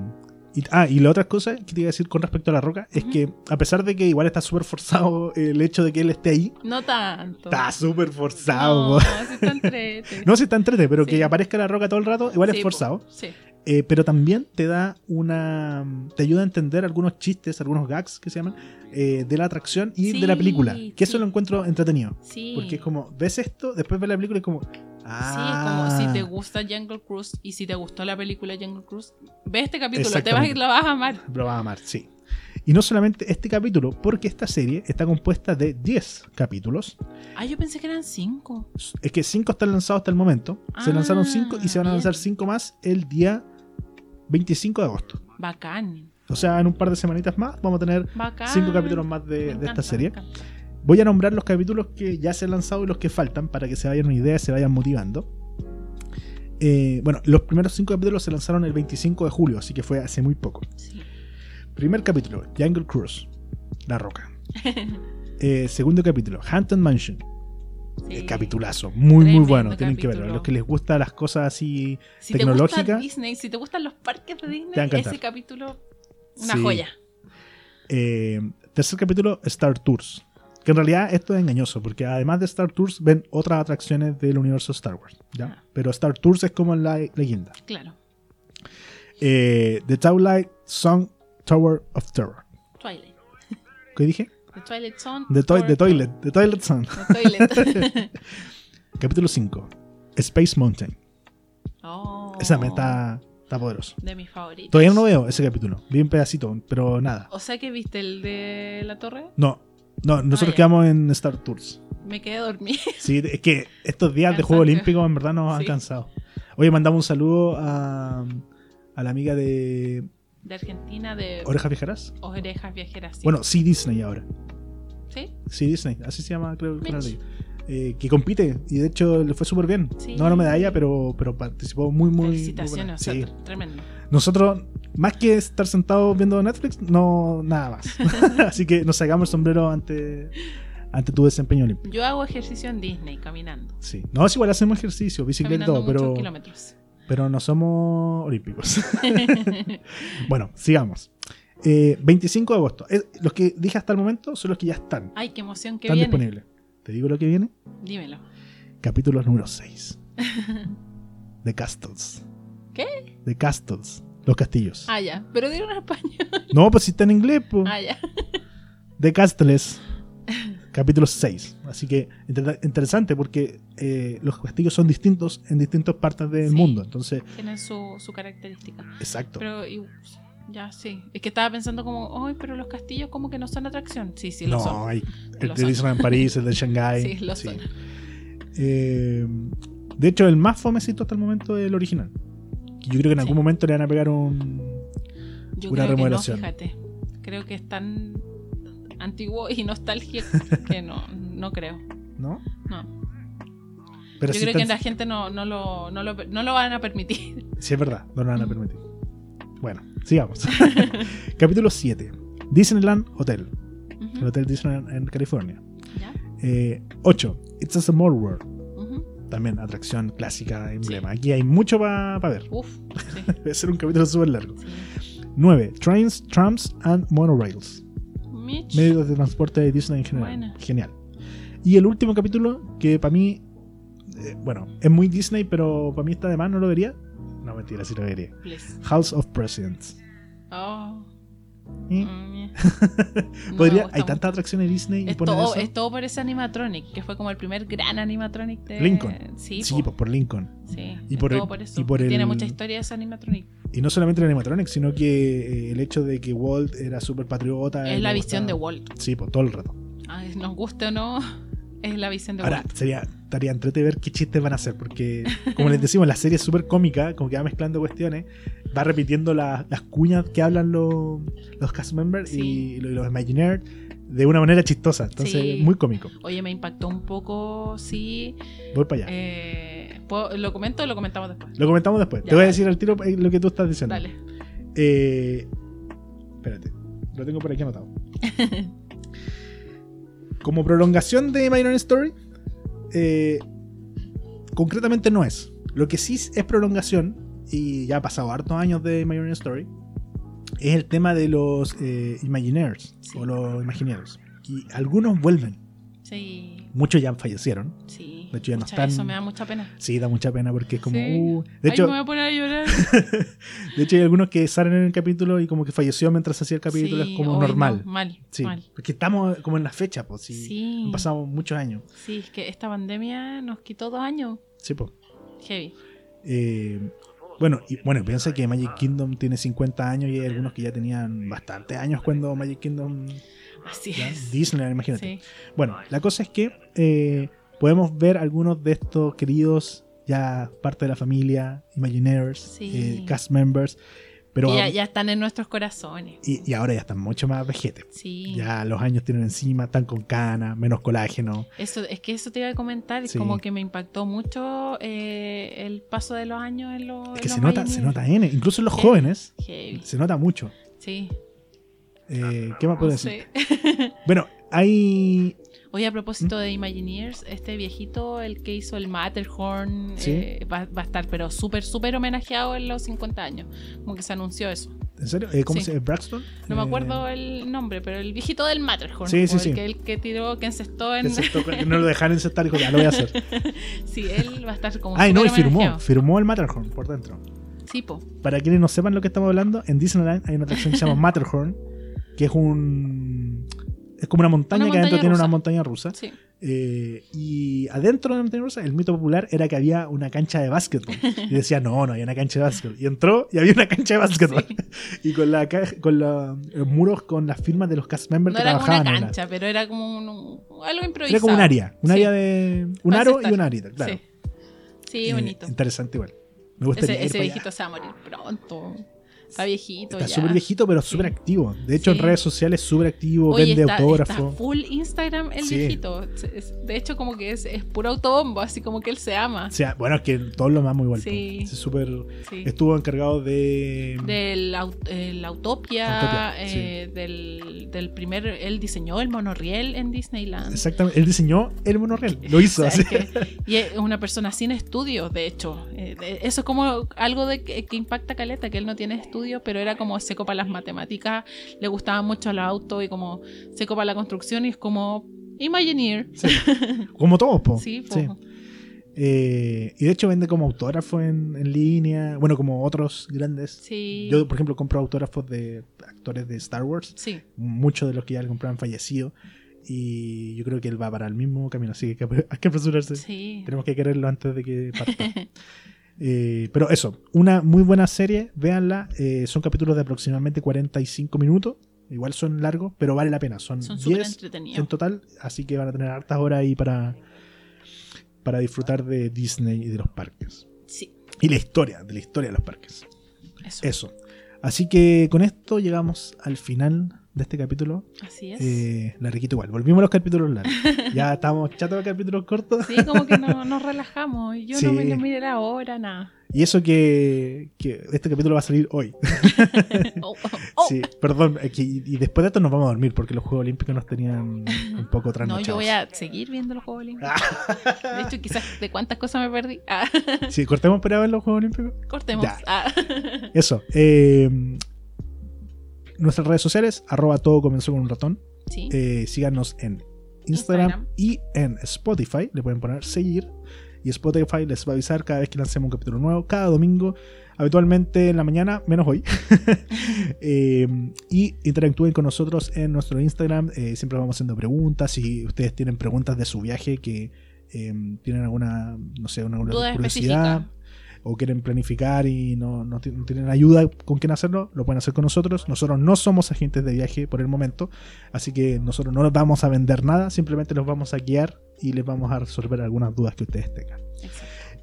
y, ah, y la otra cosa que te iba a decir con respecto a La Roca es que, a pesar de que igual está súper forzado el hecho de que él esté ahí, No tanto. está súper forzado. No, sí está entrete. No, si está entrete, pero Sí. que aparezca La Roca todo el rato, igual Sí, es forzado. Sí. Eh, pero también te da una. te ayuda a entender algunos chistes, algunos gags que se llaman, eh, de la atracción y de la película. Que eso lo encuentro entretenido. Sí. Porque es como, ves esto, después ves la película y es como. Ah, Sí, como si te gusta Jungle Cruise y si te gustó la película Jungle Cruise, ve este capítulo, te vas, a- Exactamente. lo vas a amar. Lo vas a amar, sí. Y no solamente este capítulo, porque esta serie está compuesta de 10 capítulos. Ah, yo pensé que eran cinco. Es que 5 están lanzados hasta el momento. Se Ah, lanzaron 5 y se van a lanzar 5 más el día 25 de agosto. Bacán. O sea, en un par de semanitas más vamos a tener Bacán. 5 capítulos más de, de esta serie. Voy a nombrar los capítulos que ya se han lanzado y los que faltan para que se vayan una idea, se vayan motivando. Eh, bueno, los primeros 5 capítulos se lanzaron el 25 de julio, así que fue hace muy poco. Sí. Primer capítulo, Jungle Cruise, La Roca. Eh, segundo capítulo, Haunted Mansion. Sí. Eh, capitulazo, muy muy bueno, tienen que verlo. capítulo. Los que les gustan las cosas así Si te tecnológica. gusta Disney, si te gustan los parques de Te a Disney, ese capítulo, una Sí. joya. Tercer capítulo, Star Tours. Que en realidad esto es engañoso, porque además de Star Tours ven otras atracciones del universo Star Wars. ¿ya? Ah. Pero Star Tours es como la leyenda. Claro. Eh, The Twilight Song Tower of Terror. Twilight. ¿Qué dije? The Twilight Zone. The, Tower the Toilet. The Toilet Song. The Toilet. Capítulo 5. Space Mountain. oh, Esa me está, está poderoso. De mis favoritos. Todavía no veo ese capítulo. Vi un pedacito, pero nada. O sea que viste el de la torre, No. No, nosotros Ah, quedamos en Star Tours. me quedé dormida. Sí, es que estos días de. Juego Olímpico en verdad nos han Sí. cansado. Oye, mandamos un saludo a, a la amiga de De Argentina, de Orejas Viajeras. Orejas Viajeras. sí. Bueno, sí Disney ahora. ¿Sí? Sí Disney, así se llama creo ellos. Eh, que compite y de hecho le fue súper bien. Sí. No ganó medalla, pero, pero participó muy, muy. muy Felicitaciones, buena. o sea, Sí. tr- tremendo. Nosotros, más que estar sentados viendo Netflix, no, nada más. así que nos sacamos el sombrero ante, ante tu desempeño olímpico. Yo hago ejercicio en Disney, caminando. Sí. No, es igual hacemos ejercicio, bicicleta todo, pero. kilómetros. pero no somos olímpicos. bueno, sigamos. Eh, 25 de agosto. Eh, los que dije hasta el momento son los que ya están. Ay, qué emoción que están viene. disponibles. ¿Te digo lo que viene? Dímelo. Capítulo número 6. The Castles. ¿Qué? The Castles. Los castillos. Ah, ya. Pero dieron en español. No, pues si está en inglés, pues. Ah, ya. The Castles. Capítulo 6. Así que inter- interesante porque eh, los castillos son distintos en distintas partes del Sí. mundo. Entonces, Tienen su, su característica. exacto. Pero y- ya, sí. Es que estaba pensando como, ay, pero los castillos como que no son atracción. Sí, sí, lo no, son. hay el de. Disneyland París, el de Shanghai. Sí, lo son. Eh, de hecho, el más fomecito hasta el momento es el original. Yo creo que en Sí. algún momento le van a pegar un. Yo Una creo remodelación. que no, fíjate. Creo que es tan antiguo y nostálgico que no, no creo. ¿No? No. Pero Yo sí, creo que la gente no, no, lo, no, lo, no lo van a permitir. sí es verdad, no lo van a Mm. permitir. Bueno, sigamos. Capítulo 7. Disneyland Hotel. El Hotel Disneyland en California. ¿Ya? 8. It's a Small World. También atracción clásica, emblema. Aquí hay mucho para ver. Uf, sí. Debe ser un capítulo súper largo. sí. 9. Trains, Trams and Monorails. Mitch. medios de transporte de Disney en general. Buena. Genial. Y el último capítulo, que para mí, eh, bueno, es muy Disney, pero para mí está de más, no lo vería. No, mentira, sí lo vería. Please. House of Presidents. Oh. ¿Y? mm, No Podría, gusta hay tantas atracciones Disney y Es poner todo, eso. es todo por ese animatronic, que fue como el primer gran animatronic de Lincoln. Sí, Sí, po. pues por Lincoln. Sí, Y por el- todo por eso. y por Tiene el- mucha historia ese animatronic. Y no solamente el animatronic, sino que eh, el hecho de que Walt era súper patriota. Es y la visión de Walt. Sí, pues todo el rato. Ay, nos guste o no, es la visión de Ahora, Walt. sería, estaría entrete ver qué chistes van a hacer, porque, como les decimos, la serie es súper cómica, como que va mezclando cuestiones, va repitiendo la- las cuñas que hablan los, los cast members Sí. y, lo- y los Imagineers de una manera chistosa, entonces Sí. muy cómico. Oye, me impactó un poco, sí. Voy para allá. Eh, ¿puedo- ¿Lo comento o lo comentamos después? Lo comentamos después. Ya, Te voy a decir al tiro eh, lo que tú estás diciendo. Dale. Eh, espérate, lo tengo por aquí anotado. Como prolongación de My Own Story, eh, concretamente no es. Lo que sí es prolongación, y ya ha pasado hartos años de My Own Story, es el tema de los eh, Imagineers Sí. o los Imagineers. Y algunos vuelven, Sí, muchos ya fallecieron. sí. De hecho, ya no están- Eso me da mucha pena. Sí, da mucha pena porque es como. Sí. uh, de, Ay, hecho, me voy a poner a llorar. de hecho, hay algunos que salen en el capítulo y como que falleció mientras hacía el capítulo, Sí, es como normal. no, mal, Sí, mal. porque estamos como en la fecha, pues sí. Han pasado muchos años. Sí, es que esta pandemia nos quitó dos años. Sí, pues. Heavy. Eh, bueno, y bueno, piensa que Magic Kingdom tiene 50 años y hay algunos que ya tenían bastantes años cuando Magic Kingdom. Así es. Disneyland, imagínate. Sí. Bueno, la cosa es que eh, podemos ver algunos de estos queridos, ya parte de la familia, Imagineers, Sí. eh, cast members, pero. Ya, ya están en nuestros corazones. Y, y ahora ya están mucho más vejetes. Sí. Ya los años tienen encima, están con cana, menos colágeno. Eso, es que eso te iba a comentar, Sí. como que me impactó mucho eh, el paso de los años en los. Es que se nota, se nota N, incluso en los Heavy. jóvenes, Heavy. se nota mucho. Sí. Eh, ¿Qué más puedo decir? Bueno, hay. Oye, a propósito de Imagineers, este viejito, el que hizo el Matterhorn, Sí. eh, va, va a estar, pero súper, súper homenajeado en los 50 años. Como que se anunció eso. ¿En serio? Eh, ¿Cómo Sí. se llama? ¿Braxton? No me Eh, acuerdo el nombre, pero el viejito del Matterhorn. Sí, sí, sí. El que, el que tiró, que encestó en. que no lo dejaron encestar y dijo, ya lo voy a hacer. sí, él va a estar como. Ay, no, y firmó. Firmó el Matterhorn por dentro. Sí, po. Para quienes no sepan lo que estamos hablando, en Disneyland hay una atracción que se llama Matterhorn, que es un. Es como una montaña Una que adentro montaña tiene una rusa. montaña rusa. Sí. Eh, y adentro de la montaña rusa, el mito popular era que había una cancha de básquetbol. Y decía, no, no hay una cancha de básquetbol. Y entró y había una cancha de básquetbol. Y con, la, con la- los muros con las firmas de los cast members No que era trabajaban una en la- cancha, pero era como un- algo improvisado. Era como un área. Un Sí. área de. Un Para aro y un arita, claro. Sí, sí Eh, bonito. interesante igual. Me gustaría Ese, ese allá. viejito se va a morir pronto. Está viejito Está súper viejito, pero Sí. súper activo. De hecho, Sí. en redes sociales súper activo, Oye, vende está, autógrafo. está full Instagram el Sí. viejito. De hecho, como que es, es puro autobombo, así como que él se ama. O sea, bueno, es que todos lo amamos igual. Sí. Es súper. Sí. Estuvo encargado de. Del au- el Autopia, Autopia, eh, del, del primer. Él diseñó el monorriel en Disneyland. Exactamente. Él diseñó el monorriel. Lo hizo O sea, así. es que- y es una persona sin estudios, de hecho. Eh, de- eso es como algo de que, que impacta a Caleta, que él no tiene estudios, pero era como seco para las matemáticas, le gustaban mucho los autos y como seco para la construcción y es como Imagineer. Sí. Como todos, po. Sí, po. Sí. Eh, y de hecho vende como autógrafo en, en línea. Bueno, como otros grandes. Sí. Yo, por ejemplo, compro autógrafos de actores de Star Wars. Sí. Muchos de los que ya le compraron han fallecido. Y yo creo que él va para el mismo camino. Así que hay que- hay que apresurarse. Sí. Tenemos que quererlo antes de que parta. Eh, pero eso, una muy buena serie, véanla. eh, son capítulos de aproximadamente 45 minutos. Igual son largos, pero vale la pena. Son, Son súper 10 entretenidos. en total, así que van a tener hartas horas ahí para, para disfrutar de Disney y de los parques. Sí. Y la historia, de la historia de los parques. Eso. Eso. Así que con esto llegamos al final de este capítulo. Así es. Eh, larguito igual. Volvimos a los capítulos largos. ya estamos chatos de capítulos cortos. Sí, como que no, nos relajamos. y Yo Sí. no me no miré la hora, nada. Y eso que, que este capítulo va a salir hoy. Oh, oh, oh. Sí, perdón. y después de esto nos vamos a dormir porque los Juegos Olímpicos nos tenían un poco No, trasnochados. yo voy a seguir viendo los Juegos Olímpicos. De hecho, quizás de cuántas cosas me perdí. Ah, Sí, cortemos para ver los Juegos Olímpicos. cortemos. Ah. Eso. eh, nuestras redes sociales, arroba todo comenzó con un ratón. Sí. Eh, síganos en Instagram, Instagram. y en Spotify. Le pueden poner seguir. y Spotify les va a avisar cada vez que lancemos un capítulo nuevo, cada domingo, habitualmente en la mañana, menos hoy. Eh, y interactúen con nosotros en nuestro Instagram, eh, siempre vamos haciendo preguntas, si ustedes tienen preguntas de su viaje que tienen alguna, no sé, una Duda curiosidad. específica. O quieren planificar y no, no ti- no tienen ayuda con quién hacerlo, lo pueden hacer con nosotros. Nosotros no somos agentes de viaje por el momento, así que nosotros no les vamos a vender nada, simplemente los vamos a guiar y les vamos a resolver algunas dudas que ustedes tengan.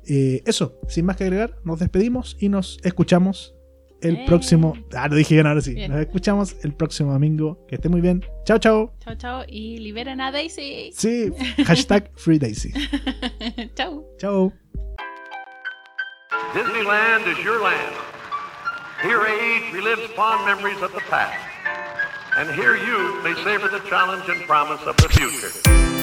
Eh, eso, sin más que agregar, nos despedimos y nos escuchamos el Eh. próximo. Ah, lo dije bien ahora sí. Bien. Nos escuchamos el próximo domingo. Que esté muy bien. Chao, chao. Chao, chao. Y liberen a Daisy. Sí, hashtag FreeDaisy. chao. Chao. Disneyland is your land. Here age relives fond memories of the past. And here you may savor the challenge and promise of the future.